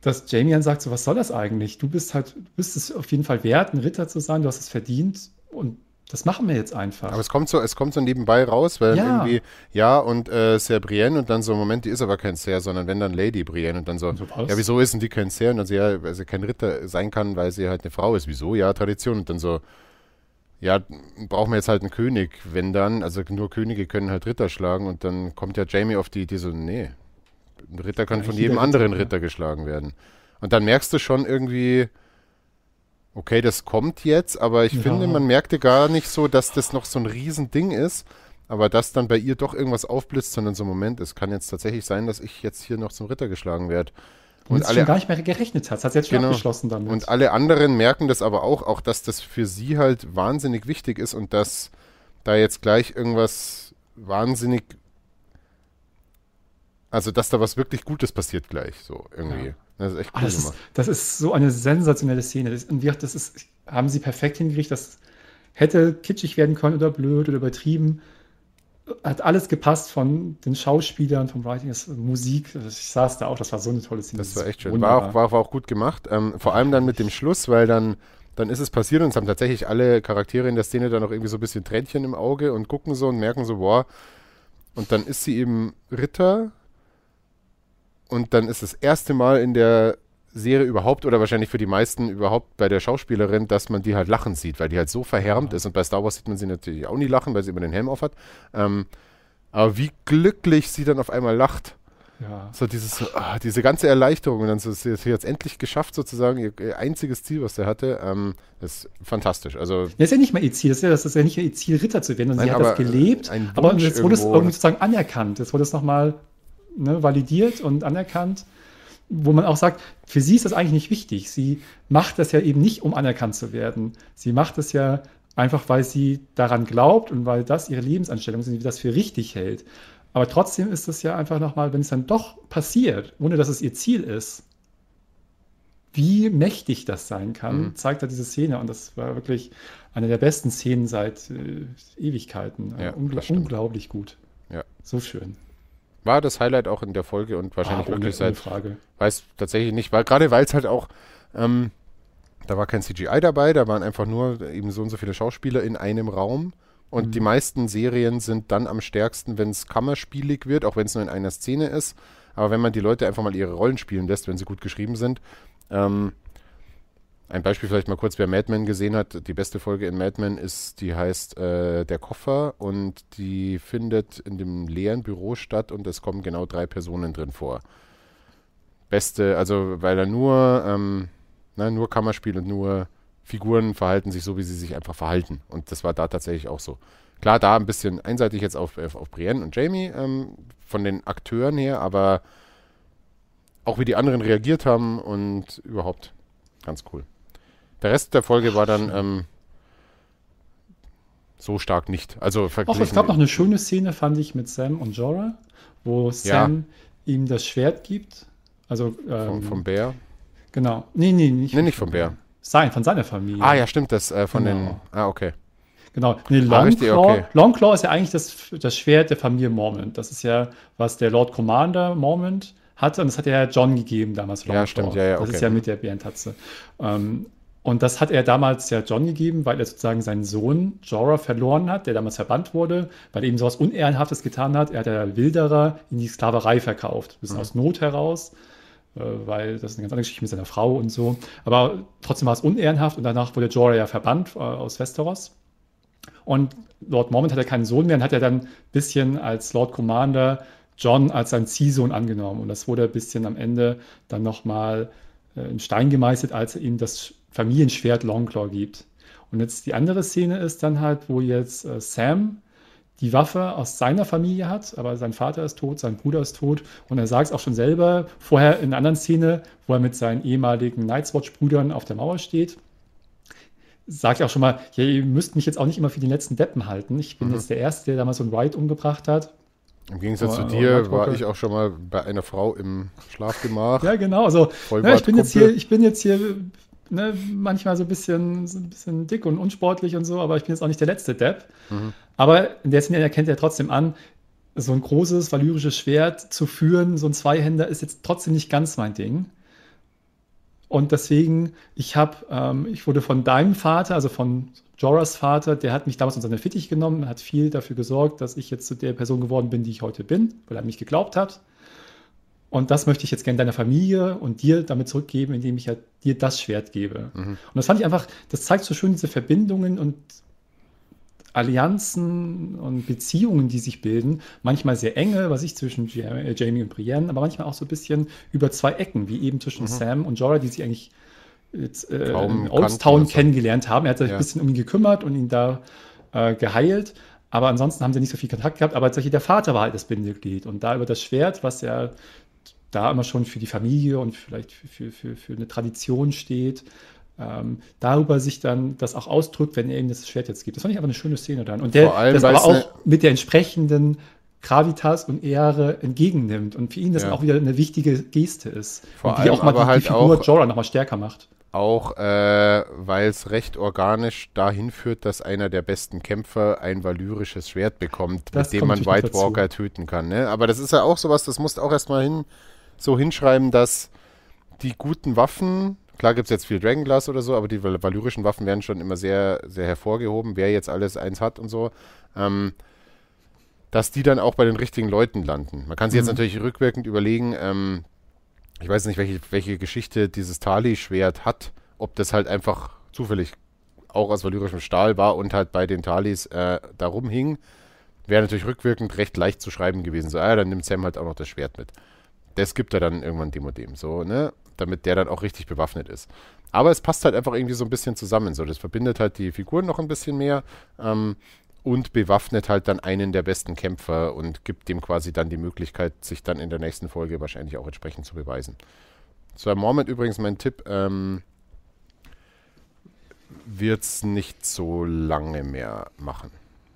dass Jamie dann sagt, so was soll das eigentlich? Du bist halt, du bist es auf jeden Fall wert, ein Ritter zu sein, du hast es verdient und das machen wir jetzt einfach.
Aber es kommt so, es kommt so nebenbei raus, weil ja. irgendwie, ja, und äh, Ser Brienne und dann so, Moment, die ist aber kein Ser, sondern wenn dann Lady Brienne und dann so, so ja, wieso ist denn die kein Ser? Und dann so, ja, weil sie kein Ritter sein kann, weil sie halt eine Frau ist. Wieso? Ja, Tradition. Und dann so, ja, brauchen wir jetzt halt einen König, wenn dann, also nur Könige können halt Ritter schlagen und dann kommt ja Jamie auf die Idee so, nee, ein Ritter kann von jedem anderen Ritter, Ritter geschlagen werden. Und dann merkst du schon irgendwie, okay, das kommt jetzt, aber ich ja. finde, man merkte gar nicht so, dass das noch so ein Riesending ist, aber dass dann bei ihr doch irgendwas aufblitzt, sondern so, Moment, es kann jetzt tatsächlich sein, dass ich jetzt hier noch zum Ritter geschlagen werde.
Und, alle, schon gar nicht mehr gerechnet hat. Hat sie jetzt schon genau. abgeschlossen damit.
Und alle anderen merken das aber auch, auch dass das für sie halt wahnsinnig wichtig ist und dass da jetzt gleich irgendwas wahnsinnig also, dass da was wirklich Gutes passiert gleich, so irgendwie. Ja.
Das ist echt ah, cool ah, das, ist, das ist, so eine sensationelle Szene. Das, und das ist, haben sie perfekt hingekriegt. Das hätte kitschig werden können oder blöd oder übertrieben. Hat alles gepasst von den Schauspielern, vom Writing, das, Musik. Ich saß da auch, das war so eine tolle Szene.
Das war echt schön. War auch, war, war auch, gut gemacht. Ähm, vor allem dann mit dem Schluss, weil dann, dann ist es passiert und es haben tatsächlich alle Charaktere in der Szene dann auch irgendwie so ein bisschen Tränchen im Auge und gucken so und merken so, boah. Und dann ist sie eben Ritter und dann ist das erste Mal in der Serie überhaupt oder wahrscheinlich für die meisten überhaupt bei der Schauspielerin, dass man die halt lachen sieht, weil die halt so verhärmt ja. ist. Und bei Star Wars sieht man sie natürlich auch nie lachen, weil sie immer den Helm aufhat. Ähm, aber wie glücklich sie dann auf einmal lacht. Ja. So dieses, ah, diese ganze Erleichterung und dann so, sie hat es endlich geschafft, sozusagen, ihr, ihr, einziges Ziel, was sie hatte, ähm, ist fantastisch. Also,
das ist ja nicht mal ihr Ziel, das ist ja, das ist ja nicht ihr Ziel, Ritter zu werden, und sie hat das gelebt, aber jetzt wurde es irgendwie sozusagen anerkannt, jetzt wurde es nochmal ne, validiert und anerkannt, wo man auch sagt, für sie ist das eigentlich nicht wichtig. Sie macht das ja eben nicht, um anerkannt zu werden. Sie macht es ja einfach, weil sie daran glaubt und weil das ihre Lebensanstellung ist und sie das für richtig hält. Aber trotzdem ist es ja einfach nochmal, wenn es dann doch passiert, ohne dass es ihr Ziel ist, wie mächtig das sein kann, mhm. zeigt da diese Szene. Und das war wirklich eine der besten Szenen seit äh, Ewigkeiten. Ja, Ungl unglaublich gut. Ja. So schön
war das Highlight auch in der Folge und wahrscheinlich ah, wirklich
seit. Frage.
Weiß tatsächlich nicht, weil gerade weil es halt auch. Ähm, da war kein CGI dabei, da waren einfach nur eben so und so viele Schauspieler in einem Raum. Und mhm. die meisten Serien sind dann am stärksten, wenn es kammerspielig wird, auch wenn es nur in einer Szene ist. Aber wenn man die Leute einfach mal ihre Rollen spielen lässt, wenn sie gut geschrieben sind, ähm, ein Beispiel vielleicht mal kurz, wer Mad Men gesehen hat. Die beste Folge in Mad Men ist, die heißt äh, Der Koffer und die findet in dem leeren Büro statt und es kommen genau drei Personen drin vor. Beste, also weil er nur, ähm, na, nur Kammerspiel und nur Figuren verhalten sich so, wie sie sich einfach verhalten. Und das war da tatsächlich auch so. Klar, da ein bisschen einseitig jetzt auf, auf, Brienne und Jamie ähm, von den Akteuren her, aber auch wie die anderen reagiert haben und überhaupt ganz cool. Der Rest der Folge war dann ähm, so stark nicht. Also
Auch es gab noch eine schöne Szene, fand ich, mit Sam und Jorah, wo Sam ja. ihm das Schwert gibt. Also
ähm, vom, vom Bär.
Genau. Nee, nee,
nicht. Nee, nicht vom Bär.
Sein, von seiner Familie.
Ah, ja, stimmt, das äh, von genau. den. Ah, okay.
Genau. Nee, Longclaw, ah, richtig, okay. Longclaw ist ja eigentlich das, das Schwert der Familie Mormont. Das ist ja, was der Lord Commander Mormont hatte. Und das hat ja John gegeben damals.
Longclaw. Ja, stimmt, ja, ja.
Okay. Das ist ja mit der Bärentatze. Ähm, und das hat er damals ja John gegeben, weil er sozusagen seinen Sohn Jorah verloren hat, der damals verbannt wurde, weil er eben sowas Unehrenhaftes getan hat. Er hat der Wilderer in die Sklaverei verkauft. Ein bisschen mhm. aus Not heraus, äh, weil das ist eine ganz andere Geschichte mit seiner Frau und so. Aber trotzdem war es unehrenhaft und danach wurde Jorah ja verbannt äh, aus Westeros. Und Lord Mormont hatte keinen Sohn mehr und hat er dann ein bisschen als Lord Commander John als sein Ziehsohn angenommen. Und das wurde ein bisschen am Ende dann nochmal äh, in Stein gemeißelt, als er ihm das Familienschwert Longclaw gibt. Und jetzt die andere Szene ist dann halt, wo jetzt äh, Sam die Waffe aus seiner Familie hat, aber sein Vater ist tot, sein Bruder ist tot und er sagt es auch schon selber, vorher in einer anderen Szene, wo er mit seinen ehemaligen Night's Watch-Brüdern auf der Mauer steht, sagt er auch schon mal, ja, ihr müsst mich jetzt auch nicht immer für den letzten Deppen halten. Ich bin mhm. jetzt der Erste, der damals so ein White umgebracht hat.
Im Gegensatz zu dir war ich auch schon mal bei einer Frau im Schlafgemach.
Ja, genau. Also, ja, ich, bin jetzt hier, ich bin jetzt hier ne, manchmal so ein, bisschen, so ein bisschen dick und unsportlich und so, aber ich bin jetzt auch nicht der letzte Depp. Mhm. Aber in der Sinne erkennt er trotzdem an, so ein großes valyrisches Schwert zu führen, so ein Zweihänder, ist jetzt trotzdem nicht ganz mein Ding. Und deswegen, ich habe, ähm, ich wurde von deinem Vater, also von Joras Vater, der hat mich damals unter seine Fittich genommen, hat viel dafür gesorgt, dass ich jetzt zu der Person geworden bin, die ich heute bin, weil er mich geglaubt hat. Und das möchte ich jetzt gerne deiner Familie und dir damit zurückgeben, indem ich halt dir das Schwert gebe. Mhm. Und das fand ich einfach, das zeigt so schön diese Verbindungen und Allianzen und Beziehungen, die sich bilden. Manchmal sehr enge, was ich zwischen äh, Jamie und Brienne, aber manchmal auch so ein bisschen über zwei Ecken, wie eben zwischen mhm. Sam und Jorah, die sich eigentlich jetzt, äh, in Oldstown kennengelernt haben. Er hat sich ja. ein bisschen um ihn gekümmert und ihn da äh, geheilt. Aber ansonsten haben sie nicht so viel Kontakt gehabt. Aber tatsächlich der Vater war halt das Bindeglied. Und da über das Schwert, was ja da immer schon für die Familie und vielleicht für, für, für eine Tradition steht, ähm, darüber sich dann das auch ausdrückt, wenn er ihm das Schwert jetzt gibt. Das fand ich aber eine schöne Szene dann. Und der Vor allem, das aber auch mit der entsprechenden Gravitas und Ehre entgegennimmt und für ihn das ja. auch wieder eine wichtige Geste ist.
Vor und die allem auch mal die, halt die Figur
auch, Jorah nochmal stärker macht.
Auch äh, weil es recht organisch dahin führt, dass einer der besten Kämpfer ein valyrisches Schwert bekommt, das mit dem man White Walker töten kann. Ne? Aber das ist ja auch sowas, das musst auch erstmal hin, so hinschreiben, dass die guten Waffen, klar gibt es jetzt viel Dragonglass oder so, aber die valyrischen Waffen werden schon immer sehr, sehr hervorgehoben, wer jetzt alles eins hat und so. Ähm, dass die dann auch bei den richtigen Leuten landen. Man kann sich mhm. jetzt natürlich rückwirkend überlegen, ähm, ich weiß nicht, welche, welche Geschichte dieses Tali-Schwert hat, ob das halt einfach zufällig auch aus valyrischem Stahl war und halt bei den Talis äh, da rumhing, wäre natürlich rückwirkend recht leicht zu schreiben gewesen. So, ah, dann nimmt Sam halt auch noch das Schwert mit. Das gibt er dann irgendwann dem und dem, so, ne? Damit der dann auch richtig bewaffnet ist. Aber es passt halt einfach irgendwie so ein bisschen zusammen. So, das verbindet halt die Figuren noch ein bisschen mehr. Ähm, und bewaffnet halt dann einen der besten Kämpfer und gibt dem quasi dann die Möglichkeit, sich dann in der nächsten Folge wahrscheinlich auch entsprechend zu beweisen. Sir Mormont übrigens mein Tipp, ähm, wird es nicht so lange mehr machen,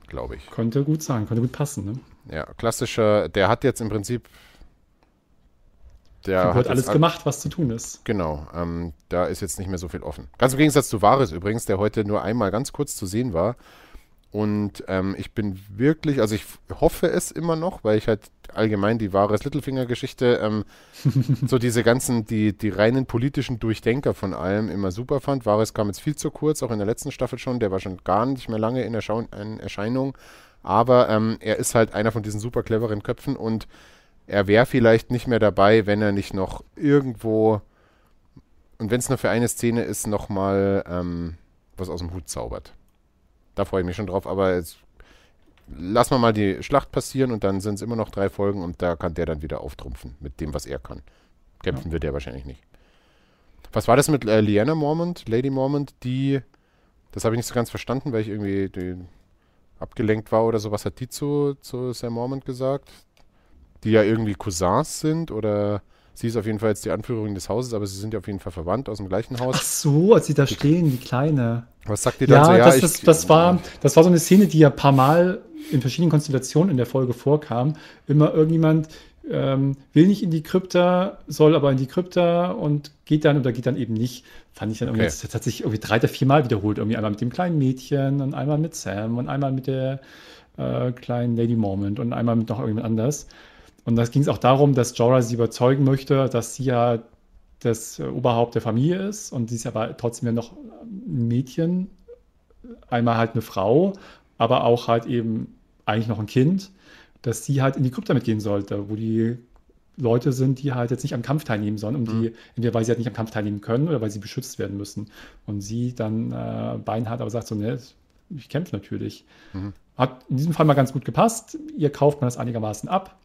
glaube ich.
Könnte gut sein, könnte gut passen, ne?
Ja, klassischer, der hat jetzt im Prinzip
der hat alles gemacht, was zu tun ist.
Genau, ähm, da ist jetzt nicht mehr so viel offen. Ganz im Gegensatz zu Vares übrigens, der heute nur einmal ganz kurz zu sehen war. Und ähm, ich bin wirklich, also ich hoffe es immer noch, weil ich halt allgemein die wahre Littlefinger-Geschichte, ähm, so diese ganzen, die, die reinen politischen Durchdenker von allem immer super fand. Wahres kam jetzt viel zu kurz, auch in der letzten Staffel schon, der war schon gar nicht mehr lange in, Erschau in Erscheinung. Aber ähm, er ist halt einer von diesen super cleveren Köpfen und er wäre vielleicht nicht mehr dabei, wenn er nicht noch irgendwo, und wenn es nur für eine Szene ist, nochmal ähm, was aus dem Hut zaubert. Da freue ich mich schon drauf, aber jetzt lassen wir mal die Schlacht passieren und dann sind es immer noch drei Folgen und da kann der dann wieder auftrumpfen mit dem, was er kann. Kämpfen ja. wird er wahrscheinlich nicht. Was war das mit äh, Liana Mormont, Lady Mormont, die, das habe ich nicht so ganz verstanden, weil ich irgendwie abgelenkt war oder so. Was hat die zu, zu Sam Mormont gesagt? Die ja irgendwie Cousins sind oder Sie ist auf jeden Fall jetzt die Anführerin des Hauses, aber sie sind ja auf jeden Fall verwandt aus dem gleichen Haus.
Ach so, als sie da stehen, die Kleine.
Was sagt ihr dann
ja,
so?
Ja, das, das, das, war, das war so eine Szene, die ja ein paar Mal in verschiedenen Konstellationen in der Folge vorkam. Immer irgendjemand ähm, will nicht in die Krypta, soll aber in die Krypta und geht dann oder geht dann eben nicht. Fand ich dann irgendwie, okay. das, das hat sich irgendwie drei oder vier Mal wiederholt. Irgendwie einmal mit dem kleinen Mädchen und einmal mit Sam und einmal mit der äh, kleinen Lady Moment und einmal mit noch irgendjemand anders. Und da ging es auch darum, dass Jorah sie überzeugen möchte, dass sie ja das Oberhaupt der Familie ist und sie ist aber trotzdem ja noch ein Mädchen, einmal halt eine Frau, aber auch halt eben eigentlich noch ein Kind, dass sie halt in die Krypta mitgehen sollte, wo die Leute sind, die halt jetzt nicht am Kampf teilnehmen sollen, um mhm. die, entweder weil sie halt nicht am Kampf teilnehmen können oder weil sie beschützt werden müssen. Und sie dann äh, beinhart aber sagt so, ne, ich kämpfe natürlich. Mhm. Hat in diesem Fall mal ganz gut gepasst. Ihr kauft man das einigermaßen ab.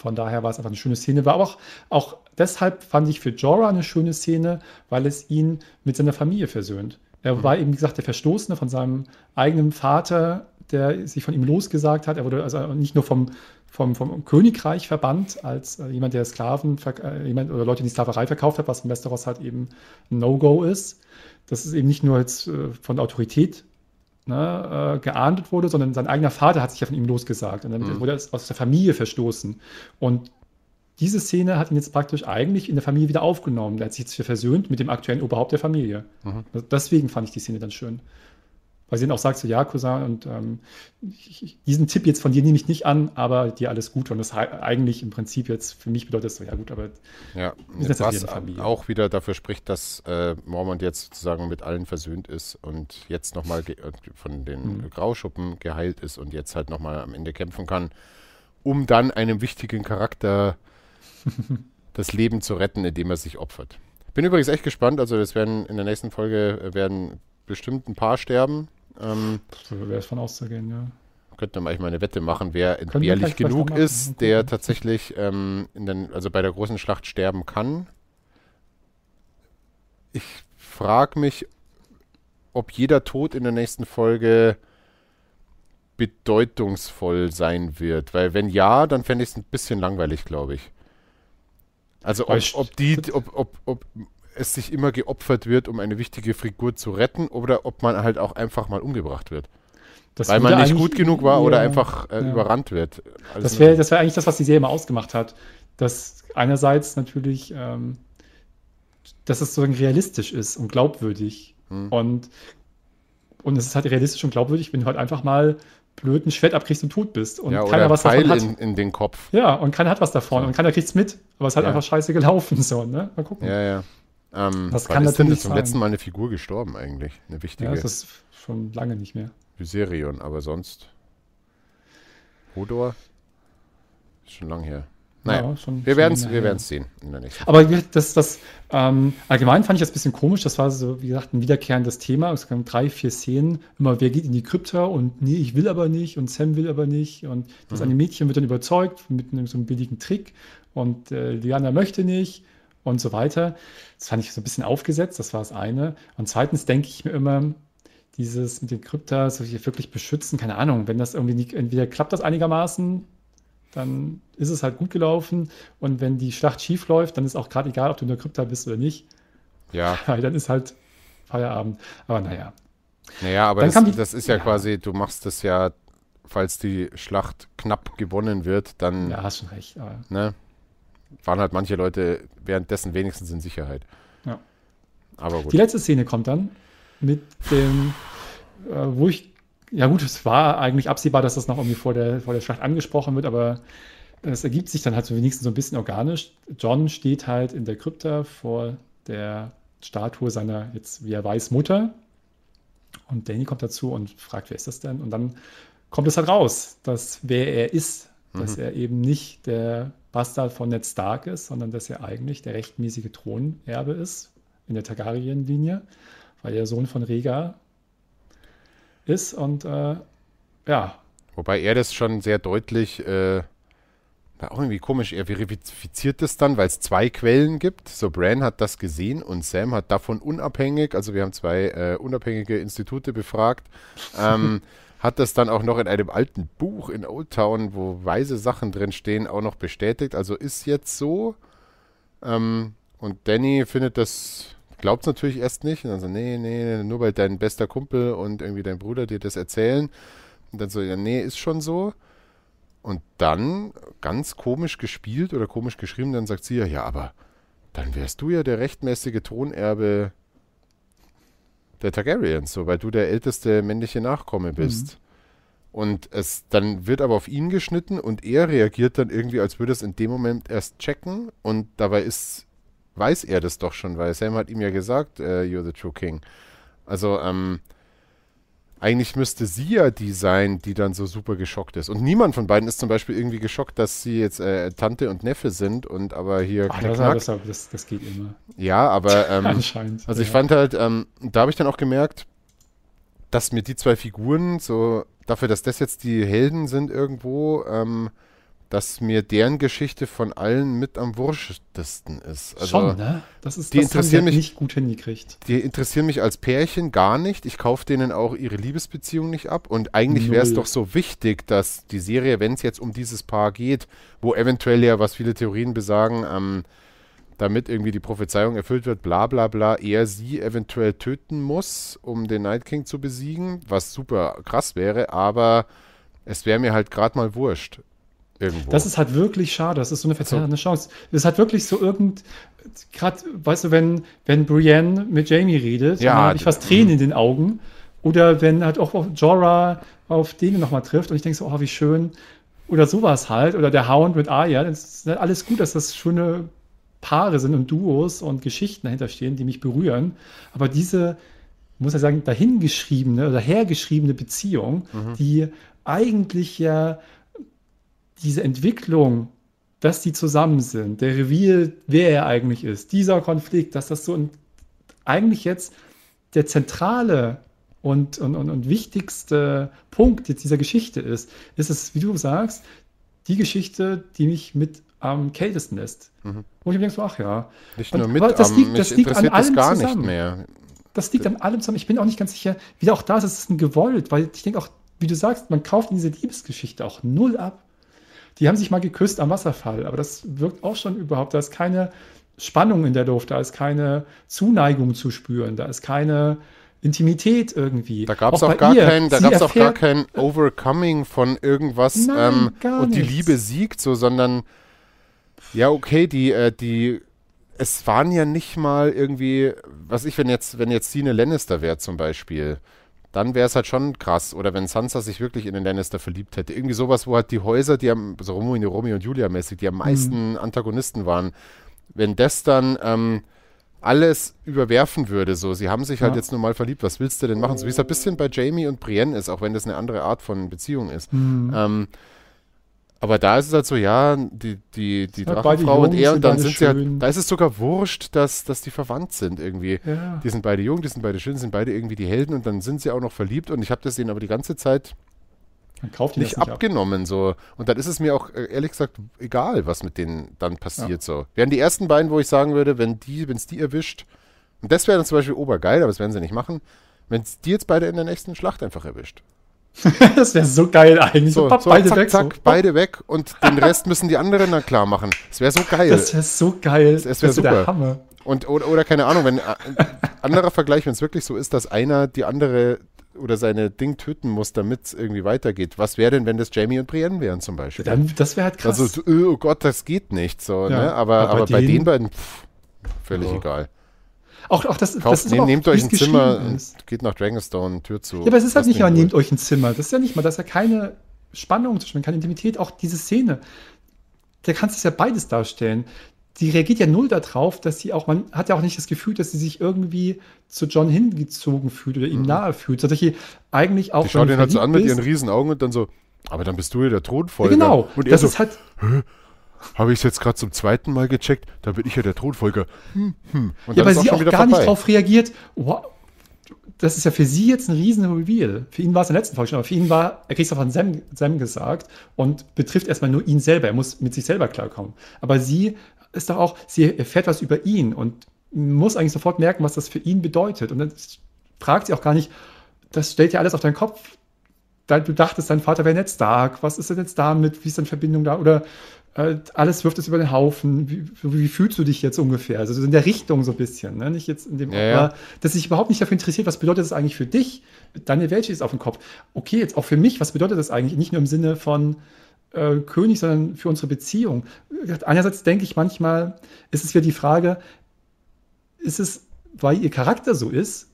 Von daher war es einfach eine schöne Szene. War aber auch, auch deshalb fand ich für Jorah eine schöne Szene, weil es ihn mit seiner Familie versöhnt. Er mhm. war eben, wie gesagt, der Verstoßene von seinem eigenen Vater, der sich von ihm losgesagt hat. Er wurde also nicht nur vom, vom, vom Königreich verbannt, als äh, jemand, der Sklaven, äh, jemand oder Leute, die Sklaverei verkauft hat, was in Westeros halt eben ein No-Go ist. Das ist eben nicht nur jetzt äh, von Autorität ne, äh, geahndet wurde, sondern sein eigener Vater hat sich ja von ihm losgesagt und damit
Mhm.
wurde er aus der Familie verstoßen. Und diese Szene hat ihn jetzt praktisch eigentlich in der Familie wieder aufgenommen. Er hat sich jetzt versöhnt mit dem aktuellen Oberhaupt der Familie.
Mhm.
Deswegen fand ich die Szene dann schön. Weil sie dann auch sagt, so ja, Cousin, und ähm, ich, diesen Tipp jetzt von dir nehme ich nicht an, aber dir alles Gute. Und das eigentlich im Prinzip jetzt für mich bedeutet das so, ja gut, aber
Ja,
jetzt
was auch wieder dafür spricht, dass äh, Mormont jetzt sozusagen mit allen versöhnt ist und jetzt nochmal von den
Mhm.
Grauschuppen geheilt ist und jetzt halt nochmal am Ende kämpfen kann, um dann einem wichtigen Charakter das Leben zu retten, indem er sich opfert. Bin übrigens echt gespannt, also es werden in der nächsten Folge werden bestimmt ein paar sterben. Ähm,
wäre es von auszugehen, ja.
könnte man eigentlich mal eine Wette machen, wer entbehrlich genug ist, der tatsächlich ähm, in den, also bei der großen Schlacht sterben kann. Ich frage mich, ob jeder Tod in der nächsten Folge bedeutungsvoll sein wird. Weil wenn ja, dann fände ich es ein bisschen langweilig, glaube ich. Also ob, ob, die, ob, ob, ob es sich immer geopfert wird, um eine wichtige Figur zu retten, oder ob man halt auch einfach mal umgebracht wird.
Das
Weil man nicht gut genug war oder
eher-
einfach äh,
ja.
überrannt wird. Also
Das wäre das wär eigentlich das, was die Serie immer ausgemacht hat. Dass einerseits natürlich, ähm, dass es so realistisch ist und glaubwürdig.
Hm.
Und, und es ist halt realistisch und glaubwürdig, wenn du halt einfach mal blöd ein Schwert abkriegst und tot bist. Und
ja, oder
keiner
ein
was
Pfeil
davon hat.
in, in den Kopf.
ja, und keiner hat was davon
So.
und keiner kriegt's mit. Aber es ist halt
Ja.
einfach scheiße gelaufen. So, ne? Mal gucken.
Ja, ja. Ähm,
Das kann
ist denn
natürlich
zum letzten Mal eine Figur gestorben eigentlich? Eine wichtige.
Ja, das ist schon lange nicht mehr.
Viserion, aber sonst. Hodor? Ist schon lang her. Naja,
Ja, schon-
wir werden es wir werden's sehen in der nächsten
Aber das, das ähm, allgemein fand ich das ein bisschen komisch. Das war so, wie gesagt, ein wiederkehrendes Thema. Es kamen drei, vier Szenen. Immer, wer geht in die Krypta und nee, ich will aber nicht und Sam will aber nicht. Und das
Mhm.
eine Mädchen wird dann überzeugt mit einem so einem billigen Trick und äh, Liana möchte nicht und so weiter. Das fand ich so ein bisschen aufgesetzt. Das war das eine. Und zweitens denke ich mir immer, dieses mit den Krypta, so hier wirklich beschützen, keine Ahnung, wenn das irgendwie nicht, entweder klappt das einigermaßen, dann ist es halt gut gelaufen. Und wenn die Schlacht schief läuft, dann ist auch gerade egal, ob du in der Krypta bist oder nicht.
Ja,
Weil dann ist halt Feierabend. Aber naja.
naja, aber das,
die-
das ist ja,
ja.
quasi, du machst das ja, falls die Schlacht knapp gewonnen wird, dann
Ja, hast schon recht.
Ne, waren halt manche Leute währenddessen wenigstens in Sicherheit.
Ja.
Aber gut.
die letzte Szene kommt dann mit dem, äh, wo ich, ja gut, es war eigentlich absehbar, dass das noch irgendwie vor der, vor der Schlacht angesprochen wird, aber es ergibt sich dann halt so wenigstens so ein bisschen organisch. John steht halt in der Krypta vor der Statue seiner, jetzt wie er weiß, Mutter. Und Danny kommt dazu und fragt, wer ist das denn? Und dann kommt es halt raus, dass wer er ist, dass er eben nicht der Bastard von Ned Stark ist, sondern dass er eigentlich der rechtmäßige Thronerbe ist in der Targaryen-Linie, weil er Sohn von Rhaegar ist und äh, ja,
Wobei er das schon sehr deutlich, äh, war auch irgendwie komisch, er verifiziert das dann, weil es zwei Quellen gibt. So, Bran hat das gesehen und Sam hat davon unabhängig, also wir haben zwei äh, unabhängige Institute befragt, ähm, hat das dann auch noch in einem alten Buch in Old Town, wo weise Sachen drin stehen, auch noch bestätigt. Also ist jetzt so. Ähm, und Danny findet das, glaubt es natürlich erst nicht. Und dann so, nee, nee, nur weil dein bester Kumpel und irgendwie dein Bruder dir das erzählen. Und dann so, ja, nee, ist schon so. Und dann, ganz komisch gespielt oder komisch geschrieben, dann sagt sie ja, ja, aber dann wärst du ja der rechtmäßige Thronerbe der Targaryens, so, weil du der älteste männliche Nachkomme bist. Und es dann wird aber auf ihn geschnitten und er reagiert dann irgendwie, als würde es in dem Moment erst checken. Und dabei ist, weiß er das doch schon, weil Sam hat ihm ja gesagt, äh, you're the true king. Also, ähm, eigentlich müsste sie ja die sein, die dann so super geschockt ist. Und niemand von beiden ist zum Beispiel irgendwie geschockt, dass sie jetzt äh, Tante und Neffe sind und aber hier
ach, das, das, das, das geht immer.
Ja, aber ähm,
Anscheinend.
also ich
ja.
fand halt, ähm, da habe ich dann auch gemerkt, dass mir die zwei Figuren so, dafür, dass das jetzt die Helden sind irgendwo, ähm, dass mir deren Geschichte von allen mit am wurschtesten ist. Also,
Schon, ne? Das ist
die
das
interessieren
halt
mich-
nicht gut hingekriegt.
Die interessieren mich als Pärchen gar nicht. Ich kaufe denen auch ihre Liebesbeziehung nicht ab. Und eigentlich wäre es doch so wichtig, dass die Serie, wenn es jetzt um dieses Paar geht, wo eventuell ja, was viele Theorien besagen, ähm, damit irgendwie die Prophezeiung erfüllt wird, bla bla bla, er sie eventuell töten muss, um den Night King zu besiegen, was super krass wäre, aber es wäre mir halt gerade mal wurscht.
Irgendwo. Das ist halt wirklich schade. Das ist so eine verzerrende so. Chance. Das ist halt wirklich so irgend, gerade, weißt du, wenn, wenn Brienne mit Jamie redet,
ja,
habe ich fast Tränen in den Augen. Oder wenn halt auch Jorah auf den nochmal trifft und ich denke so, oh, wie schön. Oder sowas halt. Oder der Hound mit Arya. Das ist halt alles gut, dass das schöne Paare sind und Duos und Geschichten dahinter stehen, die mich berühren. Aber diese, muss ich sagen, dahingeschriebene oder hergeschriebene Beziehung, mhm. die eigentlich ja diese Entwicklung, dass die zusammen sind, der Reveal, wer er eigentlich ist, dieser Konflikt, dass das so ein, eigentlich jetzt der zentrale und, und, und, und wichtigste Punkt jetzt dieser Geschichte ist, ist es, wie du sagst, die Geschichte, die mich mit am kältesten lässt. Mhm. Wo ich mir denke, so, ach ja.
Nicht nur mit, das liegt, das liegt an allem gar zusammen. nicht mehr.
Das liegt an allem zusammen. Ich bin auch nicht ganz sicher, wie auch da ist, es ist ein gewollt, weil ich denke auch, wie du sagst, man kauft diese Liebesgeschichte auch null ab. Die haben sich mal geküsst am Wasserfall, aber das wirkt auch schon überhaupt. Da ist keine Spannung in der Luft, da ist keine Zuneigung zu spüren, da ist keine Intimität irgendwie.
Da gab es auch, auch gar ihr, kein, da gab's auch gar kein Overcoming von irgendwas Nein, ähm, und die Liebe siegt so, sondern ja, okay, die, äh, die, es waren ja nicht mal irgendwie, was ich, wenn jetzt, wenn jetzt Cine Lannister wäre zum Beispiel, dann wäre es halt schon krass. Oder wenn Sansa sich wirklich in den Lannister verliebt hätte. Irgendwie sowas, wo halt die Häuser, die am, so Romeo, Romeo und Julia mäßig, die am mhm. meisten mhm. Antagonisten waren, wenn das dann ähm, alles überwerfen würde, so, sie haben sich halt ja. jetzt nur mal verliebt, was willst du denn machen? So wie es ein bisschen bei Jamie und Brienne ist, auch wenn das eine andere Art von Beziehung ist. Mhm. Ähm, aber da ist es halt so, ja, die, die, die ja, Drachenfrau und er und dann sind sie halt, da ist es sogar wurscht, dass, dass die verwandt sind irgendwie. Ja. Die sind beide jung, die sind beide schön, sind beide irgendwie die Helden und dann sind sie auch noch verliebt und ich habe das denen aber die ganze Zeit nicht, nicht abgenommen ab. so. Und dann ist es mir auch äh, ehrlich gesagt egal, was mit denen dann passiert ja. so. Wären die ersten beiden, wo ich sagen würde, wenn die, wenn es die erwischt, und das wäre dann zum Beispiel obergeil, aber das werden sie nicht machen, wenn es die jetzt beide in der nächsten Schlacht einfach erwischt.
das wäre so geil eigentlich.
So, so beide zack, weg. Zack, so. beide weg und den Rest müssen die anderen dann klar machen. Das wäre so geil.
Das wäre so geil.
Das, das wäre super. Der Hammer. Und, oder, oder keine Ahnung, wenn äh, anderer Vergleich, wenn es wirklich so ist, dass einer die andere oder seine Ding töten muss, damit es irgendwie weitergeht. Was wäre denn, wenn das Jamie und Brienne wären zum Beispiel?
Dann, das wäre halt krass.
Also, oh Gott, das geht nicht so, ja, ne? Aber, aber, bei, bei den beiden, pff, völlig oh. egal.
Auch, auch das,
Kauft, das ist
nehm,
nehmt euch ein Zimmer geht nach Dragonstone, Tür zu.
Ja, aber es ist halt nicht mal, nehmt euch ein Zimmer. Das ist ja nicht mal, das ist ja keine Spannung zwischen, keine Intimität. Auch diese Szene, da kannst du ja beides darstellen. Die reagiert ja null darauf, dass sie auch, man hat ja auch nicht das Gefühl, dass sie sich irgendwie zu John hingezogen fühlt oder ihm mhm. nahe fühlt, sondern sie eigentlich auch. Die
schaut ihn halt so an mit ihren riesen Augen und dann so, aber dann bist du ja der Thronfolger.
Ja, genau.
Und er das so, ist halt. Habe ich es jetzt gerade zum zweiten Mal gecheckt, da bin ich ja der Thronfolger. Hm,
hm. ja, weil sie auch gar vorbei. nicht darauf reagiert. Wow, das ist ja für sie jetzt ein riesen Reveal. Für ihn war es in der letzten Folge schon, aber für ihn war, er kriegt es von Sam, Sam gesagt und betrifft erstmal nur ihn selber. Er muss mit sich selber klarkommen. Aber sie ist doch auch, sie erfährt was über ihn und muss eigentlich sofort merken, was das für ihn bedeutet. Und dann fragt sie auch gar nicht, das stellt ja alles auf deinen Kopf. Du dachtest, dein Vater wäre nicht Stark. Was ist denn jetzt damit? Wie ist deine Verbindung da? Oder alles wirft es über den Haufen. Wie, wie, fühlst du dich jetzt ungefähr? Also in der Richtung so ein bisschen, ne? Nicht jetzt in dem, ja, ja. dass sich überhaupt nicht dafür interessiert, was bedeutet das eigentlich für dich? Deine Welt ist auf dem Kopf. Okay, jetzt auch für mich, was bedeutet das eigentlich? Nicht nur im Sinne von äh, König, sondern für unsere Beziehung. Einerseits denke ich manchmal, ist es wieder die Frage, ist es, weil ihr Charakter so ist,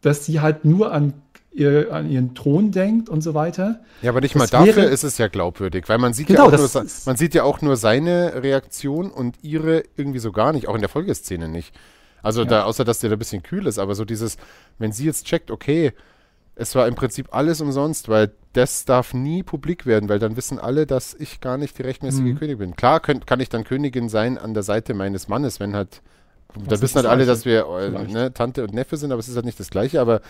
dass sie halt nur an ihr, an ihren Thron denkt und so weiter.
Ja, aber nicht mal dafür wäre, ist es ja glaubwürdig, weil man sieht, genau, ja auch nur, man sieht ja auch nur seine Reaktion und ihre irgendwie so gar nicht, auch in der Folgeszene nicht. Also ja. da, außer dass der da ein bisschen kühl ist, aber so dieses, wenn sie jetzt checkt, okay, es war im Prinzip alles umsonst, weil das darf nie publik werden, weil dann wissen alle, dass ich gar nicht die rechtmäßige mhm. Königin bin. Klar könnt, kann ich dann Königin sein an der Seite meines Mannes, wenn halt, da wissen halt alle, dass wir äh, ne, Tante und Neffe sind, aber es ist halt nicht das Gleiche, aber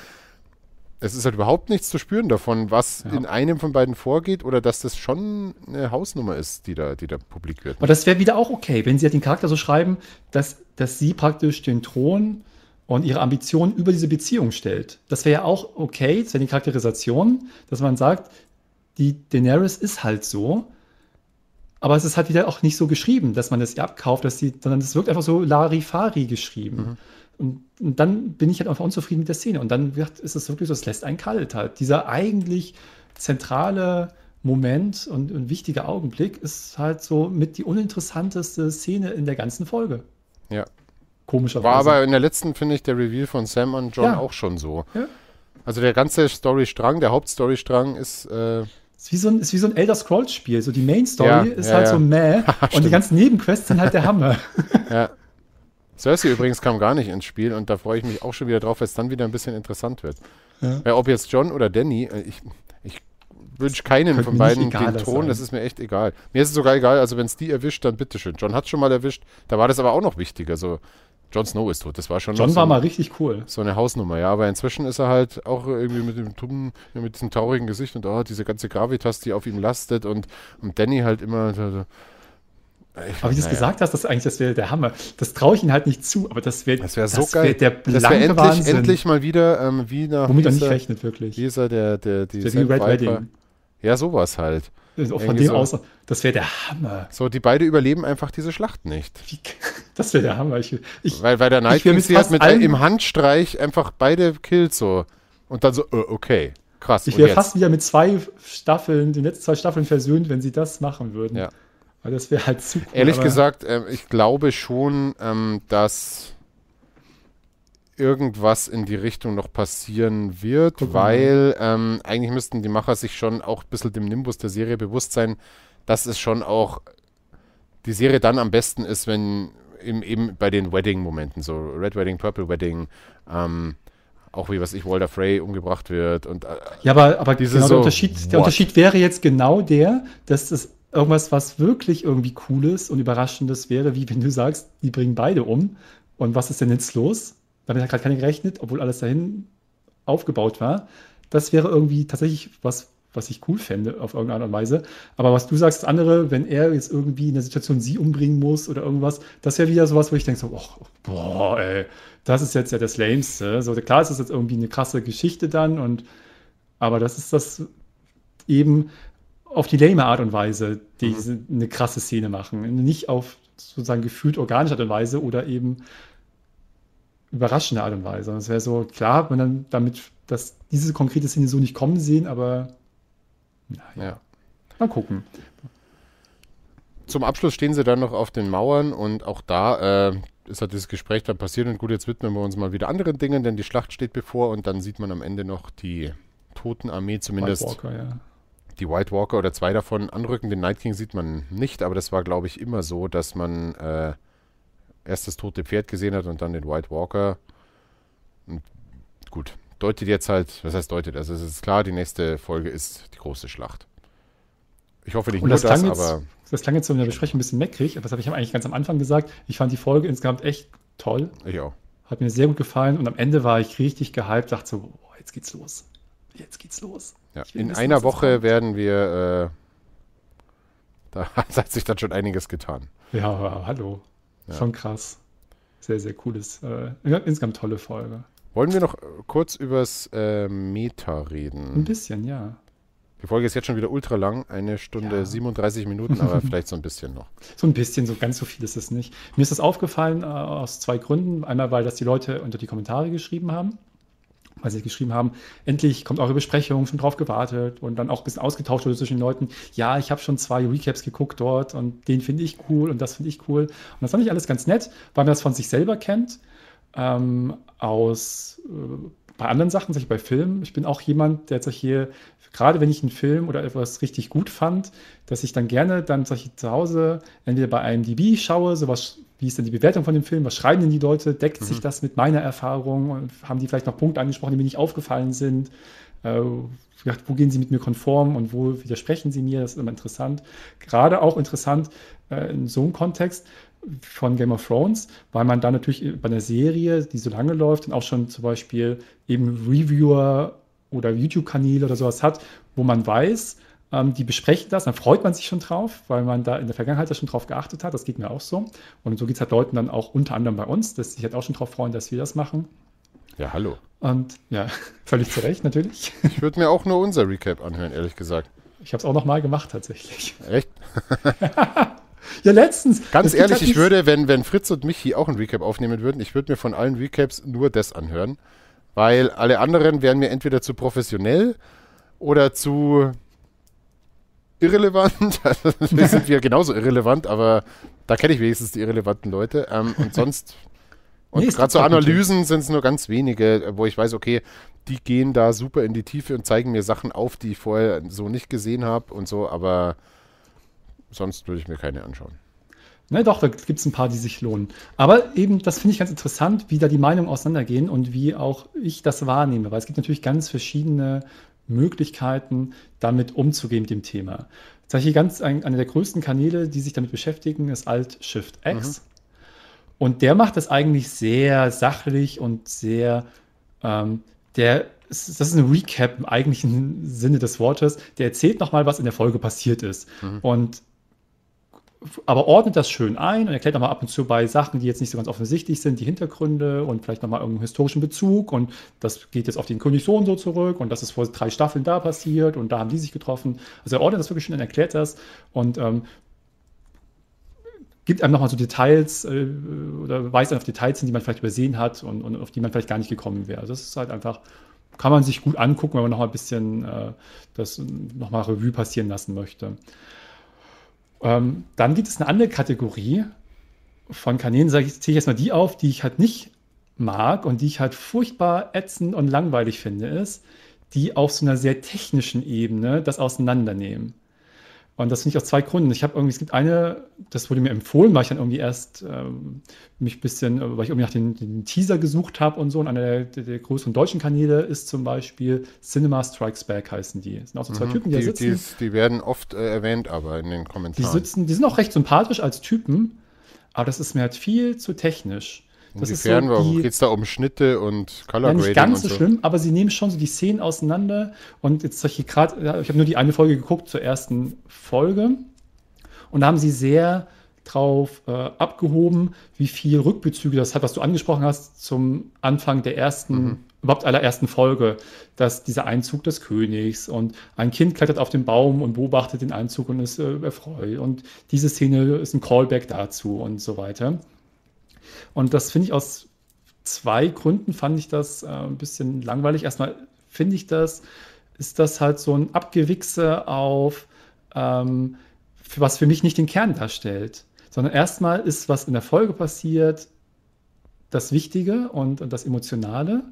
es ist halt überhaupt nichts zu spüren davon, was ja. in einem von beiden vorgeht oder dass das schon eine Hausnummer ist, die da, die da publik wird.
Aber das wäre wieder auch okay, wenn sie halt den Charakter so schreiben, dass, dass sie praktisch den Thron und ihre Ambitionen über diese Beziehung stellt. Das wäre ja auch okay, das wäre die Charakterisation, dass man sagt, die Daenerys ist halt so. aber es ist halt wieder auch nicht so geschrieben, dass man das ihr abkauft, dass sie, sondern es wirkt einfach so Larifari geschrieben. Mhm. Und, und, dann bin ich halt einfach unzufrieden mit der Szene. Und dann wird, ist es wirklich so, es lässt einen kalt halt. Dieser eigentlich zentrale Moment und ein wichtiger Augenblick ist halt so mit die uninteressanteste Szene in der ganzen Folge.
Ja.
Komischerweise.
War aber in der letzten, finde ich, der Reveal von Sam und John ja. auch schon so. Ja. Also der ganze Storystrang, der Hauptstorystrang ist. Äh
ist wie so ein, ist wie so ein Elder Scrolls-Spiel. So die Main Story ja, ist ja, halt ja. so meh und die ganzen Nebenquests sind halt der Hammer.
ja. Cersei übrigens kam gar nicht ins Spiel und da freue ich mich auch schon wieder drauf, weil es dann wieder ein bisschen interessant wird. Ja. ob jetzt John oder Danny, äh, ich, ich wünsche keinen von beiden den Thron, das ist mir echt egal. Mir ist es sogar egal, also wenn es die erwischt, dann bitteschön. John hat schon mal erwischt, da war das aber auch noch wichtiger. So, Jon Snow ist tot. Das war schon.
John so war mal richtig cool.
So eine Hausnummer, ja. Aber inzwischen ist er halt auch irgendwie mit dem tummen, mit diesem traurigen Gesicht und oh, diese ganze Gravitas, die auf ihm lastet und, und Danny halt immer.
Aber wie du es gesagt hast, das eigentlich, das wäre der Hammer. Das traue ich ihm halt nicht zu, aber das wäre
das wär so das geil. Wär der das wäre endlich, Wahnsinn. endlich mal wieder ähm, wie nach
Womit er nicht rechnet, wirklich.
Dieser, der, der,
die der Red Wedding.
Ja, sowas halt.
Also von dem so. aus, das wäre der Hammer.
So, die beide überleben einfach diese Schlacht nicht. Wie,
das wäre der Hammer. Ich,
ich, weil, weil der Night King sie hat mit im Handstreich einfach beide killt so. Und dann so, uh, okay, krass.
Ich wäre fast wieder mit zwei Staffeln, den letzten zwei Staffeln versöhnt, wenn sie das machen würden.
Ja.
Weil das wäre halt zu cool.
Ehrlich gesagt, äh, ich glaube schon, ähm, dass irgendwas in die Richtung noch passieren wird, Guck weil ähm, eigentlich müssten die Macher sich schon auch ein bisschen dem Nimbus der Serie bewusst sein, dass es schon auch die Serie dann am besten ist, wenn im, eben bei den Wedding-Momenten, so Red Wedding, Purple Wedding, ähm, auch wie was ich, Walter Frey umgebracht wird und äh,
Ja, aber, aber genau so, der, Unterschied, der Unterschied wäre jetzt genau der, dass das irgendwas, was wirklich irgendwie Cooles und Überraschendes wäre, wie wenn du sagst, die bringen beide um. Und was ist denn jetzt los? damit hat gerade keiner gerechnet, obwohl alles dahin aufgebaut war. Das wäre irgendwie tatsächlich was, was ich cool fände auf irgendeine Art und Weise. Aber was du sagst, andere, wenn er jetzt irgendwie in der Situation sie umbringen muss oder irgendwas, das wäre wieder sowas, wo ich denke so, oh, boah, ey, das ist jetzt ja das Lameste. So, klar ist das jetzt irgendwie eine krasse Geschichte dann und aber das ist das eben auf die lame Art und Weise, die mhm. eine krasse Szene machen. Nicht auf sozusagen gefühlt organische Art und Weise oder eben überraschende Art und Weise. Es wäre so, klar, man dann damit, dass diese konkrete Szene so nicht kommen sehen, aber naja. Ja. Mal gucken.
Zum Abschluss stehen sie dann noch auf den Mauern und auch da äh, ist halt dieses Gespräch dann passiert und gut, jetzt widmen wir uns mal wieder anderen Dingen, denn die Schlacht steht bevor und dann sieht man am Ende noch die Totenarmee zumindest. Walker, ja. Die White Walker oder zwei davon anrücken. Den Night King sieht man nicht, aber das war, glaube ich, immer so, dass man äh, erst das tote Pferd gesehen hat und dann den White Walker. Und gut, deutet jetzt halt, was heißt deutet? Also es ist klar, die nächste Folge ist die große Schlacht. Ich hoffe nicht
und nur das, das jetzt, aber. Das klang jetzt so in der Besprechung ein bisschen meckrig, aber das habe ich eigentlich ganz am Anfang gesagt. Ich fand die Folge insgesamt echt toll.
Ich auch.
Hat mir sehr gut gefallen und am Ende war ich richtig gehypt, dachte so, boah, jetzt geht's los. Jetzt geht's los.
Ja, in einer Woche werden wir, äh, da hat sich dann schon einiges getan.
Ja, hallo. Ja. Schon krass. Sehr, sehr cooles, äh, insgesamt tolle Folge.
Wollen wir noch äh, kurz übers äh, Meta reden?
Ein bisschen, ja.
Die Folge ist jetzt schon wieder ultra lang, eine Stunde ja. 37 Minuten, aber vielleicht so ein bisschen noch.
So ein bisschen, so ganz so viel ist es nicht. Mir ist das aufgefallen äh, aus zwei Gründen. Einmal, weil das die Leute unter die Kommentare geschrieben haben weil sie geschrieben haben, endlich kommt eure Besprechung, schon drauf gewartet und dann auch ein bisschen ausgetauscht wurde zwischen den Leuten, ja, ich habe schon zwei Recaps geguckt dort und den finde ich cool und das finde ich cool. Und das fand ich alles ganz nett, weil man das von sich selber kennt, ähm, aus äh, bei anderen Sachen, sag ich bei Filmen. Ich bin auch jemand, der jetzt hier, gerade wenn ich einen Film oder etwas richtig gut fand, dass ich dann gerne dann sag ich, zu Hause entweder bei IMDb schaue, sowas wie ist denn die Bewertung von dem Film? Was schreiben denn die Leute? Deckt mhm. sich das mit meiner Erfahrung? Haben die vielleicht noch Punkte angesprochen, die mir nicht aufgefallen sind? Äh, wo gehen sie mit mir konform und wo widersprechen sie mir? Das ist immer interessant. Gerade auch interessant äh, in so einem Kontext von Game of Thrones, weil man da natürlich bei einer Serie, die so lange läuft und auch schon zum Beispiel eben Reviewer oder YouTube-Kanäle oder sowas hat, wo man weiß, ähm, die besprechen das, dann freut man sich schon drauf, weil man da in der Vergangenheit ja schon drauf geachtet hat. Das geht mir auch so. Und so geht es halt Leuten dann auch unter anderem bei uns, dass sich halt auch schon drauf freuen, dass wir das machen.
Ja, hallo.
Und ja, völlig zu Recht natürlich.
Ich würde mir auch nur unser Recap anhören, ehrlich gesagt.
Ich habe es auch noch mal gemacht tatsächlich.
Echt?
ja, letztens.
Ganz ehrlich, halt ich würde, wenn, wenn Fritz und Michi auch ein Recap aufnehmen würden, ich würde mir von allen Recaps nur das anhören, weil alle anderen wären mir entweder zu professionell oder zu irrelevant. Also, sind wir genauso irrelevant, aber da kenne ich wenigstens die irrelevanten Leute. Ähm, und sonst, und nee, gerade so Analysen sind es nur ganz wenige, wo ich weiß, okay, die gehen da super in die Tiefe und zeigen mir Sachen auf, die ich vorher so nicht gesehen habe und so, aber sonst würde ich mir keine anschauen.
Ne, doch, da gibt es ein paar, die sich lohnen. Aber eben, das finde ich ganz interessant, wie da die Meinungen auseinandergehen und wie auch ich das wahrnehme, weil es gibt natürlich ganz verschiedene Möglichkeiten, damit umzugehen mit dem Thema. Tatsächlich ganz ein, einer der größten Kanäle, die sich damit beschäftigen, ist Alt Shift X. Mhm. Und der macht das eigentlich sehr sachlich und sehr ähm, der das ist ein Recap im eigentlichen Sinne des Wortes. Der erzählt nochmal, was in der Folge passiert ist. Mhm. Und aber ordnet das schön ein und erklärt nochmal ab und zu bei Sachen, die jetzt nicht so ganz offensichtlich sind, die Hintergründe und vielleicht nochmal irgendeinen historischen Bezug und das geht jetzt auf den König so und so zurück und das ist vor drei Staffeln da passiert und da haben die sich getroffen. Also er ordnet das wirklich schön und erklärt das und ähm, gibt einem nochmal so Details äh, oder weist auf Details hin, die man vielleicht übersehen hat und, und, auf die man vielleicht gar nicht gekommen wäre. Also das ist halt einfach, kann man sich gut angucken, wenn man nochmal ein bisschen äh, das nochmal Revue passieren lassen möchte. Ähm, dann gibt es eine andere Kategorie von Kanälen, sage ich, zähle ich jetzt mal die auf, die ich halt nicht mag und die ich halt furchtbar ätzend und langweilig finde, ist, die auf so einer sehr technischen Ebene das auseinandernehmen. Und das finde ich aus zwei Gründen. Ich habe irgendwie, es gibt eine, das wurde mir empfohlen, weil ich dann irgendwie erst ähm, mich ein bisschen, äh, weil ich irgendwie nach den, den Teaser gesucht habe und so. Und einer der, der, größeren deutschen Kanäle ist zum Beispiel Cinema Strikes Back heißen die. Das sind auch so zwei mhm, Typen, die,
die
da sitzen.
Die, die werden oft äh, erwähnt, aber in den Kommentaren.
Die sitzen, die sind auch recht sympathisch als Typen, aber das ist mir halt viel zu technisch.
Das Inwiefern so geht es da um Schnitte und Color ja,
nicht ganz so, so schlimm, aber sie nehmen schon so die Szenen auseinander. Und jetzt solche gerade, ich habe nur die eine Folge geguckt zur ersten Folge. Und da haben sie sehr drauf äh, abgehoben, wie viel Rückbezüge das hat, was du angesprochen hast zum Anfang der ersten, mhm. überhaupt allerersten Folge, dass dieser Einzug des Königs und ein Kind klettert auf den Baum und beobachtet den Einzug und ist äh, erfreut und diese Szene ist ein Callback dazu und so weiter. Und das finde ich aus zwei Gründen fand ich das äh, ein bisschen langweilig. Erstmal finde ich das, ist das halt so ein Abgewichse auf, ähm, was für mich nicht den Kern darstellt. Sondern erstmal ist, was in der Folge passiert, das Wichtige und, und das Emotionale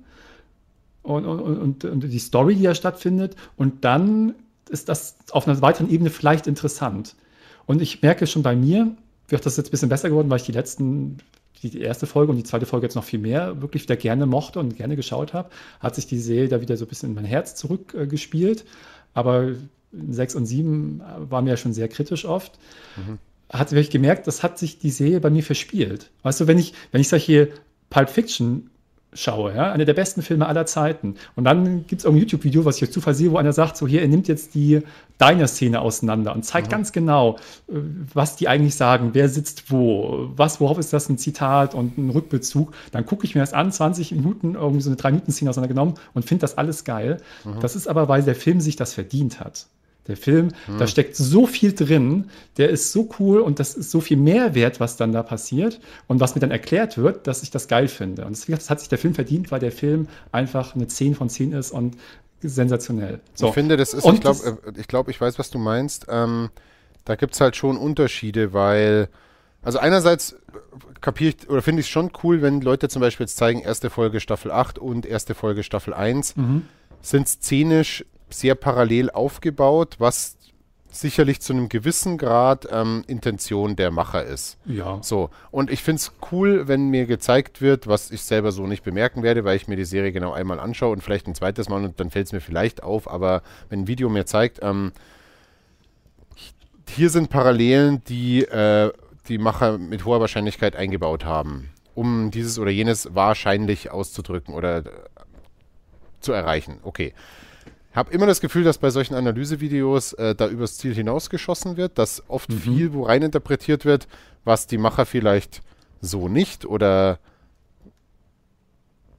und, und, und, die Story, die ja stattfindet. Und dann ist das auf einer weiteren Ebene vielleicht interessant. Und ich merke schon bei mir, wird das jetzt ein bisschen besser geworden, weil ich die letzten die erste Folge und die zweite Folge jetzt noch viel mehr wirklich wieder gerne mochte und gerne geschaut habe, hat sich die Serie da wieder so ein bisschen in mein Herz zurückgespielt. Äh, Aber sechs und sieben war mir ja schon sehr kritisch oft. Mhm. Hat wirklich gemerkt, das hat sich die Serie bei mir verspielt. Weißt du, wenn ich, wenn ich solche Pulp Fiction schaue, ja, einer der besten Filme aller Zeiten. Und dann gibt es irgendein YouTube-Video, was ich euch Zufall sehe, wo einer sagt, so hier, er nimmt jetzt die Diner-Szene auseinander und zeigt mhm. ganz genau, äh, was die eigentlich sagen, wer sitzt wo, was, worauf ist das ein Zitat und ein Rückbezug. Dann gucke ich mir das an, 20 Minuten, irgendwie so eine 3-Minuten-Szene auseinandergenommen und finde das alles geil. Mhm. Das ist aber, weil der Film sich das verdient hat. Der Film, hm. da steckt so viel drin, der ist so cool und das ist so viel Mehrwert, was dann da passiert und was mir dann erklärt wird, dass ich das geil finde. Und das hat sich der Film verdient, weil der Film einfach eine 10 von 10 ist und sensationell.
So. Ich finde, das ist, und ich glaube, ich, glaub, ich weiß, was du meinst. Ähm, da gibt es halt schon Unterschiede, weil, also einerseits kapiere ich oder finde ich es schon cool, wenn Leute zum Beispiel jetzt zeigen, erste Folge Staffel 8 und erste Folge Staffel 1 mhm. sind szenisch sehr parallel aufgebaut, was sicherlich zu einem gewissen Grad ähm, Intention der Macher ist.
Ja.
So. Und ich finde es cool, wenn mir gezeigt wird, was ich selber so nicht bemerken werde, weil ich mir die Serie genau einmal anschaue und vielleicht ein zweites Mal und dann fällt es mir vielleicht auf, aber wenn ein Video mir zeigt, ähm, hier sind Parallelen, die äh, die Macher mit hoher Wahrscheinlichkeit eingebaut haben, um dieses oder jenes wahrscheinlich auszudrücken oder äh, zu erreichen. Okay habe immer das Gefühl, dass bei solchen Analysevideos äh, da übers Ziel hinausgeschossen wird, dass oft mhm. viel wo rein interpretiert wird, was die Macher vielleicht so nicht oder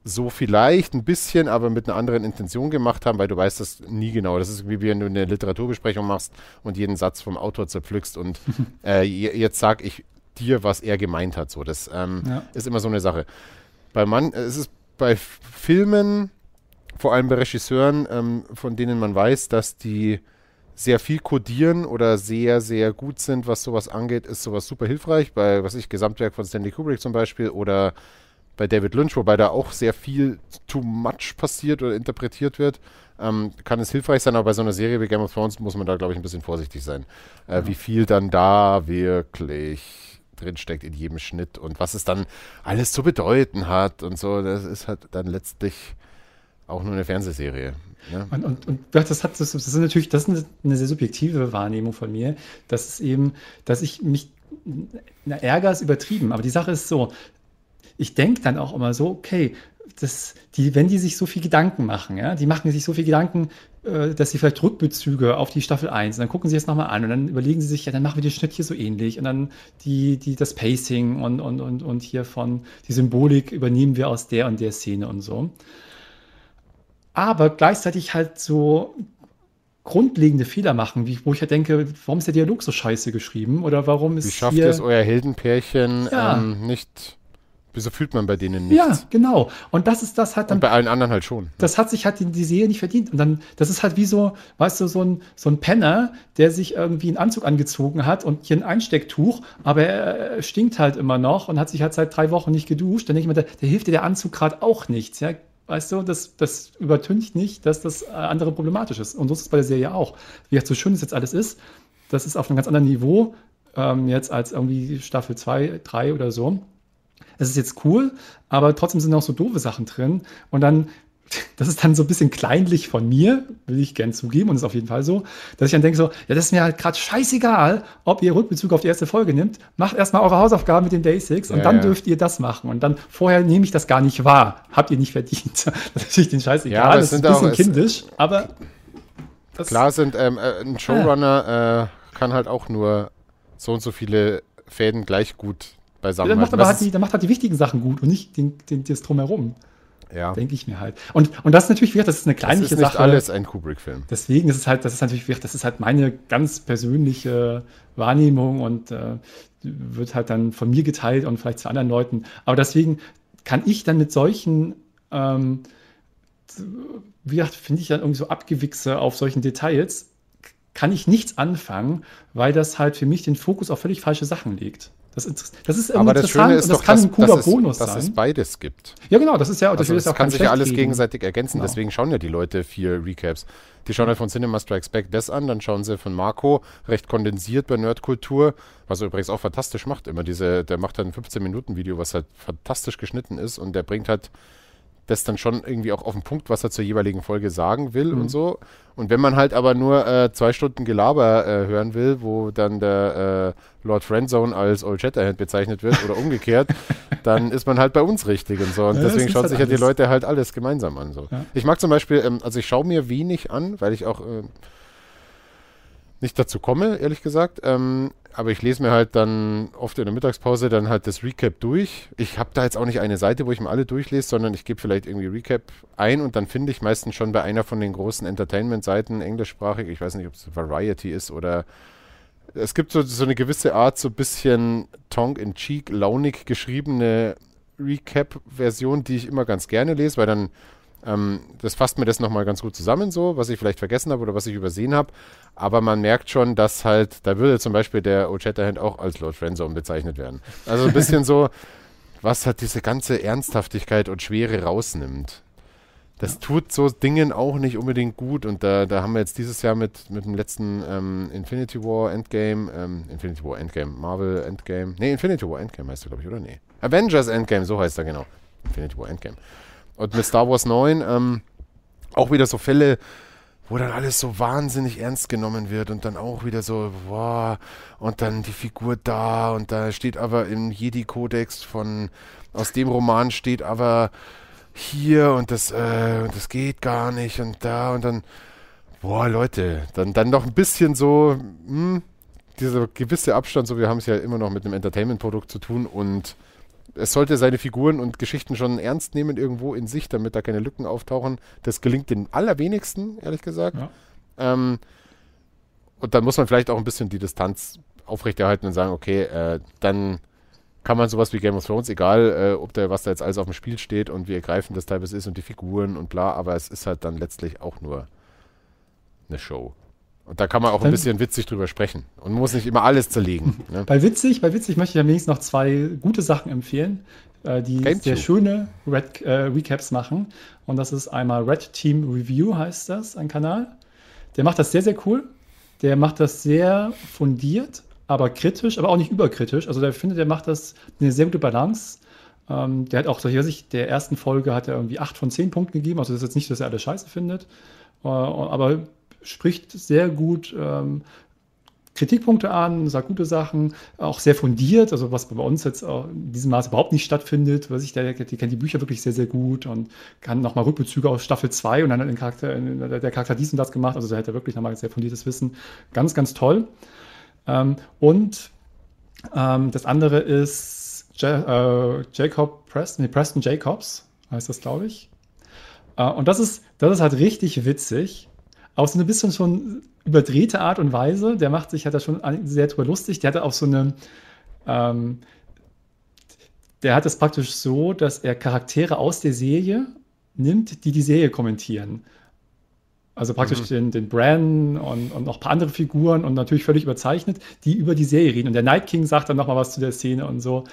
so vielleicht ein bisschen, aber mit einer anderen Intention gemacht haben, weil du weißt das nie genau. Das ist wie wenn du eine Literaturbesprechung machst und jeden Satz vom Autor zerpflückst und äh, jetzt sag ich dir, was er gemeint hat. So, das ähm, ja. ist immer so eine Sache. Bei Mann, es ist bei Filmen, vor allem bei Regisseuren, ähm, von denen man weiß, dass die sehr viel codieren oder sehr, sehr gut sind, was sowas angeht, ist sowas super hilfreich. Bei, was ich, Gesamtwerk von Stanley Kubrick zum Beispiel oder bei David Lynch, wobei da auch sehr viel too much passiert oder interpretiert wird, ähm, kann es hilfreich sein, aber bei so einer Serie wie Game of Thrones muss man da, glaube ich, ein bisschen vorsichtig sein. Äh, ja. Wie viel dann da wirklich drinsteckt in jedem Schnitt und was es dann alles zu bedeuten hat und so, das ist halt dann letztlich auch nur eine Fernsehserie.
Ne? Und, und, und das hat das, ist natürlich, das ist eine sehr subjektive Wahrnehmung von mir, dass es eben, dass ich mich, na, Ärger ist übertrieben, aber die Sache ist so, ich denke dann auch immer so, okay, das, die, wenn die sich so viel Gedanken machen, ja, die machen sich so viel Gedanken, äh, dass sie vielleicht Rückbezüge auf die Staffel 1, und dann gucken sie es nochmal an und dann überlegen sie sich, ja, dann machen wir den Schnitt hier so ähnlich und dann die, die, das Pacing und, und, und, und hier von die Symbolik übernehmen wir aus der und der Szene und so. Aber gleichzeitig halt so grundlegende Fehler machen, wie, wo ich ja denke, warum ist der Dialog so scheiße geschrieben oder warum ist
Wie schafft hier, es euer Heldenpärchen ja. ähm, nicht Wieso fühlt man bei denen nichts?
Ja, genau. Und das ist das halt dann. Und
bei allen anderen halt schon.
Das hat sich halt die, die Serie nicht verdient. Und dann, das ist halt wie so, weißt du, so ein, so ein Penner, der sich irgendwie einen Anzug angezogen hat und hier ein Einstecktuch, aber er stinkt halt immer noch und hat sich halt seit drei Wochen nicht geduscht. Dann denke ich mir, der, der hilft dir der Anzug gerade auch nichts. Ja? Weißt du, das, das übertüncht nicht, dass das andere problematisch ist. Und so ist es bei der Serie auch. Wie so schön es jetzt alles ist, das ist auf einem ganz anderen Niveau ähm, jetzt als irgendwie Staffel 2, 3 oder so es ist jetzt cool, aber trotzdem sind auch so doofe Sachen drin. Und dann, das ist dann so ein bisschen kleinlich von mir, will ich gern zugeben, und ist auf jeden Fall so, dass ich dann denke so, ja, das ist mir halt gerade scheißegal, ob ihr Rückbezug auf die erste Folge nimmt. Macht erstmal eure Hausaufgaben mit den Basics und ja, dann ja. dürft ihr das machen. Und dann vorher nehme ich das gar nicht wahr. Habt ihr nicht verdient. das ist natürlich den scheißegal. Ja, das, ist ein bisschen kindisch, aber.
Klar sind, ähm, äh, ein Showrunner äh, kann halt auch nur so und so viele Fäden gleich gut beisammen.
Ja, dann, macht aber halt die, dann macht halt die wichtigen Sachen gut und nicht den, den, das Drumherum. Ja. Denke ich mir halt. Und, und das ist natürlich, das ist eine kleinliche Sache. Das ist nicht
alles ein Kubrick-Film.
Deswegen ist es halt, das ist natürlich, das ist halt meine ganz persönliche Wahrnehmung und äh, wird halt dann von mir geteilt und vielleicht zu anderen Leuten. Aber deswegen kann ich dann mit solchen, ähm, wie gesagt, finde ich dann irgendwie so Abgewichse auf solchen Details, kann ich nichts anfangen, weil das halt für mich den Fokus auf völlig falsche Sachen legt. Das, ist, das ist
Aber das Schöne ist
das
doch,
kann
dass,
ein cooler
dass
Bonus
es, dass
sein.
es beides gibt.
Ja, genau, das ist ja,
das,
also
das
auch
kann sich ja alles
geben.
gegenseitig ergänzen. Genau. Deswegen schauen ja die Leute viel Recaps. Die schauen halt von Cinema Strikes Back das an, dann schauen sie von Marco recht kondensiert bei Nerdkultur, was er übrigens auch fantastisch macht. Immer diese, der macht dann ein 15 Minuten Video, was halt fantastisch geschnitten ist und der bringt halt das dann schon irgendwie auch auf den Punkt, was er zur jeweiligen Folge sagen will mhm. und so. Und wenn man halt aber nur äh, zwei Stunden Gelaber äh, hören will, wo dann der äh, Lord Friendzone als Old Shatterhand bezeichnet wird oder umgekehrt, dann ist man halt bei uns richtig und so. Und ja, deswegen schauen halt sich ja die Leute halt alles gemeinsam an. So. Ja. Ich mag zum Beispiel, ähm, also ich schaue mir wenig an, weil ich auch äh, nicht dazu komme, ehrlich gesagt. Ähm, aber ich lese mir halt dann oft in der Mittagspause dann halt das Recap durch. Ich habe da jetzt auch nicht eine Seite, wo ich mir alle durchlese, sondern ich gebe vielleicht irgendwie Recap ein und dann finde ich meistens schon bei einer von den großen Entertainment-Seiten englischsprachig, ich weiß nicht, ob es Variety ist oder es gibt so, so eine gewisse Art, so ein bisschen tongue-in-cheek, launig geschriebene Recap-Version, die ich immer ganz gerne lese, weil dann ähm, das fasst mir das nochmal ganz gut zusammen, so, was ich vielleicht vergessen habe oder was ich übersehen habe. Aber man merkt schon, dass halt, da würde zum Beispiel der O'Chatterhand auch als Lord Friendzone bezeichnet werden. Also ein bisschen so, was halt diese ganze Ernsthaftigkeit und Schwere rausnimmt. Das ja. tut so Dingen auch nicht unbedingt gut und da, da haben wir jetzt dieses Jahr mit, mit dem letzten ähm, Infinity War Endgame, ähm, Infinity War Endgame, Marvel Endgame, nee, Infinity War Endgame heißt er, glaube ich, oder? Nee. Avengers Endgame, so heißt er genau. Infinity War Endgame. Und mit Star Wars 9 ähm, auch wieder so Fälle, wo dann alles so wahnsinnig ernst genommen wird und dann auch wieder so, wow, und dann die Figur da und da steht aber im Jedi-Kodex von, aus dem Roman steht aber hier und das, äh, das geht gar nicht und da und dann, boah, Leute, dann, dann noch ein bisschen so, hm, dieser gewisse Abstand, so wir haben es ja immer noch mit einem Entertainment-Produkt zu tun und es sollte seine Figuren und Geschichten schon ernst nehmen irgendwo in sich, damit da keine Lücken auftauchen. Das gelingt den allerwenigsten, ehrlich gesagt. Ja. Ähm, und dann muss man vielleicht auch ein bisschen die Distanz aufrechterhalten und sagen, okay, äh, dann kann man sowas wie Game of Thrones, egal äh, ob da was da jetzt alles auf dem Spiel steht und wie ergreifend das teilweise ist und die Figuren und bla, aber es ist halt dann letztlich auch nur eine Show. Und da kann man auch ein bisschen witzig drüber sprechen und muss nicht immer alles zerlegen.
Ne? Bei witzig, bei witzig möchte ich am wenigsten noch zwei gute Sachen empfehlen, äh, die Game sehr schöne Red, äh, Recaps machen. Und das ist einmal Red Team Review heißt das, ein Kanal. Der macht das sehr, sehr cool. Der macht das sehr fundiert, aber kritisch, aber auch nicht überkritisch. Also der finde, der macht das eine sehr gute Balance. Ähm, der hat auch, so hier sich, der ersten Folge hat er irgendwie 8 von 10 Punkten gegeben. Also das ist jetzt nicht, dass er alles scheiße findet. Äh, aber spricht sehr gut ähm, Kritikpunkte an, sagt gute Sachen, auch sehr fundiert, also was bei uns jetzt in diesem Maße überhaupt nicht stattfindet. Was ich, der, der kennt die Bücher wirklich sehr, sehr gut und kann nochmal Rückbezüge auf Staffel 2 und dann hat den Charakter, der Charakter dies und das gemacht. Also da hat er wirklich nochmal sehr fundiertes Wissen. Ganz, ganz toll. Ähm, und ähm, das andere ist ja äh, Jacob Preston, nee, Preston Jacobs heißt das, glaube ich. Äh, und das ist, das ist halt richtig witzig auf so eine bisschen schon überdrehte Art und Weise. Der macht sich, hat da schon sehr drüber lustig. Der hat auch so eine, ähm, der hat es praktisch so, dass er Charaktere aus der Serie nimmt, die die Serie kommentieren. Also praktisch mhm. den, den Bran und, und noch ein paar andere Figuren und natürlich völlig überzeichnet, die über die Serie reden. Und der Night King sagt dann nochmal was zu der Szene und so.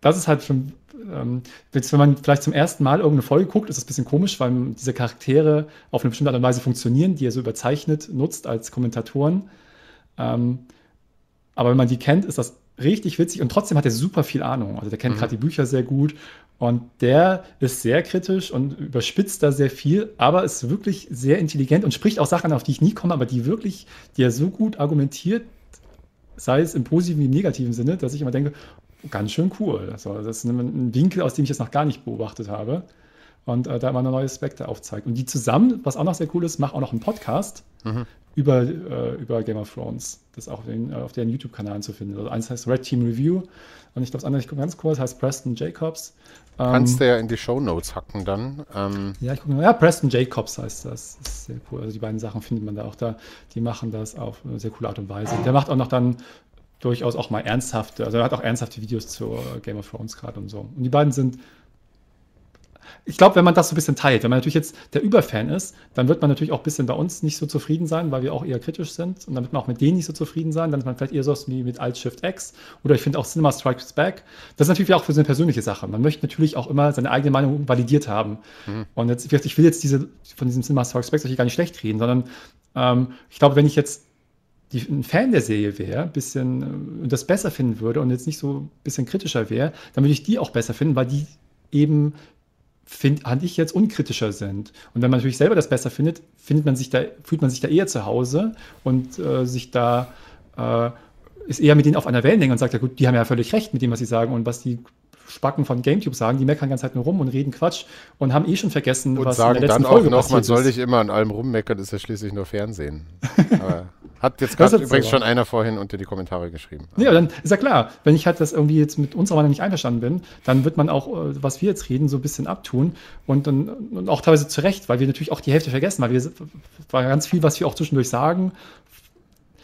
Das ist halt schon ähm, wenn man vielleicht zum ersten Mal irgendeine Folge guckt, ist das ein bisschen komisch, weil diese Charaktere auf eine bestimmte Art und Weise funktionieren, die er so überzeichnet nutzt als Kommentatoren. Ähm, aber wenn man die kennt, ist das richtig witzig und trotzdem hat er super viel Ahnung. Also der kennt mhm. gerade die Bücher sehr gut und der ist sehr kritisch und überspitzt da sehr viel, aber ist wirklich sehr intelligent und spricht auch Sachen, auf die ich nie komme, aber die wirklich, die er so gut argumentiert, sei es im positiven wie im negativen Sinne, dass ich immer denke, ganz schön cool. Also das ist ein Winkel, aus dem ich es noch gar nicht beobachtet habe. Und äh, da immer neue Aspekte aufzeigt. Und die zusammen, was auch noch sehr cool ist, machen auch noch einen Podcast mhm. über, äh, über Game of Thrones. Das ist auch den, äh, auf deren YouTube-Kanalen zu finden. Also eins heißt Red Team Review und ich glaube, das andere, ich gucke ganz kurz, heißt Preston Jacobs.
Ähm, Kannst du ja in die Show Notes hacken dann. Ähm.
Ja, ich gucke mal. Ja, Preston Jacobs heißt das. das. ist sehr cool. Also die beiden Sachen findet man da auch da. Die machen das auf eine sehr coole Art und Weise. Der macht auch noch dann durchaus auch mal ernsthafte, also er hat auch ernsthafte Videos zu Game of Thrones gerade und so. Und die beiden sind, ich glaube, wenn man das so ein bisschen teilt, wenn man natürlich jetzt der Überfan ist, dann wird man natürlich auch ein bisschen bei uns nicht so zufrieden sein, weil wir auch eher kritisch sind. Und dann wird man auch mit denen nicht so zufrieden sein. Dann ist man vielleicht eher so wie mit Alt-Shift-X. Oder ich finde auch Cinema Strikes Back. Das ist natürlich auch für so eine persönliche Sache. Man möchte natürlich auch immer seine eigene Meinung validiert haben. Mhm. Und jetzt, ich will jetzt diese, von diesem Cinema Strikes Back gar nicht schlecht reden, sondern ähm, ich glaube, wenn ich jetzt die, ein Fan der Serie wäre, bisschen äh, das besser finden würde und jetzt nicht so ein bisschen kritischer wäre, dann würde ich die auch besser finden, weil die eben finde ich jetzt unkritischer sind. Und wenn man natürlich selber das besser findet, findet man sich da, fühlt man sich da eher zu Hause und äh, sich da äh, ist eher mit denen auf einer Wellenlänge und sagt, ja gut, die haben ja völlig recht mit dem, was sie sagen und was die Spacken von GameTube sagen, die meckern ganz halt nur rum und reden Quatsch und haben eh schon vergessen,
und was sagen in der letzten dann Folge auch noch, man soll nicht immer an allem rummeckern, ist ja schließlich nur Fernsehen. Aber hat jetzt gerade übrigens so. schon einer vorhin unter die Kommentare geschrieben.
Ja, dann ist ja klar, wenn ich halt das irgendwie jetzt mit unserer Meinung nicht einverstanden bin, dann wird man auch, äh, was wir jetzt reden, so ein bisschen abtun und dann und auch teilweise zu Recht, weil wir natürlich auch die Hälfte vergessen, weil wir war ganz viel, was wir auch zwischendurch sagen.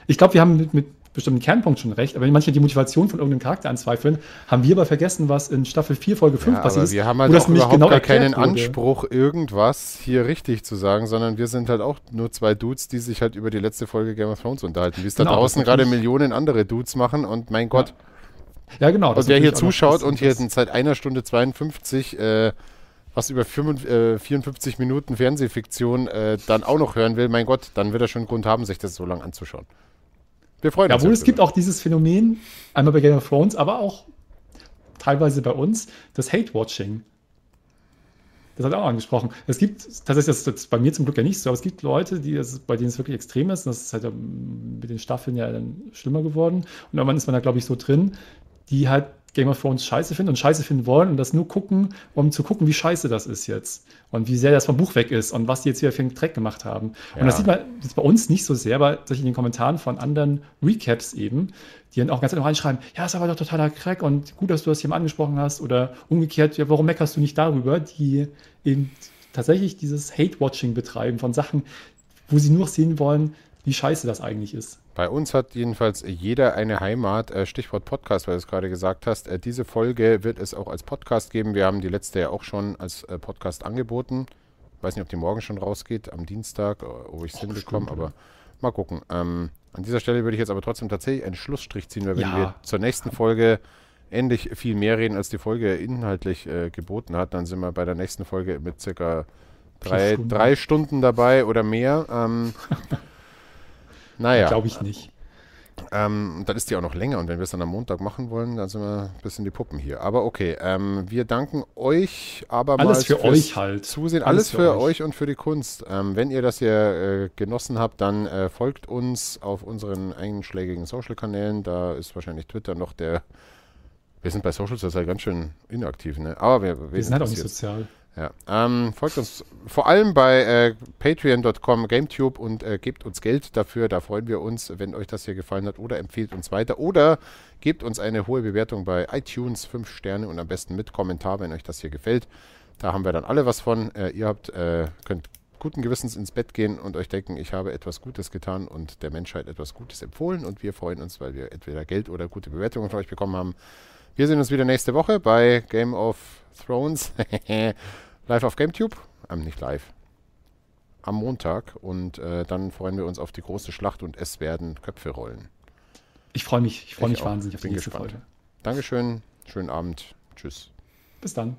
Ich glaube, wir haben mit, mit bestimmten Kernpunkt schon recht, aber wenn manche die Motivation von irgendeinem Charakter anzweifeln, haben wir aber vergessen, was in Staffel 4, Folge 5
ja, passiert ist. Wir haben halt auch überhaupt genau gar keinen wurde. Anspruch, irgendwas hier richtig zu sagen, sondern wir sind halt auch nur zwei Dudes, die sich halt über die letzte Folge Game of Thrones unterhalten. Wie es genau, da draußen gerade Millionen andere Dudes machen und mein Gott.
Ja, ja genau.
Und wer hier zuschaut und hier seit einer Stunde 52 äh, was über 55, äh, 54 Minuten Fernsehfiktion äh, dann auch noch hören will, mein Gott, dann wird er schon Grund haben, sich das so lange anzuschauen.
Wir freuen uns. Jawohl, es gibt auch dieses Phänomen, einmal bei Game of Thrones, aber auch teilweise bei uns, das Hate-Watching. Das hat er auch angesprochen. Es gibt, tatsächlich, das ist bei mir zum Glück ja nicht so, aber es gibt Leute, die es, bei denen es wirklich extrem ist. Und das ist halt mit den Staffeln ja dann schlimmer geworden. Und irgendwann ist man da, glaube ich, so drin, die halt Game of Thrones scheiße finden und scheiße finden wollen und das nur gucken, um zu gucken, wie scheiße das ist jetzt und wie sehr das vom Buch weg ist und was die jetzt wieder für einen Dreck gemacht haben. Ja. Und das sieht man jetzt bei uns nicht so sehr, aber in den Kommentaren von anderen Recaps eben, die dann auch ganz einfach reinschreiben, ja, ist aber doch totaler Crack und gut, dass du das hier mal angesprochen hast oder umgekehrt, ja, warum meckerst du nicht darüber, die eben tatsächlich dieses Hate-Watching betreiben von Sachen, wo sie nur sehen wollen, wie scheiße das eigentlich ist.
Bei uns hat jedenfalls jeder eine Heimat. Äh, Stichwort Podcast, weil du es gerade gesagt hast. Äh, diese Folge wird es auch als Podcast geben. Wir haben die letzte ja auch schon als äh, Podcast angeboten. Ich weiß nicht, ob die morgen schon rausgeht, am Dienstag, wo ich es hinbekomme, aber mal gucken. Ähm, an dieser Stelle würde ich jetzt aber trotzdem tatsächlich einen Schlussstrich ziehen, weil wenn ja. wir zur nächsten Folge endlich viel mehr reden, als die Folge inhaltlich äh, geboten hat, dann sind wir bei der nächsten Folge mit circa drei, Stunden. drei Stunden dabei oder mehr. Ähm,
Naja. Glaube ich nicht.
Ähm, dann ist die auch noch länger und wenn wir es dann am Montag machen wollen, dann sind wir ein bisschen die Puppen hier. Aber okay, ähm, wir danken euch aber
Alles für euch halt.
Zusehen. Alles, Alles für, für euch. und für die Kunst. Ähm, wenn ihr das hier äh, genossen habt, dann äh, folgt uns auf unseren einschlägigen Social-Kanälen. Da ist wahrscheinlich Twitter noch der. Wir sind bei Socials das ist halt ganz schön inaktiv, ne?
Aber wir, wir, wir sind halt auch nicht sozial.
Ja. Ähm, folgt uns vor allem bei äh, patreon.com, GameTube und äh, gebt uns Geld dafür. Da freuen wir uns, wenn euch das hier gefallen hat. Oder empfehlt uns weiter. Oder gebt uns eine hohe Bewertung bei iTunes, 5 Sterne und am besten mit Kommentar, wenn euch das hier gefällt. Da haben wir dann alle was von. Äh, ihr habt, äh, könnt guten Gewissens ins Bett gehen und euch denken, ich habe etwas Gutes getan und der Menschheit etwas Gutes empfohlen. Und wir freuen uns, weil wir entweder Geld oder gute Bewertungen von euch bekommen haben. Wir sehen uns wieder nächste Woche bei Game of Thrones. live auf GameTube. Ähm, nicht live. Am Montag. Und äh, dann freuen wir uns auf die große Schlacht und es werden Köpfe rollen.
Ich freue mich, ich freue mich auch. wahnsinnig auf die nächste
gespannt. Folge. Dankeschön. Schönen Abend. Tschüss.
Bis dann.